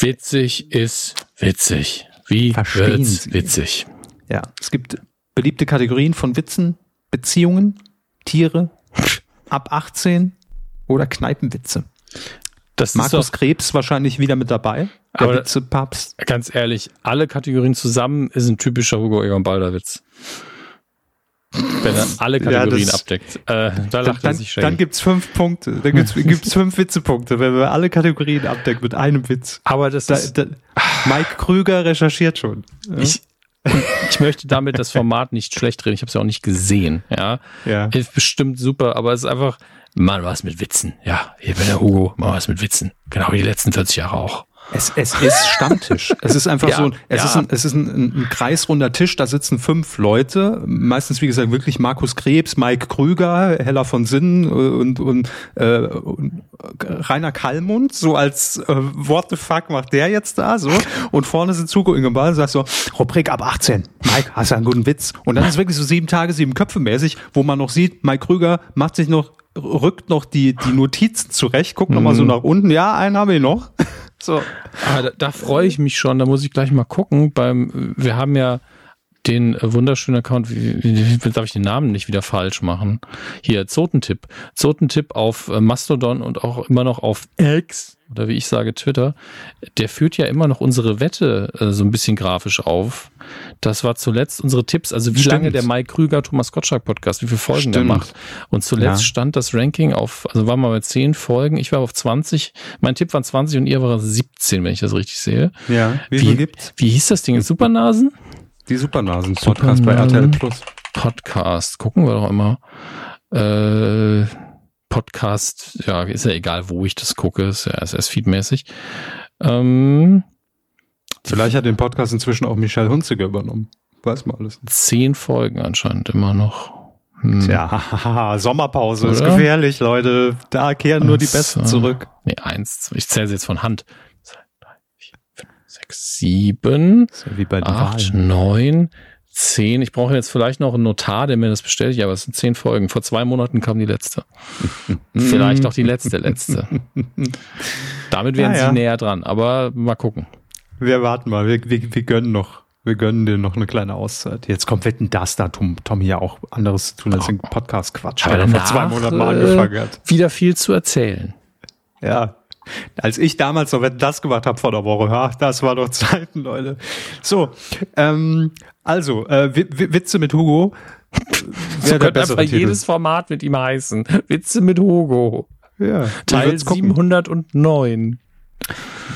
Witzig ist witzig. Wie Verstehen wird's Sie. witzig? Ja, es gibt beliebte Kategorien von Witzen, Beziehungen, Tiere, ab 18 oder Kneipenwitze. Das Markus doch, Krebs wahrscheinlich wieder mit dabei. Der Aber- Witzepapst. ganz ehrlich, alle Kategorien zusammen ist ein typischer Hugo Egon Balder Witz. Wenn er alle Ja, Kategorien das- abdeckt. Äh, da Dann, lacht er dann, sich dann schön. gibt's fünf Punkte. Dann gibt's, [laughs] gibt's fünf Witzepunkte, wenn wir alle Kategorien abdecken mit einem Witz. Aber das Da, ist, da, Mike Krüger recherchiert schon. ich, ich möchte damit das Format nicht schlecht reden. Ich habe es ja auch nicht gesehen. Ja, Ja. ist bestimmt super, aber es ist einfach, mal was mit Witzen. Ja, hier bin der Hugo, mal was mit Witzen. Genau wie die letzten 40 Jahre auch. Es, es ist Stammtisch. Es ist einfach [laughs] Ja, so, es ja. ist, ein, es ist ein, ein, ein kreisrunder Tisch, da sitzen fünf Leute, meistens wie gesagt wirklich Markus Krebs, Mike Krüger, Hella von Sinnen und, und, äh, und Rainer Kallmund, so als äh, What the fuck macht der jetzt da so und vorne sitzt Hugo Ingemann und sagt so, Rubrik ab 18, Mike, hast du einen guten Witz? Und dann ist wirklich so sieben Tage, sieben Köpfe mäßig, wo man noch sieht, Mike Krüger macht sich noch rückt noch die, die Notizen zurecht, guckt noch mal so nach unten. Ja, einen habe ich noch. So. Ah, da, da freue ich mich schon. Da muss ich gleich mal gucken. Beim, wir haben ja den wunderschönen Account, wie, wie darf ich den Namen nicht wieder falsch machen? Hier, Zotentipp. Zotentipp auf äh, Mastodon und auch immer noch auf X oder wie ich sage Twitter. Der führt ja immer noch unsere Wette äh, so ein bisschen grafisch auf. Das war zuletzt unsere Tipps, also wie Stimmt. lange der Mike Krüger Thomas Gottschalk Podcast, wie viele Folgen der Stimmt. macht. Und zuletzt Ja. stand das Ranking auf, also waren wir bei 10 Folgen, ich war auf 20, mein Tipp waren 20 und ihr war 17, wenn ich das richtig sehe. Ja, wie Wie- gibt's? Wie hieß das Ding? Supernasen? Die Supernasen Podcast bei Supernasen. RTL Plus. Podcast. Gucken wir doch immer. Äh, Podcast, ja, ist ja egal, wo ich das gucke, ist ja SS-Feed-mäßig. Ähm, Vielleicht hat den Podcast inzwischen auch Michelle Hunziger übernommen. Weiß man alles. zehn Folgen anscheinend immer noch. Hm. Tja, [laughs] Sommerpause ist Oder? gefährlich, Leute. Da kehren nur die Besten zurück. Nee, eins, ich zähle sie jetzt von Hand. Zwei, drei, vier, fünf, sechs, sieben, ist ja wie bei acht, Wahlen. neun, zehn. Ich brauche jetzt vielleicht noch einen Notar, der mir das bestätigt, aber es sind zehn Folgen. Vor zwei Monaten kam die letzte. [laughs] Vielleicht auch die letzte, [laughs] letzte. Damit wären Ja, ja. sie näher dran, aber mal gucken. Wir warten mal, wir, wir, wir gönnen noch. Wir gönnen dir noch eine kleine Auszeit. Jetzt kommt Wetten das da, Tom, Tommy ja auch anderes zu tun als den Podcast-Quatsch, Aber weil er vor zwei Monaten mal äh, angefangen hat. Wieder viel zu erzählen. Ja. Als ich damals noch Wetten das gemacht habe vor der Woche, ja, das war doch [laughs] Zeiten, Leute. So, ähm, also, äh, Wi- Wi- Witze mit Hugo. So der könnte einfach Titel. jedes Format mit ihm heißen. Witze mit Hugo. Ja. Teil Wir, gucken. 709.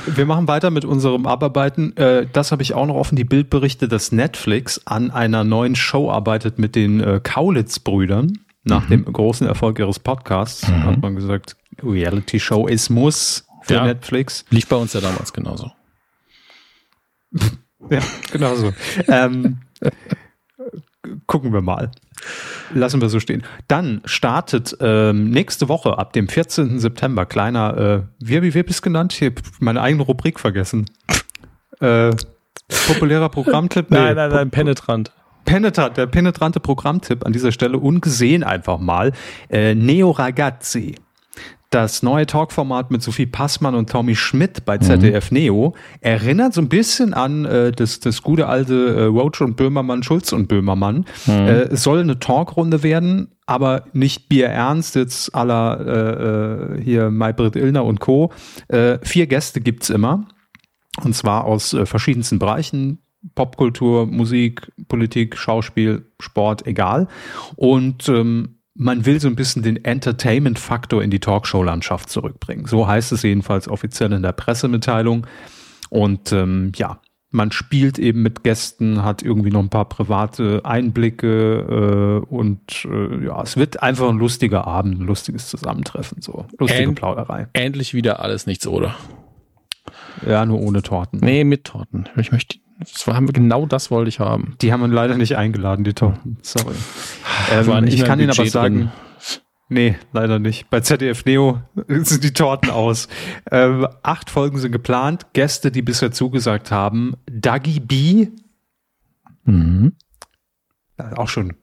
wir machen weiter mit unserem Abarbeiten. Äh, das habe ich auch noch offen, die Bildberichte, dass Netflix an einer neuen Show arbeitet mit den äh, Kaulitz-Brüdern. Nach dem großen Erfolg ihres Podcasts hat man gesagt, Reality-Show ist Muss für Ja. Netflix. Lief bei uns ja damals genauso. [laughs] Ja, genau so. ähm, gucken wir mal. Lassen wir so stehen. Dann startet ähm, nächste Woche ab dem 14. September kleiner, äh, wie, wie bist du genannt? Ich hab meine eigene Rubrik vergessen. äh, populärer Programmtipp? Nee, nein, nein, nein, penetrant. Penetrant, der penetrante Programmtipp an dieser Stelle ungesehen einfach mal. Äh, Neo Ragazzi. Das neue Talkformat mit Sophie Passmann und Tommy Schmidt bei ZDF Neo erinnert so ein bisschen an äh, das, das gute alte äh, Roach und Böhmermann, Schulz und Böhmermann. Äh, es soll eine Talkrunde werden, aber nicht bierernst jetzt aller äh, äh, hier Maybrit Illner und Co. Äh, vier Gäste gibt's immer. Und zwar aus äh, verschiedensten Bereichen. Popkultur, Musik, Politik, Schauspiel, Sport, egal. Und ähm, man will so ein bisschen den Entertainment-Faktor in die Talkshow-Landschaft zurückbringen. So heißt es jedenfalls offiziell in der Pressemitteilung. Und ähm, ja, man spielt eben mit Gästen, hat irgendwie noch ein paar private Einblicke äh, und äh, ja, es wird einfach ein lustiger Abend, ein lustiges Zusammentreffen, so lustige Ähn Plauderei. Endlich wieder alles nichts, oder? Ja, nur ohne Torten. Nee, mit Torten. Ich möchte, das war, genau das wollte ich haben. Die haben wir leider nicht eingeladen, die Torten. Sorry. Ähm, ich kann Ihnen aber sagen, drin. nee, leider nicht. Bei ZDF Neo [laughs] sind die Torten aus. Ähm, acht Folgen sind geplant. Gäste, die bisher zugesagt haben, Dagi B, Mhm. äh, auch schon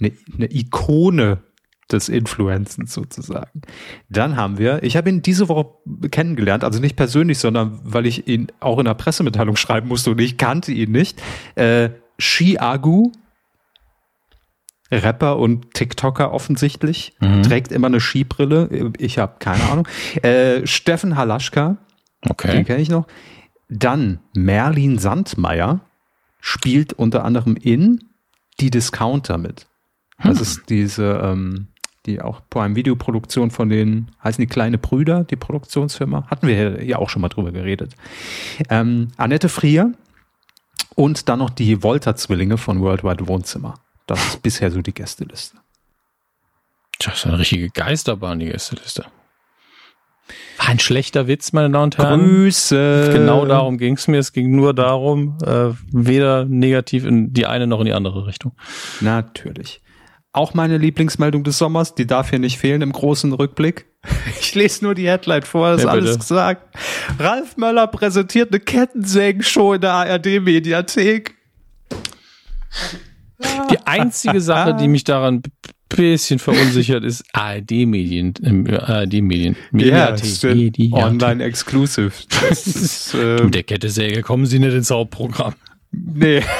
eine, eine Ikone des Influenzens sozusagen. Dann haben wir, ich habe ihn diese Woche kennengelernt, also nicht persönlich, sondern weil ich ihn auch in der Pressemitteilung schreiben musste und ich kannte ihn nicht. Äh, Shiagu, Rapper und TikToker offensichtlich, Mhm. trägt immer eine Skibrille. Ich habe keine Ahnung. Äh, Steffen Halaschka, den Okay. kenne ich noch. Dann Merlin Sandmeier spielt unter anderem in Die Discounter mit. Das Hm. ist diese, ähm, die auch Prime Videoproduktion von den, heißen die Kleine Brüder, die Produktionsfirma. Hatten wir hier- hier auch schon mal drüber geredet. Ähm, Annette Frier und dann noch die Volta-Zwillinge von Worldwide Wohnzimmer. Das ist bisher so die Gästeliste. Das ist eine richtige Geisterbahn, die Gästeliste. War ein schlechter Witz, meine Damen und Herren. Grüße! Genau darum ging es mir. Es ging nur darum, äh, weder negativ in die eine noch in die andere Richtung. Natürlich. Auch meine Lieblingsmeldung des Sommers, die darf hier nicht fehlen im großen Rückblick. [laughs] Ich lese nur die Headline vor, ist Ja, alles gesagt. Ralf Möller präsentiert eine Kettensägen-Show in der ARD-Mediathek. Die einzige Sache, die mich daran ein bisschen verunsichert, ist ARD-Medien. äh, ARD-Medien. Mediathek. Mediathek. Online exclusive. Ist, [laughs] Mit der Kettensäge kommen Sie nicht ins Hauptprogramm. nee. [laughs]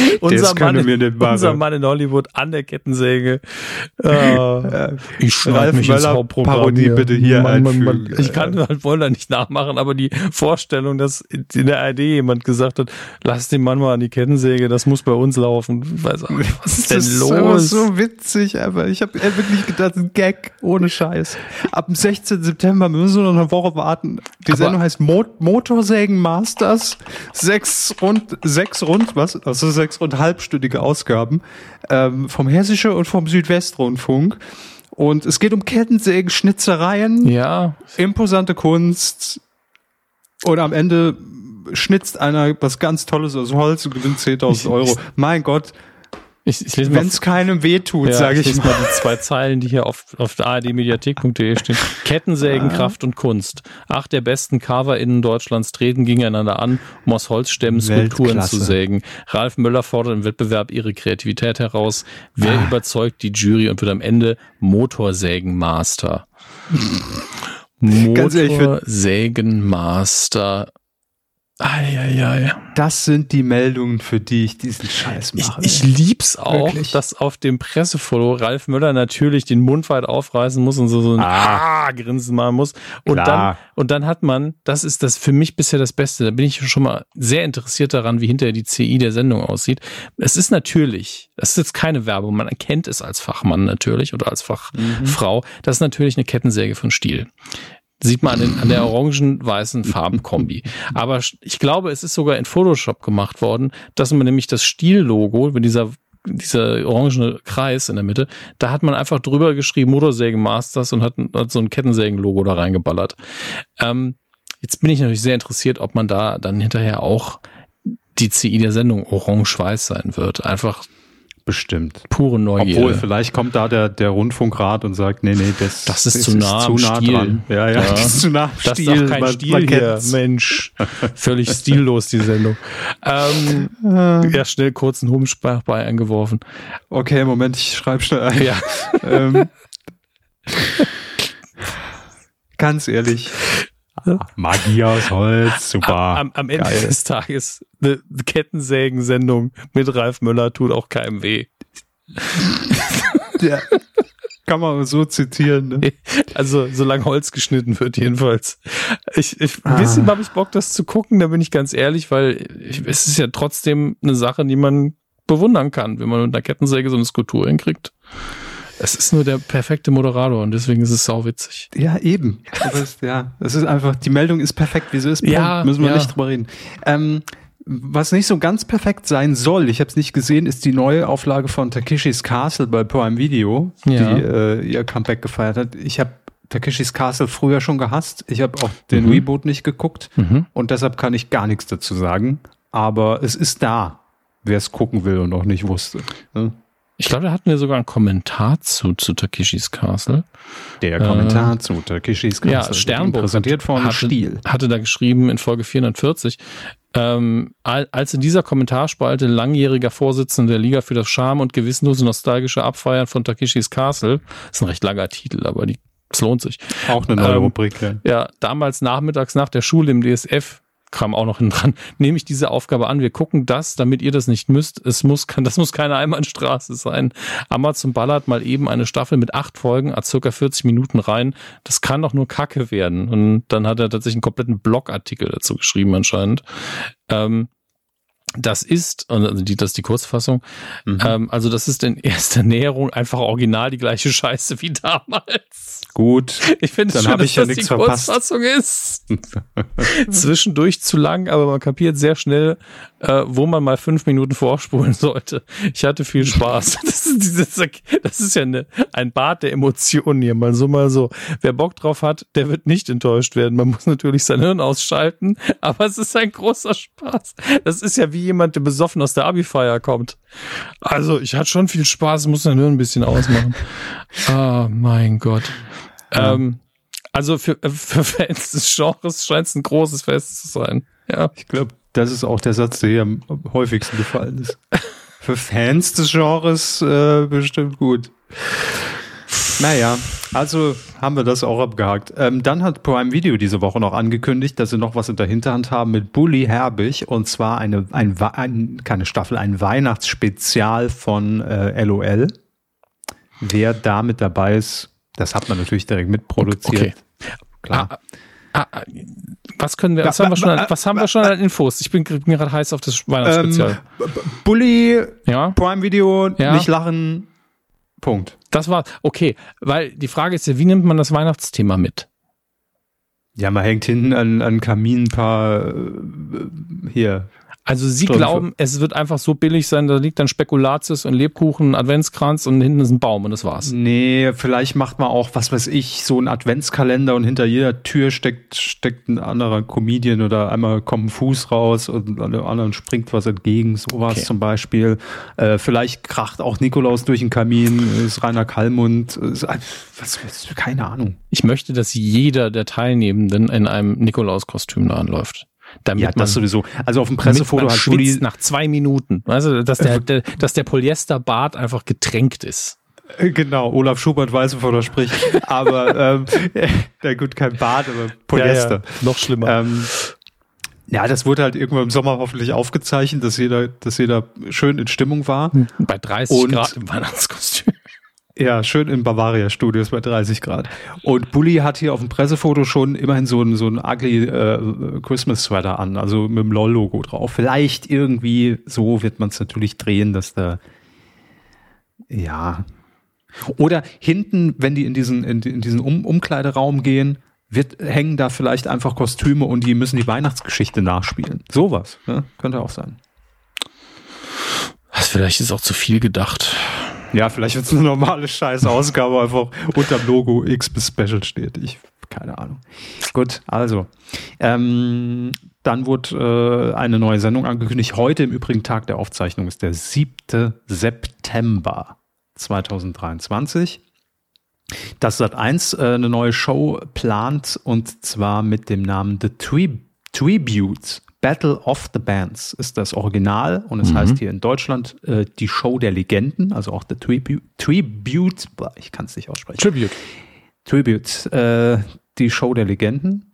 [laughs] Unser, Mann, in, unser Mann in Hollywood an der Kettensäge. [laughs] Äh, ich schneide Ralf mich ins Möller Hauptprogramm. Parodie bitte hier einfügen. Ich kann halt Woller nicht nachmachen, aber die Vorstellung, dass in der ARD jemand gesagt hat, lass den Mann mal an die Kettensäge, das muss bei uns laufen. Ich weiß auch nicht, was ist denn das ist los? so witzig, aber ich habe wirklich gedacht, ein Gag ohne Scheiß. Ab dem 16. September müssen wir noch eine Woche warten. Die Aber- Sendung heißt Mo Motorsägen Masters. Sechs rund, sechs rund, was? Also sechs rund halbstündige Ausgaben ähm, vom Hessische und vom Südwestrundfunk. Und es geht um Kettensägen, Schnitzereien, ja, imposante Kunst. Und am Ende schnitzt einer was ganz Tolles aus Holz und gewinnt 10.000 Euro. Mein Gott, ich, ich lese wenn es keinem wehtut, Ja, sage ich lese mal. mal die zwei Zeilen, die hier auf, auf ardmediathek.de stehen. Kettensägen, Kraft und Kunst. Acht der besten CoverInnen Deutschlands treten gegeneinander an, um aus Holzstämmen Skulpturen zu sägen. Ralf Möller fordert im Wettbewerb ihre Kreativität heraus. Wer überzeugt die Jury und wird am Ende Motorsägenmaster? Ich Motorsägenmaster. Eieiei. Das sind die Meldungen, für die ich diesen Scheiß Ich, mache. ich lieb's auch, Wirklich. dass auf dem Pressefoto Ralf Möller natürlich den Mund weit aufreißen muss und so, so ein Ah. ah, Grinsen machen muss. Und Klar. dann, und dann hat man, das ist das für mich bisher das Beste, da bin ich schon mal sehr interessiert daran, wie hinterher die CI der Sendung aussieht. Es ist natürlich, das ist jetzt keine Werbung, man erkennt es als Fachmann natürlich oder als Fachfrau, das ist natürlich eine Kettensäge von Stiel. Sieht man an, den, an der [laughs] orangen-weißen Farbenkombi. Aber ich glaube, es ist sogar in Photoshop gemacht worden, dass man nämlich das Stiel-Logo mit dieser dieser orangene Kreis in der Mitte, da hat man einfach drüber geschrieben Motorsägen Masters und hat, hat so ein Kettensägen-Logo da reingeballert. Ähm, jetzt bin ich natürlich sehr interessiert, ob man da dann hinterher auch die CI der Sendung orange-weiß sein wird. Einfach Bestimmt. pure Neugierde. Obwohl, vielleicht kommt da der, der Rundfunkrat und sagt, nee, nee, das, Das ist zu nah am Stiel. dran. Ja, ja, Ja. das ist zu nah am Das Stiel. ist doch kein Man- Stil man hier. Mensch. Völlig stillos, die Sendung. Ähm, ja, schnell kurz einen Humsprach bei eingeworfen. Okay, Moment, ich schreibe schnell ein. Ja. ähm, ganz ehrlich. Magie aus Holz, super. Am, am Ende Geil. des Tages eine Kettensägen-Sendung mit Ralf Möller tut auch keinem weh. Ja. Kann man so zitieren. Ne? [laughs] Also, solange Holz geschnitten wird, jedenfalls. Ich, ich, ein Ah. bisschen habe ich Bock, das zu gucken, da bin ich ganz ehrlich, weil ich, es ist ja trotzdem eine Sache, die man bewundern kann, wenn man mit einer Kettensäge so eine Skulptur hinkriegt. Es ist nur der perfekte Moderator und deswegen ist es sauwitzig. Ja, eben. Das ist, ja, das ist einfach, die Meldung ist perfekt, wie sie ist. Ja, müssen wir ja. nicht drüber reden. Ähm, was nicht so ganz perfekt sein soll, ich habe es nicht gesehen, ist die neue Auflage von Takeshis Castle bei Prime Video, Ja. die äh, ihr Comeback gefeiert hat. Ich habe Takeshis Castle früher schon gehasst. Ich habe auch den Mhm. Reboot nicht geguckt und deshalb kann ich gar nichts dazu sagen. Aber es ist da, wer es gucken will und noch nicht wusste. ne? Ich glaube, da hatten wir sogar einen Kommentar zu, zu Takeshis Castle. Der Kommentar zu Takeshis Castle. Ja, Sternburg Präsentiert von hatte, Stiel. hatte da geschrieben in Folge 440, ähm, al- als in dieser Kommentarspalte langjähriger Vorsitzender der Liga für das Charme und gewissenlose nostalgische Abfeiern von Takeshis Castle, ist ein recht langer Titel, aber die, es lohnt sich. Auch eine neue Ähm, Rubrik. Ja. Ja, damals nachmittags nach der Schule im DSF kam auch noch hin [laughs] dran, nehme ich diese Aufgabe an. Wir gucken das, damit ihr das nicht müsst. Es muss, das muss keine Einbahnstraße sein. Amazon ballert mal eben eine Staffel mit acht Folgen, a circa 40 Minuten rein. Das kann doch nur Kacke werden. Und dann hat er tatsächlich einen kompletten Blogartikel dazu geschrieben anscheinend. Ähm, das ist, also die, das ist die Kurzfassung, Mhm. ähm, also das ist in erster [laughs] Näherung einfach original die gleiche Scheiße wie damals. Gut. Ich finde es Dann schön, dass ich ja das die nichts verpasst. Kurzfassung ist. [laughs] Zwischendurch zu lang, aber man kapiert sehr schnell, äh, wo man mal fünf Minuten vorspulen [laughs] sollte. Ich hatte viel Spaß. [laughs] Das ist, dieses, das ist ja eine, ein Bad der Emotionen hier, mal so, mal so. Wer Bock drauf hat, der wird nicht enttäuscht werden. Man muss natürlich sein Hirn ausschalten, aber es ist ein großer Spaß. Das ist ja wie jemand, der besoffen aus der Abi-Feier kommt. Also, ich hatte schon viel Spaß, muss sein Hirn ein bisschen ausmachen. Ah, mein Gott. Ähm, also für, für Fans des Genres scheint es ein großes Fest zu sein. Ja. Ich glaube, das ist auch der Satz, der hier am häufigsten gefallen ist. Für Fans des Genres äh, bestimmt gut. Naja, also haben wir das auch abgehakt. Ähm, dann hat Prime Video diese Woche noch angekündigt, dass sie noch was in der Hinterhand haben mit Bully Herbig und zwar eine, ein, ein, keine Staffel, ein Weihnachtsspezial von äh, LOL. Wer da mit dabei ist, das hat man natürlich direkt mitproduziert. Okay. Klar. Ah, ah, ah, was können wir, was Wa- haben wir schon, an, was haben wir schon an Infos? Ich bin gerade heiß auf das Weihnachtsspezial. Ähm, Bully, ja, Prime Video, Ja. nicht lachen. Punkt. das war okay, weil die Frage ist ja, wie nimmt man das Weihnachtsthema mit? Ja, man hängt hinten an, an Kamin ein paar äh, hier. Also Sie Strümpfe. glauben, es wird einfach so billig sein, da liegt dann Spekulatius und Lebkuchen, Adventskranz und hinten ist ein Baum und das war's. Nee, vielleicht macht man auch, was weiß ich, so einen Adventskalender und hinter jeder Tür steckt, steckt ein anderer Comedian oder einmal kommt ein Fuß raus und an dem anderen springt was entgegen, sowas Okay. zum Beispiel. Äh, vielleicht kracht auch Nikolaus durch den Kamin, ist Rainer Kallmund, ist, was, was, keine Ahnung. Ich möchte, dass jeder der Teilnehmenden in einem Nikolauskostüm da anläuft. Damit Ja, man das sowieso. Also auf dem Pressefoto hat schwitzt Bulli, nach zwei Minuten. Also, dass der, [laughs] der, dass der Polyesterbart einfach getränkt ist. Äh, Genau, Olaf Schubert weiß, wovon er spricht. [laughs] Aber, ähm, [laughs] na gut, kein Bart, aber Polyester. Noch schlimmer. Ähm, ja, das wurde halt irgendwann im Sommer hoffentlich aufgezeichnet, dass jeder, dass jeder schön in Stimmung war. Bei 30 und- Grad im Weihnachtskostüm. Ja, schön in Bavaria Studios bei 30 Grad. Und Bully hat hier auf dem Pressefoto schon immerhin so ein, so ein ugly äh, Christmas Sweater an, also mit dem LOL-Logo drauf. Vielleicht irgendwie so wird man es natürlich drehen, dass da, ja. Oder hinten, wenn die in diesen, in, in diesen um Umkleideraum gehen, wird, hängen da vielleicht einfach Kostüme und die müssen die Weihnachtsgeschichte nachspielen. Sowas, ne? könnte auch sein. Das vielleicht ist auch zu viel gedacht. Ja, vielleicht wird es eine normale Scheiß-Ausgabe, einfach unterm Logo X bis Special steht. Ich, keine Ahnung. Gut, also. Ähm, dann wurde äh, eine neue Sendung angekündigt. Heute im übrigen Tag der Aufzeichnung ist der 7. September 2023. Das Sat 1 äh, eine neue Show plant und zwar mit dem Namen The Tri Tribute. Battle of the Bands ist das Original und es heißt hier in Deutschland äh, die Show der Legenden, also auch The Tribute. Tribute ich kann es nicht aussprechen. Tribute. Tribute, äh, die Show der Legenden.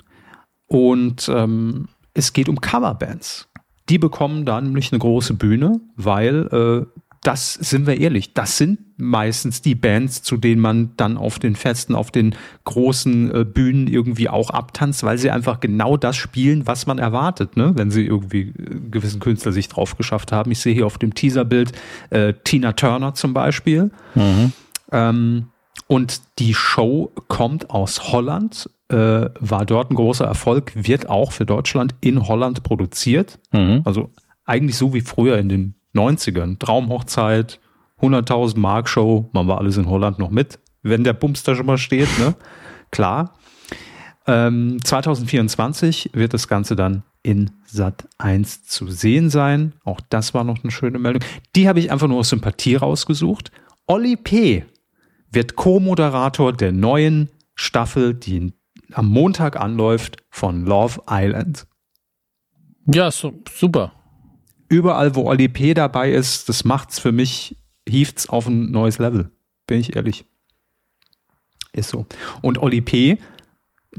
Und ähm, es geht um Coverbands. Die bekommen da nämlich eine große Bühne, weil äh, das sind wir ehrlich, das sind meistens die Bands, zu denen man dann auf den Festen, auf den großen äh, Bühnen irgendwie auch abtanzt, weil sie einfach genau das spielen, was man erwartet, ne? wenn sie irgendwie äh, gewissen Künstler sich drauf geschafft haben. Ich sehe hier auf dem Teaserbild äh, Tina Turner zum Beispiel. Mhm. Ähm, und die Show kommt aus Holland, äh, war dort ein großer Erfolg, wird auch für Deutschland in Holland produziert. Mhm. Also eigentlich so wie früher in den 90ern. Traumhochzeit, 100.000 Mark Show, man war alles in Holland noch mit, wenn der Bums da schon mal steht, ne? Klar. Ähm, 2024 wird das Ganze dann in Sat 1 zu sehen sein. Auch das war noch eine schöne Meldung. Die habe ich einfach nur aus Sympathie rausgesucht. Olli P. wird Co-Moderator der neuen Staffel, die am Montag anläuft, von Love Island. Ja, so, super überall, wo Oli P. dabei ist, das macht's für mich, hieft's auf ein neues Level. Bin ich ehrlich. Ist so. Und Oli P.,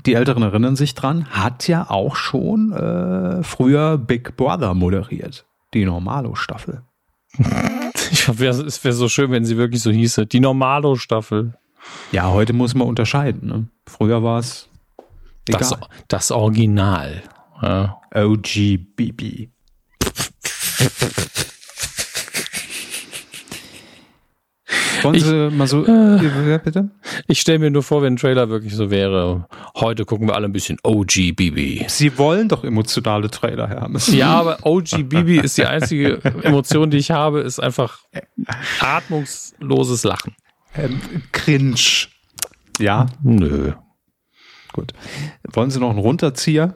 die Älteren erinnern sich dran, hat ja auch schon äh, früher Big Brother moderiert. Die Normalo-Staffel. Ich hoffe, es wäre so schön, wenn sie wirklich so hieße. Die Normalo-Staffel. Ja, heute muss man unterscheiden. Ne? Früher war es das, das Original. Ja. OGBB. Wollen ich, Sie mal so, äh, bitte? Ich stelle mir nur vor, wenn ein Trailer wirklich so wäre. Heute gucken wir alle ein bisschen OGBB. Sie wollen doch emotionale Trailer haben. Ja, aber OGBB ist die einzige Emotion, die ich habe, ist einfach atmungsloses Lachen. Ähm, cringe. Ja? Nö. Gut. Wollen Sie noch einen Runterzieher?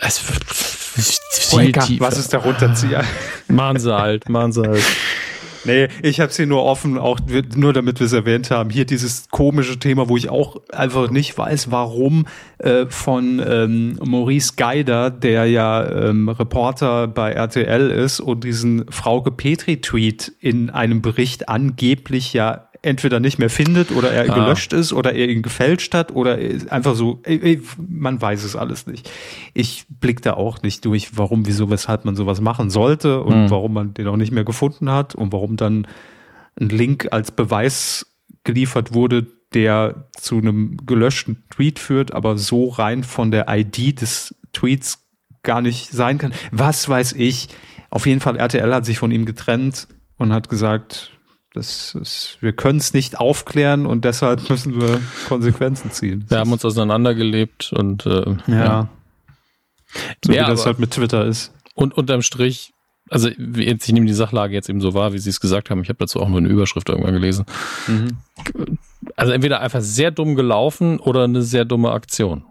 Es was ist der Runterzieher? [laughs] Machen sie halt, machen sie halt. Nee, ich habe sie nur offen, auch nur damit wir es erwähnt haben. Hier dieses komische Thema, wo ich auch einfach nicht weiß, warum äh, von ähm, Maurice Geider, der ja ähm, Reporter bei RTL ist und diesen Frauke Petri-Tweet in einem Bericht angeblich ja entweder nicht mehr findet oder er ah. gelöscht ist oder er ihn gefälscht hat oder einfach so, man weiß es alles nicht. Ich blick da auch nicht durch, warum, wieso, weshalb man sowas machen sollte und mhm. warum man den auch nicht mehr gefunden hat und warum dann ein Link als Beweis geliefert wurde, der zu einem gelöschten Tweet führt, aber so rein von der ID des Tweets gar nicht sein kann. Was weiß ich. Auf jeden Fall, RTL hat sich von ihm getrennt und hat gesagt, das ist, wir können es nicht aufklären und deshalb müssen wir Konsequenzen ziehen. Wir haben uns auseinandergelebt und äh, ja. ja. So ja, wie das halt mit Twitter ist. Und unterm Strich, also jetzt, ich nehme die Sachlage jetzt eben so wahr, wie Sie es gesagt haben. Ich habe dazu auch nur eine Überschrift irgendwann gelesen. Mhm. Also entweder einfach sehr dumm gelaufen oder eine sehr dumme Aktion.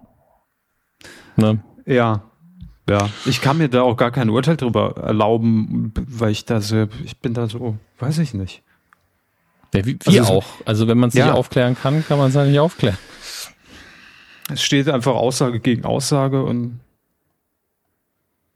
Ne? Ja, ja. Ich kann mir da auch gar kein Urteil drüber erlauben, weil ich da so, ich bin da so, weiß ich nicht. Ja, wie, wie also, auch. Also wenn man es ja. nicht aufklären kann, kann man es halt nicht aufklären. Es steht einfach Aussage gegen Aussage und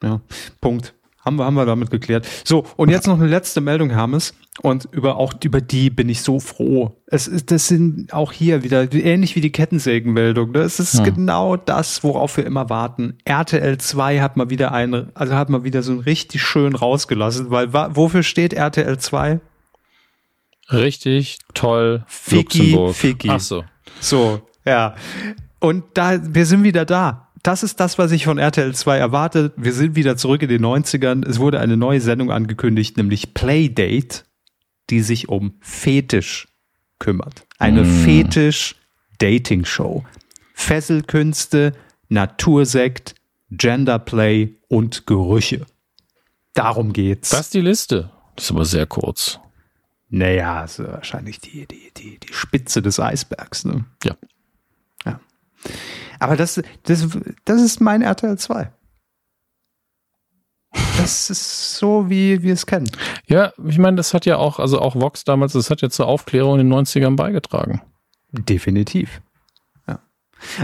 ja, Punkt. Haben wir, haben wir damit geklärt. So, und jetzt noch eine letzte Meldung, Hermes. Und über, auch über die bin ich so froh. Es ist, das sind auch hier wieder ähnlich wie die Kettensägenmeldung. Das ist ja. genau das, worauf wir immer warten. RTL 2 hat mal wieder eine, also hat mal wieder so richtig schön rausgelassen, weil wofür steht RTL 2? Richtig toll. Fiki, Fiki. Ach so. So, ja. Und da, wir sind wieder da. Das ist das, was ich von RTL 2 erwarte. Wir sind wieder zurück in den 90ern. Es wurde eine neue Sendung angekündigt, nämlich Playdate, die sich um Fetisch kümmert. Eine mm. Fetisch-Dating-Show. Fesselkünste, Natursekt, Genderplay und Gerüche. Darum geht's. Das ist die Liste. Das ist aber sehr kurz. Naja, also wahrscheinlich die, die, die, die Spitze des Eisbergs. Ne? Ja. ja. Aber das, das, das ist mein RTL 2. Das ist so, wie wir es kennen. Ja, ich meine, das hat ja auch, also auch Vox damals, das hat ja zur Aufklärung in den 90ern beigetragen. Definitiv. Ja.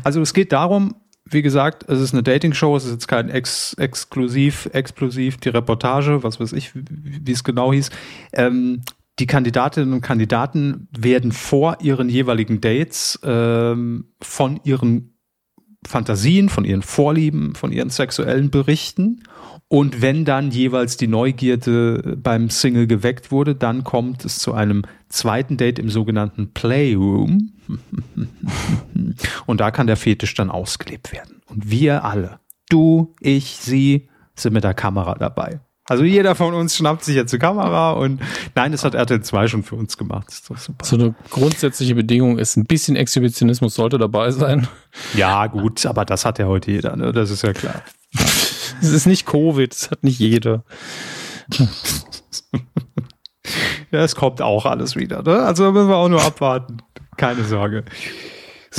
Also es geht darum, wie gesagt, es ist eine Dating-Show, es ist jetzt kein Ex exklusiv, explosiv, die Reportage, was weiß ich, wie es genau hieß. Ähm, die Kandidatinnen und Kandidaten werden vor ihren jeweiligen Dates ähm, von ihren Fantasien, von ihren Vorlieben, von ihren sexuellen berichten. Und wenn dann jeweils die Neugierde beim Single geweckt wurde, dann kommt es zu einem zweiten Date im sogenannten Playroom. [laughs] Und da kann der Fetisch dann ausgelebt werden. Und wir alle, du, ich, sie, sind mit der Kamera dabei. Also jeder von uns schnappt sich jetzt eine Kamera und nein, das hat RTL 2 schon für uns gemacht. So, so eine grundsätzliche Bedingung ist, ein bisschen Exhibitionismus sollte dabei sein. Ja, gut, aber das hat ja heute jeder, ne? Das ist ja klar. [laughs] Es ist nicht Covid, das hat nicht jeder. [laughs] ja, es kommt auch alles wieder, ne? Also müssen wir auch nur abwarten. Keine Sorge.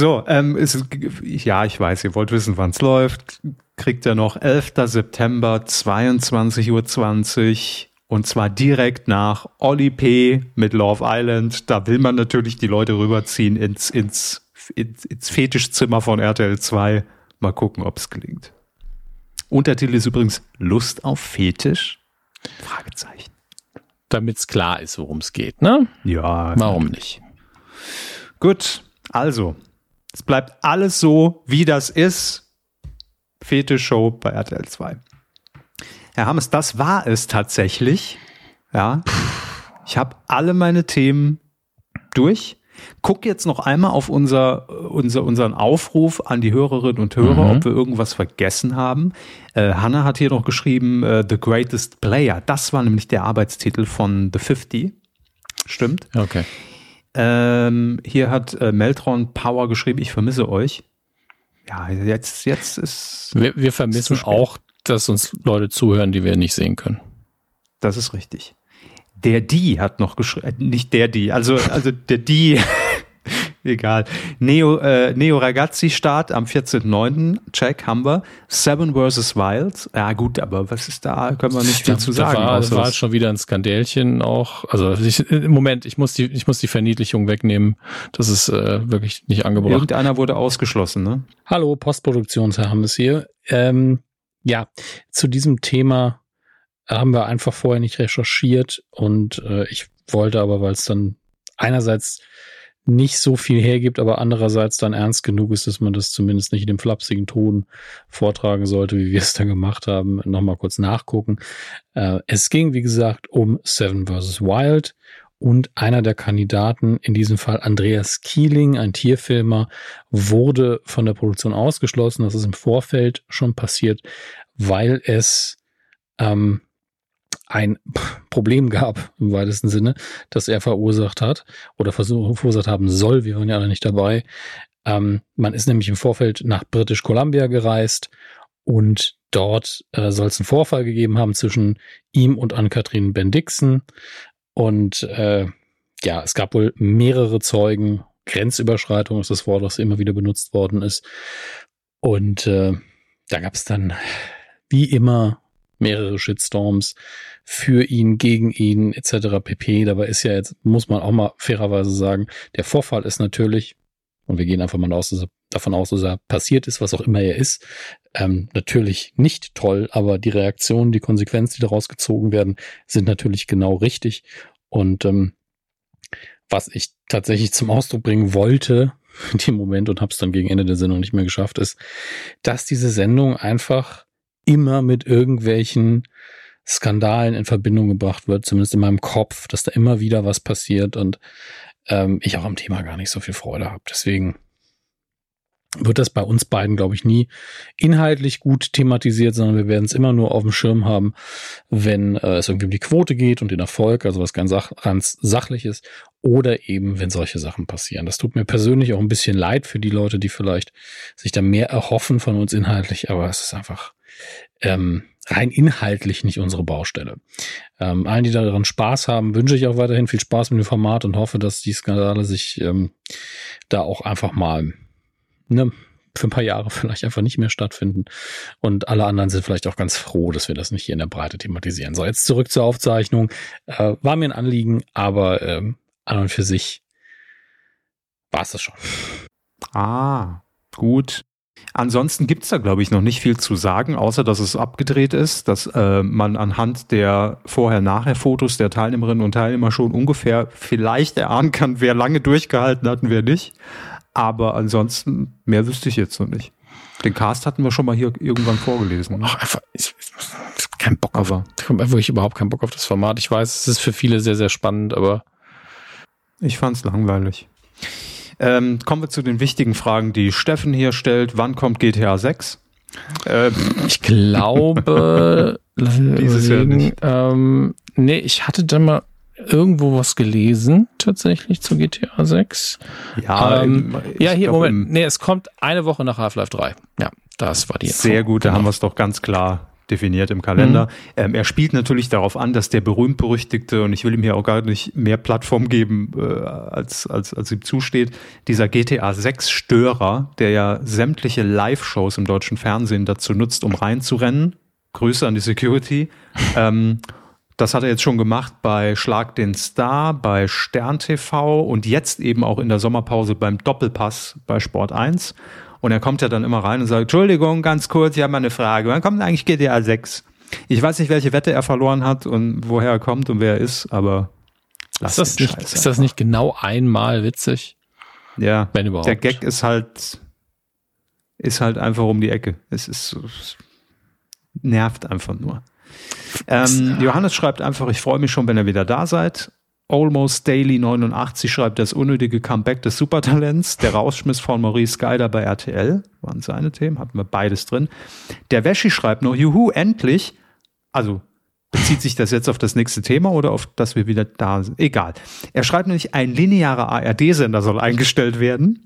So, ähm, ist, ja, ich weiß, ihr wollt wissen, wann es läuft kriegt er noch 11. September 22.20 Uhr und zwar direkt nach Oli P. mit Love Island. Da will man natürlich die Leute rüberziehen ins, ins, ins, ins Fetischzimmer von RTL 2. Mal gucken, ob es gelingt. Untertitel ist übrigens Lust auf Fetisch? Fragezeichen. Damit es klar ist, worum es geht, ne? Ja. Warum nicht? Gut, also, es bleibt alles so, wie das ist. Fetisch-Show bei RTL 2. Herr Hammes, das war es tatsächlich. Ja. Ich habe alle meine Themen durch. Guck jetzt noch einmal auf unser, unser, unseren Aufruf an die Hörerinnen und Hörer, mhm. ob wir irgendwas vergessen haben. Äh, Hanna hat hier noch geschrieben, äh, The Greatest Player. Das war nämlich der Arbeitstitel von The 50. Stimmt. Okay. Ähm, hier hat äh, Meltron Power geschrieben, ich vermisse euch. Ja, jetzt, jetzt ist. Wir, wir vermissen auch, dass uns Leute zuhören, die wir nicht sehen können. Das ist richtig. Der Die hat noch geschrieben, äh, nicht der Die, also, also der Die [laughs] Egal. Neo, äh, Neo Ragazzi Start am 14.09. Check haben wir. Seven vs. Wild. Ja gut, aber was ist da? Können wir nicht viel zu sagen. Da war, war schon wieder ein Skandälchen auch. Also ich, im Moment, ich muss die, ich muss die Verniedlichung wegnehmen. Das ist äh, wirklich nicht angebracht. Irgendeiner wurde ausgeschlossen, ne? Hallo, Postproduktionsherr haben es hier. Ähm, ja, zu diesem Thema haben wir einfach vorher nicht recherchiert und äh, ich wollte aber, weil es dann einerseits nicht so viel hergibt, aber andererseits dann ernst genug ist, dass man das zumindest nicht in dem flapsigen Ton vortragen sollte, wie wir es da gemacht haben. Nochmal kurz nachgucken. Äh, es ging, wie gesagt, um Seven vs. Wild und einer der Kandidaten, in diesem Fall Andreas Kieling, ein Tierfilmer, wurde von der Produktion ausgeschlossen. Das ist im Vorfeld schon passiert, weil es ähm, ein Problem gab, im weitesten Sinne, das er verursacht hat oder verursacht haben soll. Wir waren ja alle nicht dabei. Ähm, man ist nämlich im Vorfeld nach British Columbia gereist und dort äh, soll es einen Vorfall gegeben haben zwischen ihm und Ann-Kathrin Bendixen. Und äh, ja, es gab wohl mehrere Zeugen. Grenzüberschreitung ist das Wort, das immer wieder benutzt worden ist. Und äh, da gab es dann wie immer mehrere Shitstorms für ihn, gegen ihn etc. pp. Dabei ist ja jetzt, muss man auch mal fairerweise sagen, der Vorfall ist natürlich, und wir gehen einfach mal aus, dass er, davon aus, dass er passiert ist, was auch immer er ist, ähm, natürlich nicht toll, aber die Reaktionen, die Konsequenzen, die daraus gezogen werden, sind natürlich genau richtig. Und ähm, was ich tatsächlich zum Ausdruck bringen wollte, in dem Moment und habe es dann gegen Ende der Sendung nicht mehr geschafft, ist, dass diese Sendung einfach immer mit irgendwelchen Skandalen in Verbindung gebracht wird, zumindest in meinem Kopf, dass da immer wieder was passiert und ähm, ich auch am Thema gar nicht so viel Freude habe. Deswegen wird das bei uns beiden, glaube ich, nie inhaltlich gut thematisiert, sondern wir werden es immer nur auf dem Schirm haben, wenn äh, es irgendwie um die Quote geht und den Erfolg, also was ganz, sach ganz sachlich ist, oder eben, wenn solche Sachen passieren. Das tut mir persönlich auch ein bisschen leid für die Leute, die vielleicht sich da mehr erhoffen von uns inhaltlich, aber es ist einfach ähm, rein inhaltlich nicht unsere Baustelle. Ähm, allen, die daran Spaß haben, wünsche ich auch weiterhin viel Spaß mit dem Format und hoffe, dass die Skandale sich ähm, da auch einfach mal ne, für ein paar Jahre [laughs] vielleicht einfach nicht mehr stattfinden. Und alle anderen sind vielleicht auch ganz froh, dass wir das nicht hier in der Breite thematisieren. So, jetzt zurück zur Aufzeichnung. Äh, war mir ein Anliegen, aber ähm, an und für sich war es das schon. Ah, gut. Ansonsten gibt's da, glaube ich, noch nicht viel zu sagen, außer dass es abgedreht ist, dass äh, man anhand der Vorher-Nachher-Fotos der Teilnehmerinnen und Teilnehmer schon ungefähr vielleicht erahnen kann, wer lange durchgehalten hat und wer nicht. Aber ansonsten, mehr wüsste ich jetzt noch nicht. Den Cast hatten wir schon mal hier irgendwann vorgelesen. Ach, einfach, ich, ich hab keinen Bock auf. Ich habe wirklich überhaupt keinen Bock auf das Format. Ich weiß, es ist für viele sehr, sehr spannend, aber. Ich fand's langweilig. Ähm, kommen wir zu den wichtigen Fragen, die Steffen hier stellt. Wann kommt GTA 6? Ähm, ich glaube, [laughs] dieses Jahr nicht. Ähm, nee, ich hatte da mal irgendwo was gelesen, tatsächlich zu GTA 6. Ja, ähm, ja hier, Moment. Nee, es kommt eine Woche nach Half-Life 3. Ja, das war die Info. Sehr gut, da haben wir es doch ganz klar definiert im Kalender. Mhm. Ähm, er spielt natürlich darauf an, dass der berühmt-berüchtigte, und ich will ihm hier auch gar nicht mehr Plattform geben, äh, als, als, als ihm zusteht, dieser GTA 6 Störer, der ja sämtliche Live-Shows im deutschen Fernsehen dazu nutzt, um reinzurennen. Grüße an die Security. ähm, das hat er jetzt schon gemacht bei Schlag den Star, bei Stern TV und jetzt eben auch in der Sommerpause beim Doppelpass bei Sport 1. Und er kommt ja dann immer rein und sagt, Entschuldigung, ganz kurz, ich habe mal eine Frage. Wann kommt eigentlich GTA 6? Ich weiß nicht, welche Wette er verloren hat und woher er kommt und wer er ist, aber ist das, nicht, ist das nicht genau einmal witzig? Ja, wenn überhaupt. Der Gag ist halt, ist halt einfach um die Ecke. Es ist, es nervt einfach nur. Ähm, Johannes schreibt einfach, ich freue mich schon, wenn ihr wieder da seid. Almost Daily 89 schreibt das unnötige Comeback des Supertalents, der Rausschmiss von Maurice Geider bei RTL, waren seine Themen, hatten wir beides drin. Der Wäschi schreibt noch, juhu, endlich, also bezieht sich das jetzt auf das nächste Thema oder auf das wir wieder da sind? Egal. Er schreibt nämlich, ein linearer ARD-Sender soll eingestellt werden.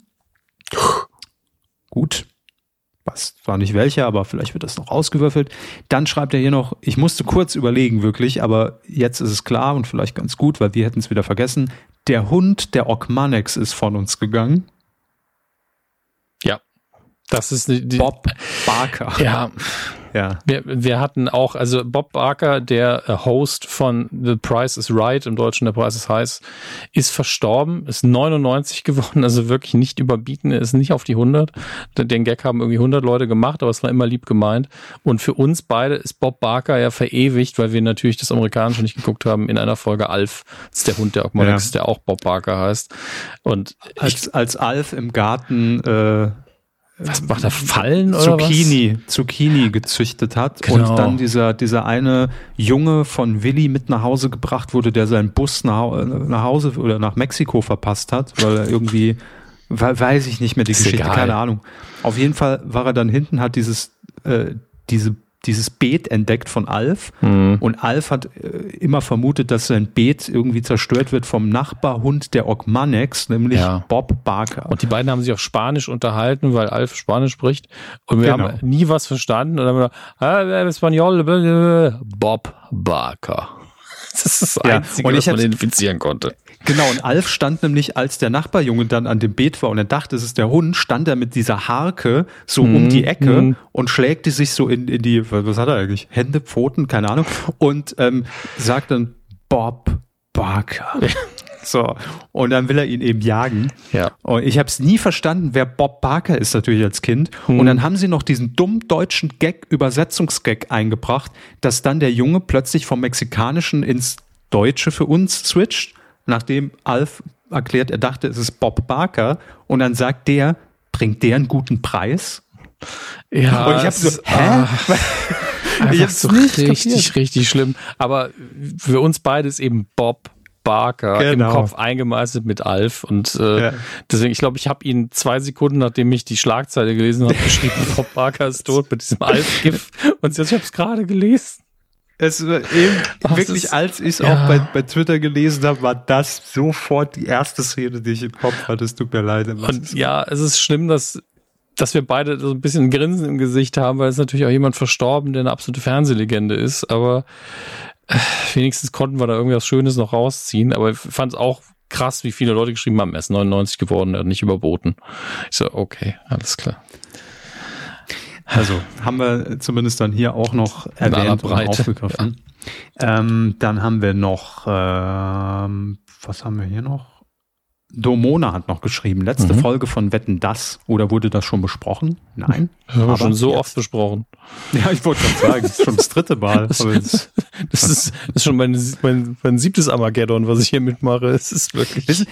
Gut, weiß zwar nicht welcher, aber vielleicht wird das noch ausgewürfelt. Dann schreibt er hier noch, ich musste kurz überlegen wirklich, aber jetzt ist es klar und vielleicht ganz gut, weil wir hätten es wieder vergessen. Der Hund der Ogmanex ist von uns gegangen. Ja, das ist die, die Bob Barker. Ja, ja. Wir, wir hatten auch, also Bob Barker, der äh, Host von The Price is Right, im Deutschen The Price is Heiß, ist verstorben, ist 99 geworden, also wirklich nicht überbieten, ist nicht auf die 100. Den Gag haben irgendwie 100 Leute gemacht, aber es war immer lieb gemeint. Und für uns beide ist Bob Barker ja verewigt, weil wir natürlich das Amerikanische nicht geguckt haben, in einer Folge Alf, das ist der Hund der Ogmonix, ja. der auch Bob Barker heißt. Und als, als Alf im Garten äh was macht er Fallen oder Zucchini, was? Zucchini gezüchtet hat genau. und dann dieser dieser eine Junge von Willi mit nach Hause gebracht wurde, der seinen Bus nach, nach Hause oder nach Mexiko verpasst hat, weil er irgendwie weiß ich nicht mehr die Ist Geschichte, egal. keine Ahnung. Auf jeden Fall war er dann hinten, hat dieses äh, diese dieses Beet entdeckt von Alf mhm. und Alf hat äh, immer vermutet, dass sein Beet irgendwie zerstört wird vom Nachbarhund der Ogmanex, nämlich ja. Bob Barker. Und die beiden haben sich auf Spanisch unterhalten, weil Alf Spanisch spricht und wir genau. haben nie was verstanden und dann haben wir ah, Espanol, Bob Barker. [laughs] Das ist das Einzige, ja. was man identifizieren konnte. Genau, und Alf stand nämlich, als der Nachbarjunge dann an dem Beet war und er dachte, es ist der Hund, stand er mit dieser Harke so mhm. um die Ecke mhm. und schlägte sich so in, in die, was hat er eigentlich? Hände, Pfoten, keine Ahnung. Und ähm, sagt dann Bob Barker. So, und dann will er ihn eben jagen. Ja. Und ich habe es nie verstanden, wer Bob Barker ist natürlich als Kind. Hm. Und dann haben sie noch diesen dumm deutschen Gag, Übersetzungsgag eingebracht, dass dann der Junge plötzlich vom Mexikanischen ins Deutsche für uns switcht nachdem Alf erklärt, er dachte, es ist Bob Barker und dann sagt der, bringt der einen guten Preis? Ja. Und ich habe so, hä? [laughs] ich hab's so richtig, kapiert. richtig schlimm. Aber für uns beide ist eben Bob Barker genau. im Kopf eingemeißelt mit Alf und äh, ja. deswegen, ich glaube, ich habe ihn zwei Sekunden, nachdem ich die Schlagzeile gelesen habe, [laughs] geschrieben, Bob Barker ist tot mit diesem Alf-Gift und jetzt, ich habe es gerade gelesen. Es eben Ach, wirklich, ist, als ich es ja. auch bei, bei Twitter gelesen habe, war das sofort die erste Szene, die ich im Kopf hatte. Es tut mir leid. Und ja, es ist schlimm, dass, dass wir beide so ein bisschen ein Grinsen im Gesicht haben, weil es natürlich auch jemand verstorben, der eine absolute Fernsehlegende ist. Aber äh, wenigstens konnten wir da irgendwas Schönes noch rausziehen. Aber ich fand es auch krass, wie viele Leute geschrieben haben, er ist 99 geworden, er hat nicht überboten. Ich so, okay, alles klar. Also haben wir zumindest dann hier auch noch erwähnt und aufgegriffen. Ja. Ähm, dann haben wir noch, ähm, was haben wir hier noch? Domona hat noch geschrieben, letzte mhm. Folge von Wetten das oder wurde das schon besprochen? Nein. Das haben wir schon so jetzt. oft besprochen. Ja, ich wollte schon sagen, das ist schon das dritte Mal. Das, das, [laughs] das ist, das ist schon mein, mein, mein siebtes Armageddon, was ich hier mitmache. Es ist wirklich.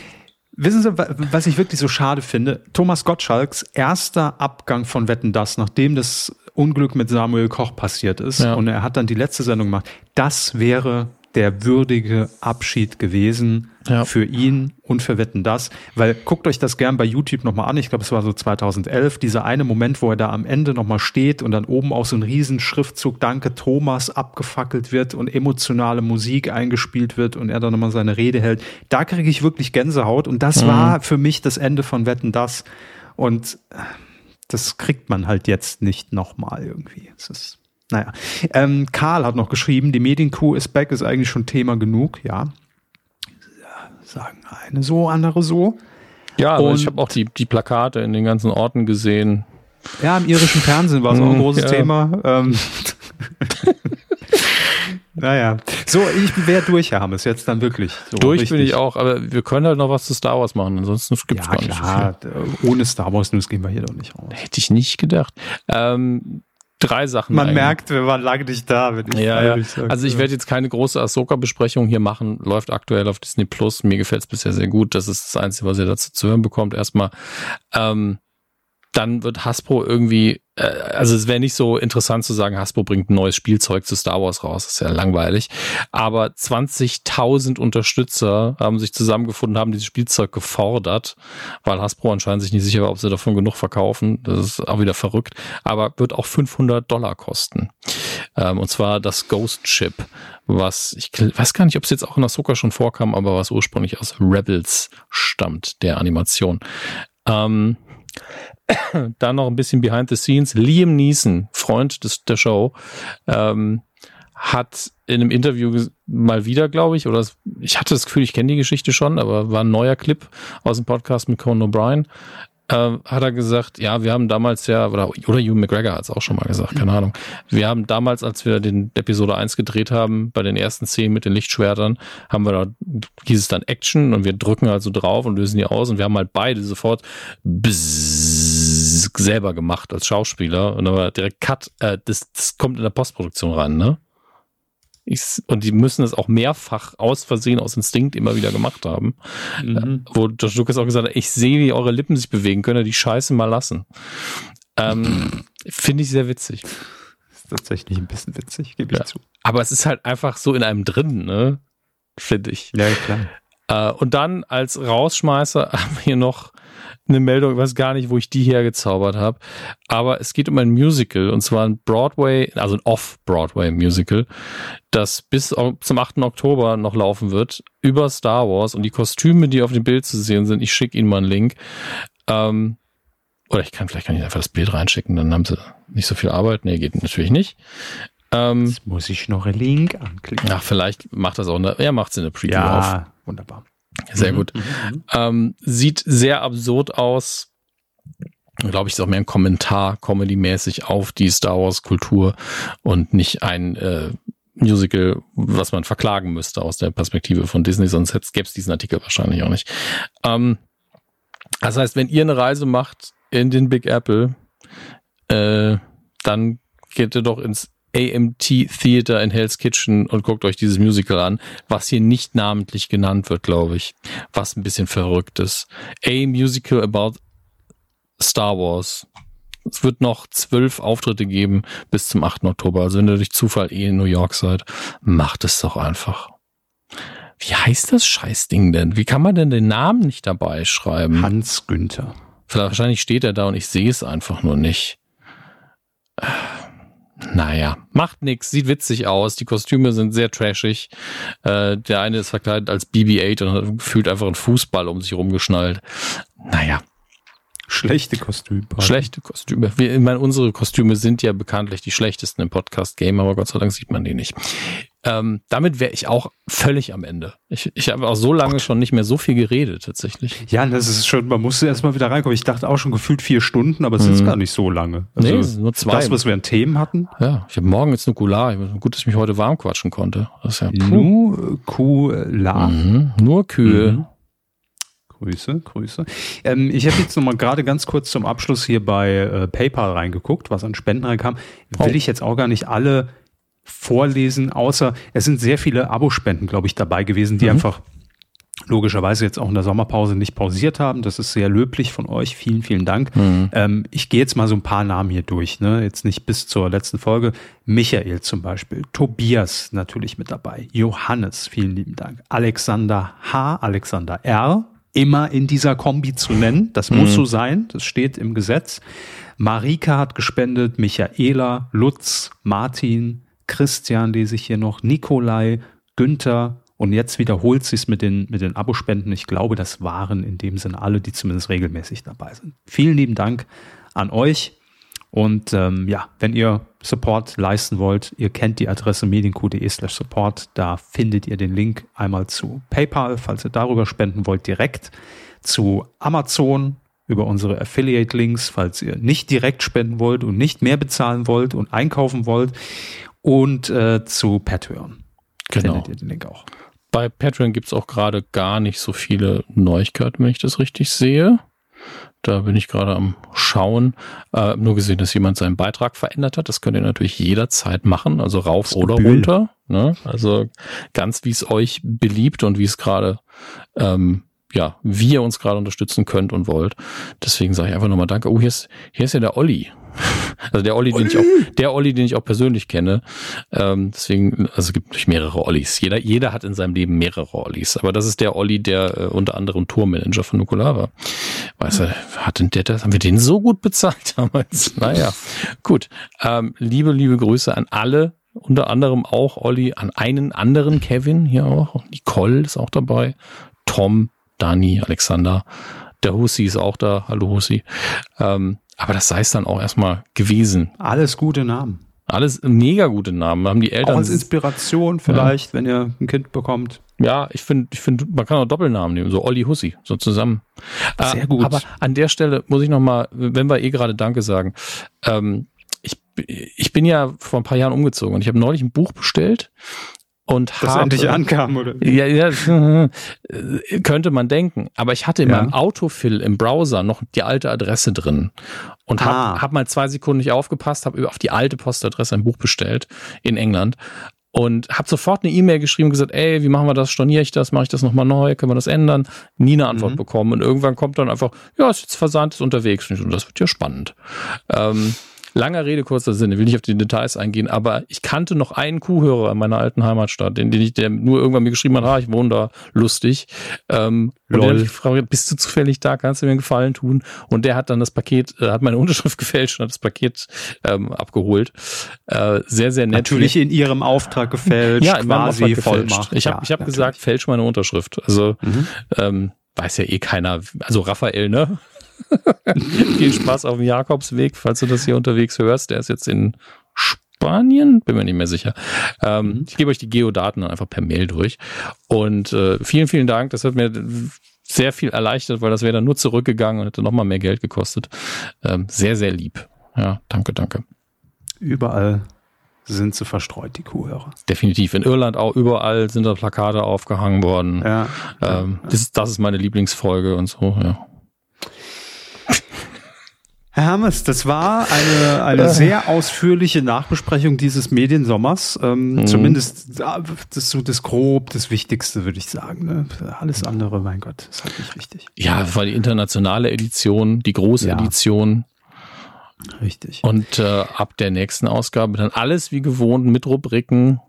Wissen Sie, was ich wirklich so schade finde? Thomas Gottschalks erster Abgang von Wetten das, nachdem das Unglück mit Samuel Koch passiert ist ja. und er hat dann die letzte Sendung gemacht. Das wäre der würdige Abschied gewesen ja. für ihn und für Wetten das, weil guckt euch das gern bei YouTube nochmal an. Ich glaube, es war so 2011, dieser eine Moment, wo er da am Ende nochmal steht und dann oben auch so ein Riesenschriftzug Danke Thomas abgefackelt wird und emotionale Musik eingespielt wird und er dann nochmal seine Rede hält. Da kriege ich wirklich Gänsehaut und das mhm. war für mich das Ende von Wetten das und das kriegt man halt jetzt nicht nochmal irgendwie. Es ist naja, ähm, Karl hat noch geschrieben, die Medienkuh ist back, ist eigentlich schon Thema genug, ja. Sagen eine so, andere so. Ja, aber ich habe auch die, die Plakate in den ganzen Orten gesehen. Ja, im irischen Fernsehen war es auch ein hm, großes ja. Thema. Ähm. [laughs] naja. So, ich wäre durch, Herr Hammes, jetzt dann wirklich. So durch richtig. bin ich auch, aber wir können halt noch was zu Star Wars machen, ansonsten gibt es ja, gar klar. nicht so viel. Ohne Star Wars News gehen wir hier doch nicht raus. Hätte ich nicht gedacht. Ähm, drei Sachen. Man eigentlich. merkt, wir waren lange nicht da. Wenn ich ja, ja. Sage. Also ich werde jetzt keine große Ahsoka-Besprechung hier machen. Läuft aktuell auf Disney Plus. Mir gefällt es bisher sehr gut. Das ist das Einzige, was ihr dazu zu hören bekommt. Erstmal. Ähm, dann wird Hasbro irgendwie, äh, also es wäre nicht so interessant zu sagen, Hasbro bringt ein neues Spielzeug zu Star Wars raus, ist ja langweilig. Aber 20.000 Unterstützer haben sich zusammengefunden, haben dieses Spielzeug gefordert, weil Hasbro anscheinend sich nicht sicher war, ob sie davon genug verkaufen. Das ist auch wieder verrückt. Aber wird auch 500 Dollar kosten. Ähm, und zwar das Ghost Chip, was ich weiß gar nicht, ob es jetzt auch in Ahsoka schon vorkam, aber was ursprünglich aus Rebels stammt, der Animation. Ähm, [coughs] dann noch ein bisschen behind the scenes. Liam Neeson, Freund des, der Show, ähm, hat in einem Interview mal wieder, glaube ich, oder ich hatte das Gefühl, ich kenne die Geschichte schon, aber war ein neuer Clip aus dem Podcast mit Conan O'Brien, äh, hat er gesagt, ja, wir haben damals ja, oder, oder Hugh McGregor hat es auch schon mal gesagt, keine Ahnung. Wir haben damals, als wir den Episode 1 gedreht haben, bei den ersten Szenen mit den Lichtschwertern, haben wir da, hieß es dann Action und wir drücken also drauf und lösen die aus und wir haben halt beide sofort selber gemacht als Schauspieler und dann war direkt Cut, äh, das, das kommt in der Postproduktion ran, ne? Ich, und die müssen es auch mehrfach aus Versehen, aus Instinkt immer wieder gemacht haben. Mhm. Äh, wo Josh Lucas auch gesagt hat, ich sehe, wie eure Lippen sich bewegen, könnt ihr die Scheiße mal lassen. Ähm, Finde ich sehr witzig. Ist tatsächlich ein bisschen witzig, gebe ich ja. zu. Aber es ist halt einfach so in einem drin, ne? Finde ich. Ja, klar. Äh, und dann als Rausschmeißer [laughs] haben wir hier noch eine Meldung, ich weiß gar nicht, wo ich die hergezaubert habe, aber es geht um ein Musical und zwar ein Broadway, also ein Off-Broadway-Musical, das bis zum 8. Oktober noch laufen wird über Star Wars und die Kostüme, die auf dem Bild zu sehen sind, ich schicke Ihnen mal einen Link. Ähm, oder ich kann, vielleicht kann ich einfach das Bild reinschicken, dann haben sie nicht so viel Arbeit. Nee, geht natürlich nicht. Ähm, Jetzt muss ich noch einen Link anklicken. Ach, vielleicht macht das auch eine, er macht es in der Preview ja, auf. wunderbar. Sehr mhm, gut. Mhm, mhm. Ähm, sieht sehr absurd aus. Glaube ich, ist auch mehr ein Kommentar, Comedy-mäßig auf die Star Wars-Kultur und nicht ein äh, Musical, was man verklagen müsste aus der Perspektive von Disney, sonst gäbe es diesen Artikel wahrscheinlich auch nicht. Ähm, das heißt, wenn ihr eine Reise macht in den Big Apple, äh, dann geht ihr doch ins AMT Theater in Hell's Kitchen und guckt euch dieses Musical an, was hier nicht namentlich genannt wird, glaube ich. Was ein bisschen verrückt ist. A Musical about Star Wars. Es wird noch zwölf Auftritte geben bis zum 8. Oktober. Also wenn ihr durch Zufall eh in New York seid, macht es doch einfach. Wie heißt das Scheißding denn? Wie kann man denn den Namen nicht dabei schreiben? Hans Günther. Wahrscheinlich steht er da und ich sehe es einfach nur nicht. Naja, macht nix, sieht witzig aus. Die Kostüme sind sehr trashig. Äh, der eine ist verkleidet als BB-8 und hat gefühlt einfach einen Fußball um sich rumgeschnallt. Naja. Schlechte Kostüme. Schlechte Kostüme. Wir, ich meine, unsere Kostüme sind ja bekanntlich die schlechtesten im Podcast-Game, aber Gott sei Dank sieht man die nicht. Ähm, damit wäre ich auch völlig am Ende. Ich, ich habe auch so lange schon nicht mehr so viel geredet, tatsächlich. Ja, das ist schon, man musste erstmal wieder reinkommen. Ich dachte auch schon gefühlt vier Stunden, aber es mhm. ist gar nicht so lange. Also, nee, nur zwei. Das, was wir an Themen hatten. Ja, ich habe morgen jetzt eine Nukular. Gut, dass ich mich heute warm quatschen konnte. Das ist ja Nukular. Mhm. Nur Kühe. Mhm. Grüße, Grüße. Ähm, ich habe jetzt noch mal gerade ganz kurz zum Abschluss hier bei äh, PayPal reingeguckt, was an Spenden reinkam. Will oh. ich jetzt auch gar nicht alle vorlesen, außer es sind sehr viele Abospenden, glaube ich, dabei gewesen, die mhm. einfach logischerweise jetzt auch in der Sommerpause nicht pausiert haben. Das ist sehr löblich von euch. Vielen, vielen Dank. Mhm. Ähm, ich gehe jetzt mal so ein paar Namen hier durch, ne? Jetzt nicht bis zur letzten Folge. Michael zum Beispiel, Tobias natürlich mit dabei, Johannes, vielen lieben Dank, Alexander H., Alexander R., immer in dieser Kombi zu nennen. Das mhm. muss so sein, das steht im Gesetz. Marika hat gespendet, Michaela, Lutz, Martin, Christian lese ich hier noch, Nikolai, Günther, und jetzt wiederholt sich es mit den, mit den Abospenden. Ich glaube, das waren in dem Sinne alle, die zumindest regelmäßig dabei sind. Vielen lieben Dank an euch. Und ähm, ja, wenn ihr Support leisten wollt, ihr kennt die Adresse medienq.de slash support. Da findet ihr den Link einmal zu PayPal, falls ihr darüber spenden wollt, direkt zu Amazon über unsere Affiliate-Links, falls ihr nicht direkt spenden wollt und nicht mehr bezahlen wollt und einkaufen wollt und äh, zu Patreon. Genau. Findet ihr den Link auch. Bei Patreon gibt es auch gerade gar nicht so viele Neuigkeiten, wenn ich das richtig sehe. Da bin ich gerade am Schauen. Äh, nur gesehen, dass jemand seinen Beitrag verändert hat. Das könnt ihr natürlich jederzeit machen, also rauf oder runter. Ne? Also ganz wie es euch beliebt und wie es gerade, ähm, ja, wie ihr uns gerade unterstützen könnt und wollt. Deswegen sage ich einfach nochmal Danke. Oh, hier ist, hier ist ja der Olli. Also der Olli, Olli, den ich auch, der Olli, den ich auch persönlich kenne. Ähm, deswegen, also es gibt natürlich mehrere Ollis. Jeder, jeder hat in seinem Leben mehrere Ollis. Aber das ist der Olli, der äh, unter anderem Tourmanager von Nukular war. Weißt du, hat denn der das? Haben wir den so gut bezahlt [laughs] damals? Naja, gut. Ähm, liebe, liebe Grüße an alle. Unter anderem auch Olli, an einen anderen Kevin hier auch. Nicole ist auch dabei. Tom, Dani, Alexander. Der Hussi ist auch da. Hallo Hussi. Ähm, aber das sei es dann auch erstmal gewesen. Alles gute Namen. Alles mega gute Namen. Haben die Eltern. Auch als Inspiration vielleicht, ja. wenn ihr ein Kind bekommt. Ja, ich finde, ich finde, man kann auch Doppelnamen nehmen, so Olli Hussi, so zusammen. Sehr gut. Aber an der Stelle muss ich nochmal, wenn wir eh gerade Danke sagen, ähm, ich, ich bin ja vor ein paar Jahren umgezogen und ich habe neulich ein Buch bestellt und das habe, endlich ankam, oder? Ja, ja, [laughs] könnte man denken. Aber ich hatte in ja. meinem Autofill im Browser noch die alte Adresse drin und habe ah. hab mal zwei Sekunden nicht aufgepasst, habe auf die alte Postadresse ein Buch bestellt in England und habe sofort eine E-Mail geschrieben und gesagt, ey, wie machen wir das? Storniere ich das? Mache ich das nochmal neu? Können wir das ändern? Nie eine Antwort mhm. bekommen. Und irgendwann kommt dann einfach, ja, ist jetzt versandt, ist unterwegs. Und das wird ja spannend. Ähm, Langer Rede, kurzer Sinn, ich will nicht auf die Details eingehen, aber ich kannte noch einen Kuhhörer in meiner alten Heimatstadt, den, den ich, der nur irgendwann mir geschrieben hat, ah, ich wohne da, lustig. Ähm, und der hat mich gefragt, bist du zufällig da, kannst du mir einen Gefallen tun? Und der hat dann das Paket, äh, hat meine [laughs] Unterschrift gefälscht und hat das Paket ähm, abgeholt. Äh, sehr, sehr nett. Natürlich in ihrem Auftrag gefälscht, ja, in quasi Vollmacht. Ich habe ja, ich hab gesagt, fälsch meine Unterschrift. Also mhm. ähm, weiß ja eh keiner, also Raphael, ne? [laughs] Viel Spaß auf dem Jakobsweg, falls du das hier unterwegs hörst. Der ist jetzt in Spanien, bin mir nicht mehr sicher. Ähm, mhm. ich gebe euch die Geodaten dann einfach per Mail durch. Und äh, vielen, vielen Dank. Das hat mir sehr viel erleichtert, weil das wäre dann nur zurückgegangen und hätte nochmal mehr Geld gekostet. Ähm, sehr, sehr lieb. Ja, danke, danke. Überall sind sie verstreut, die Kuhhörer. Definitiv. In Irland auch überall sind da Plakate aufgehangen worden. Ja, ähm, ja. Das, das ist meine Lieblingsfolge und so, ja. Herr Hermes, das war eine, eine sehr ausführliche Nachbesprechung dieses Mediensommers. Ähm, mhm. Zumindest das so das grob, das Wichtigste, würde ich sagen. Ne? Alles andere, mein Gott, ist halt nicht wichtig. Ja, das war die internationale Edition, die große ja. Edition. Richtig. Und äh, ab der nächsten Ausgabe dann alles wie gewohnt mit Rubriken.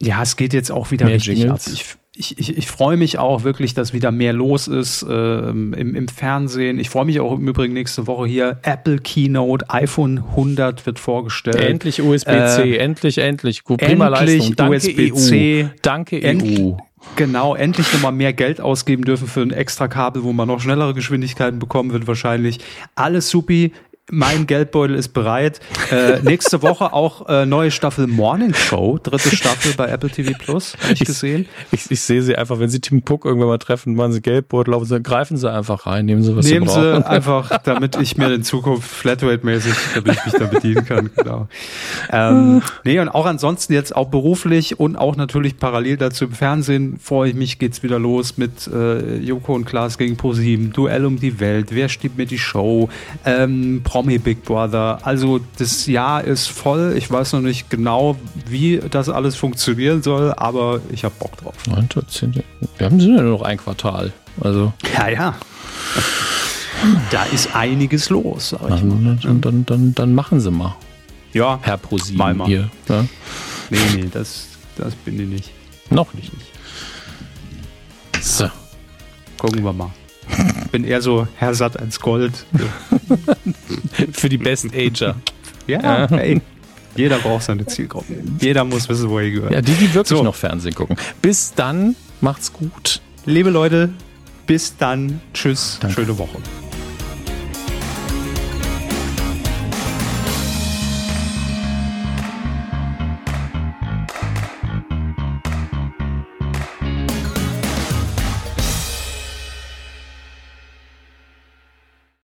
Ja, es geht jetzt auch wieder Mehr richtig Jingles. ab. Ich, ich, ich, ich freue mich auch wirklich, dass wieder mehr los ist äh, im, im Fernsehen. Ich freue mich auch im Übrigen nächste Woche hier. Apple Keynote, iPhone 100 wird vorgestellt. Endlich USB-C, äh, endlich, endlich. Prima endlich USB-C. EU. Danke EU. Genau, endlich nochmal mehr Geld ausgeben dürfen für ein extra Kabel, wo man noch schnellere Geschwindigkeiten bekommen wird wahrscheinlich. Alles supi mein Geldbeutel ist bereit. Äh, nächste Woche auch äh, neue Staffel Morning Show, dritte Staffel bei Apple TV Plus, habe ich gesehen. Ich, ich, ich, sehe sie einfach, wenn sie Tim Cook irgendwann mal treffen, machen sie Geldbeutel auf, dann greifen sie einfach rein, nehmen sie was nehmen sie Nehmen sie [laughs] einfach, damit ich mir in Zukunft Flatrate-mäßig, damit ich mich da bedienen kann, genau. Ähm, nee, und auch ansonsten jetzt auch beruflich und auch natürlich parallel dazu im Fernsehen freue ich mich, geht's wieder los mit äh, Joko und Klaas gegen ProSieben, Duell um die Welt, wer steht mir die Show, ähm, Promi Big Brother. Also das Jahr ist voll. Ich weiß noch nicht genau, wie das alles funktionieren soll, aber ich habe Bock drauf. Wir haben ja nur noch ein Quartal. Also. Ja, ja. Da ist einiges los, sag ich mal. Dann, dann, dann, dann machen sie mal. Ja. Herr ProSieben mal, mal. hier. Ja. Nee, nee, das, das bin ich nicht. Noch nicht. So. Gucken wir mal. Bin eher so Herr Satt als Gold. [laughs] Für die Best Ager. Ja, ey. Jeder braucht seine Zielgruppe. Jeder muss wissen, wo er gehört. Ja, die, die wirklich so. noch Fernsehen gucken. Bis dann, macht's gut. Liebe Leute, bis dann. Tschüss. Danke. Schöne Woche.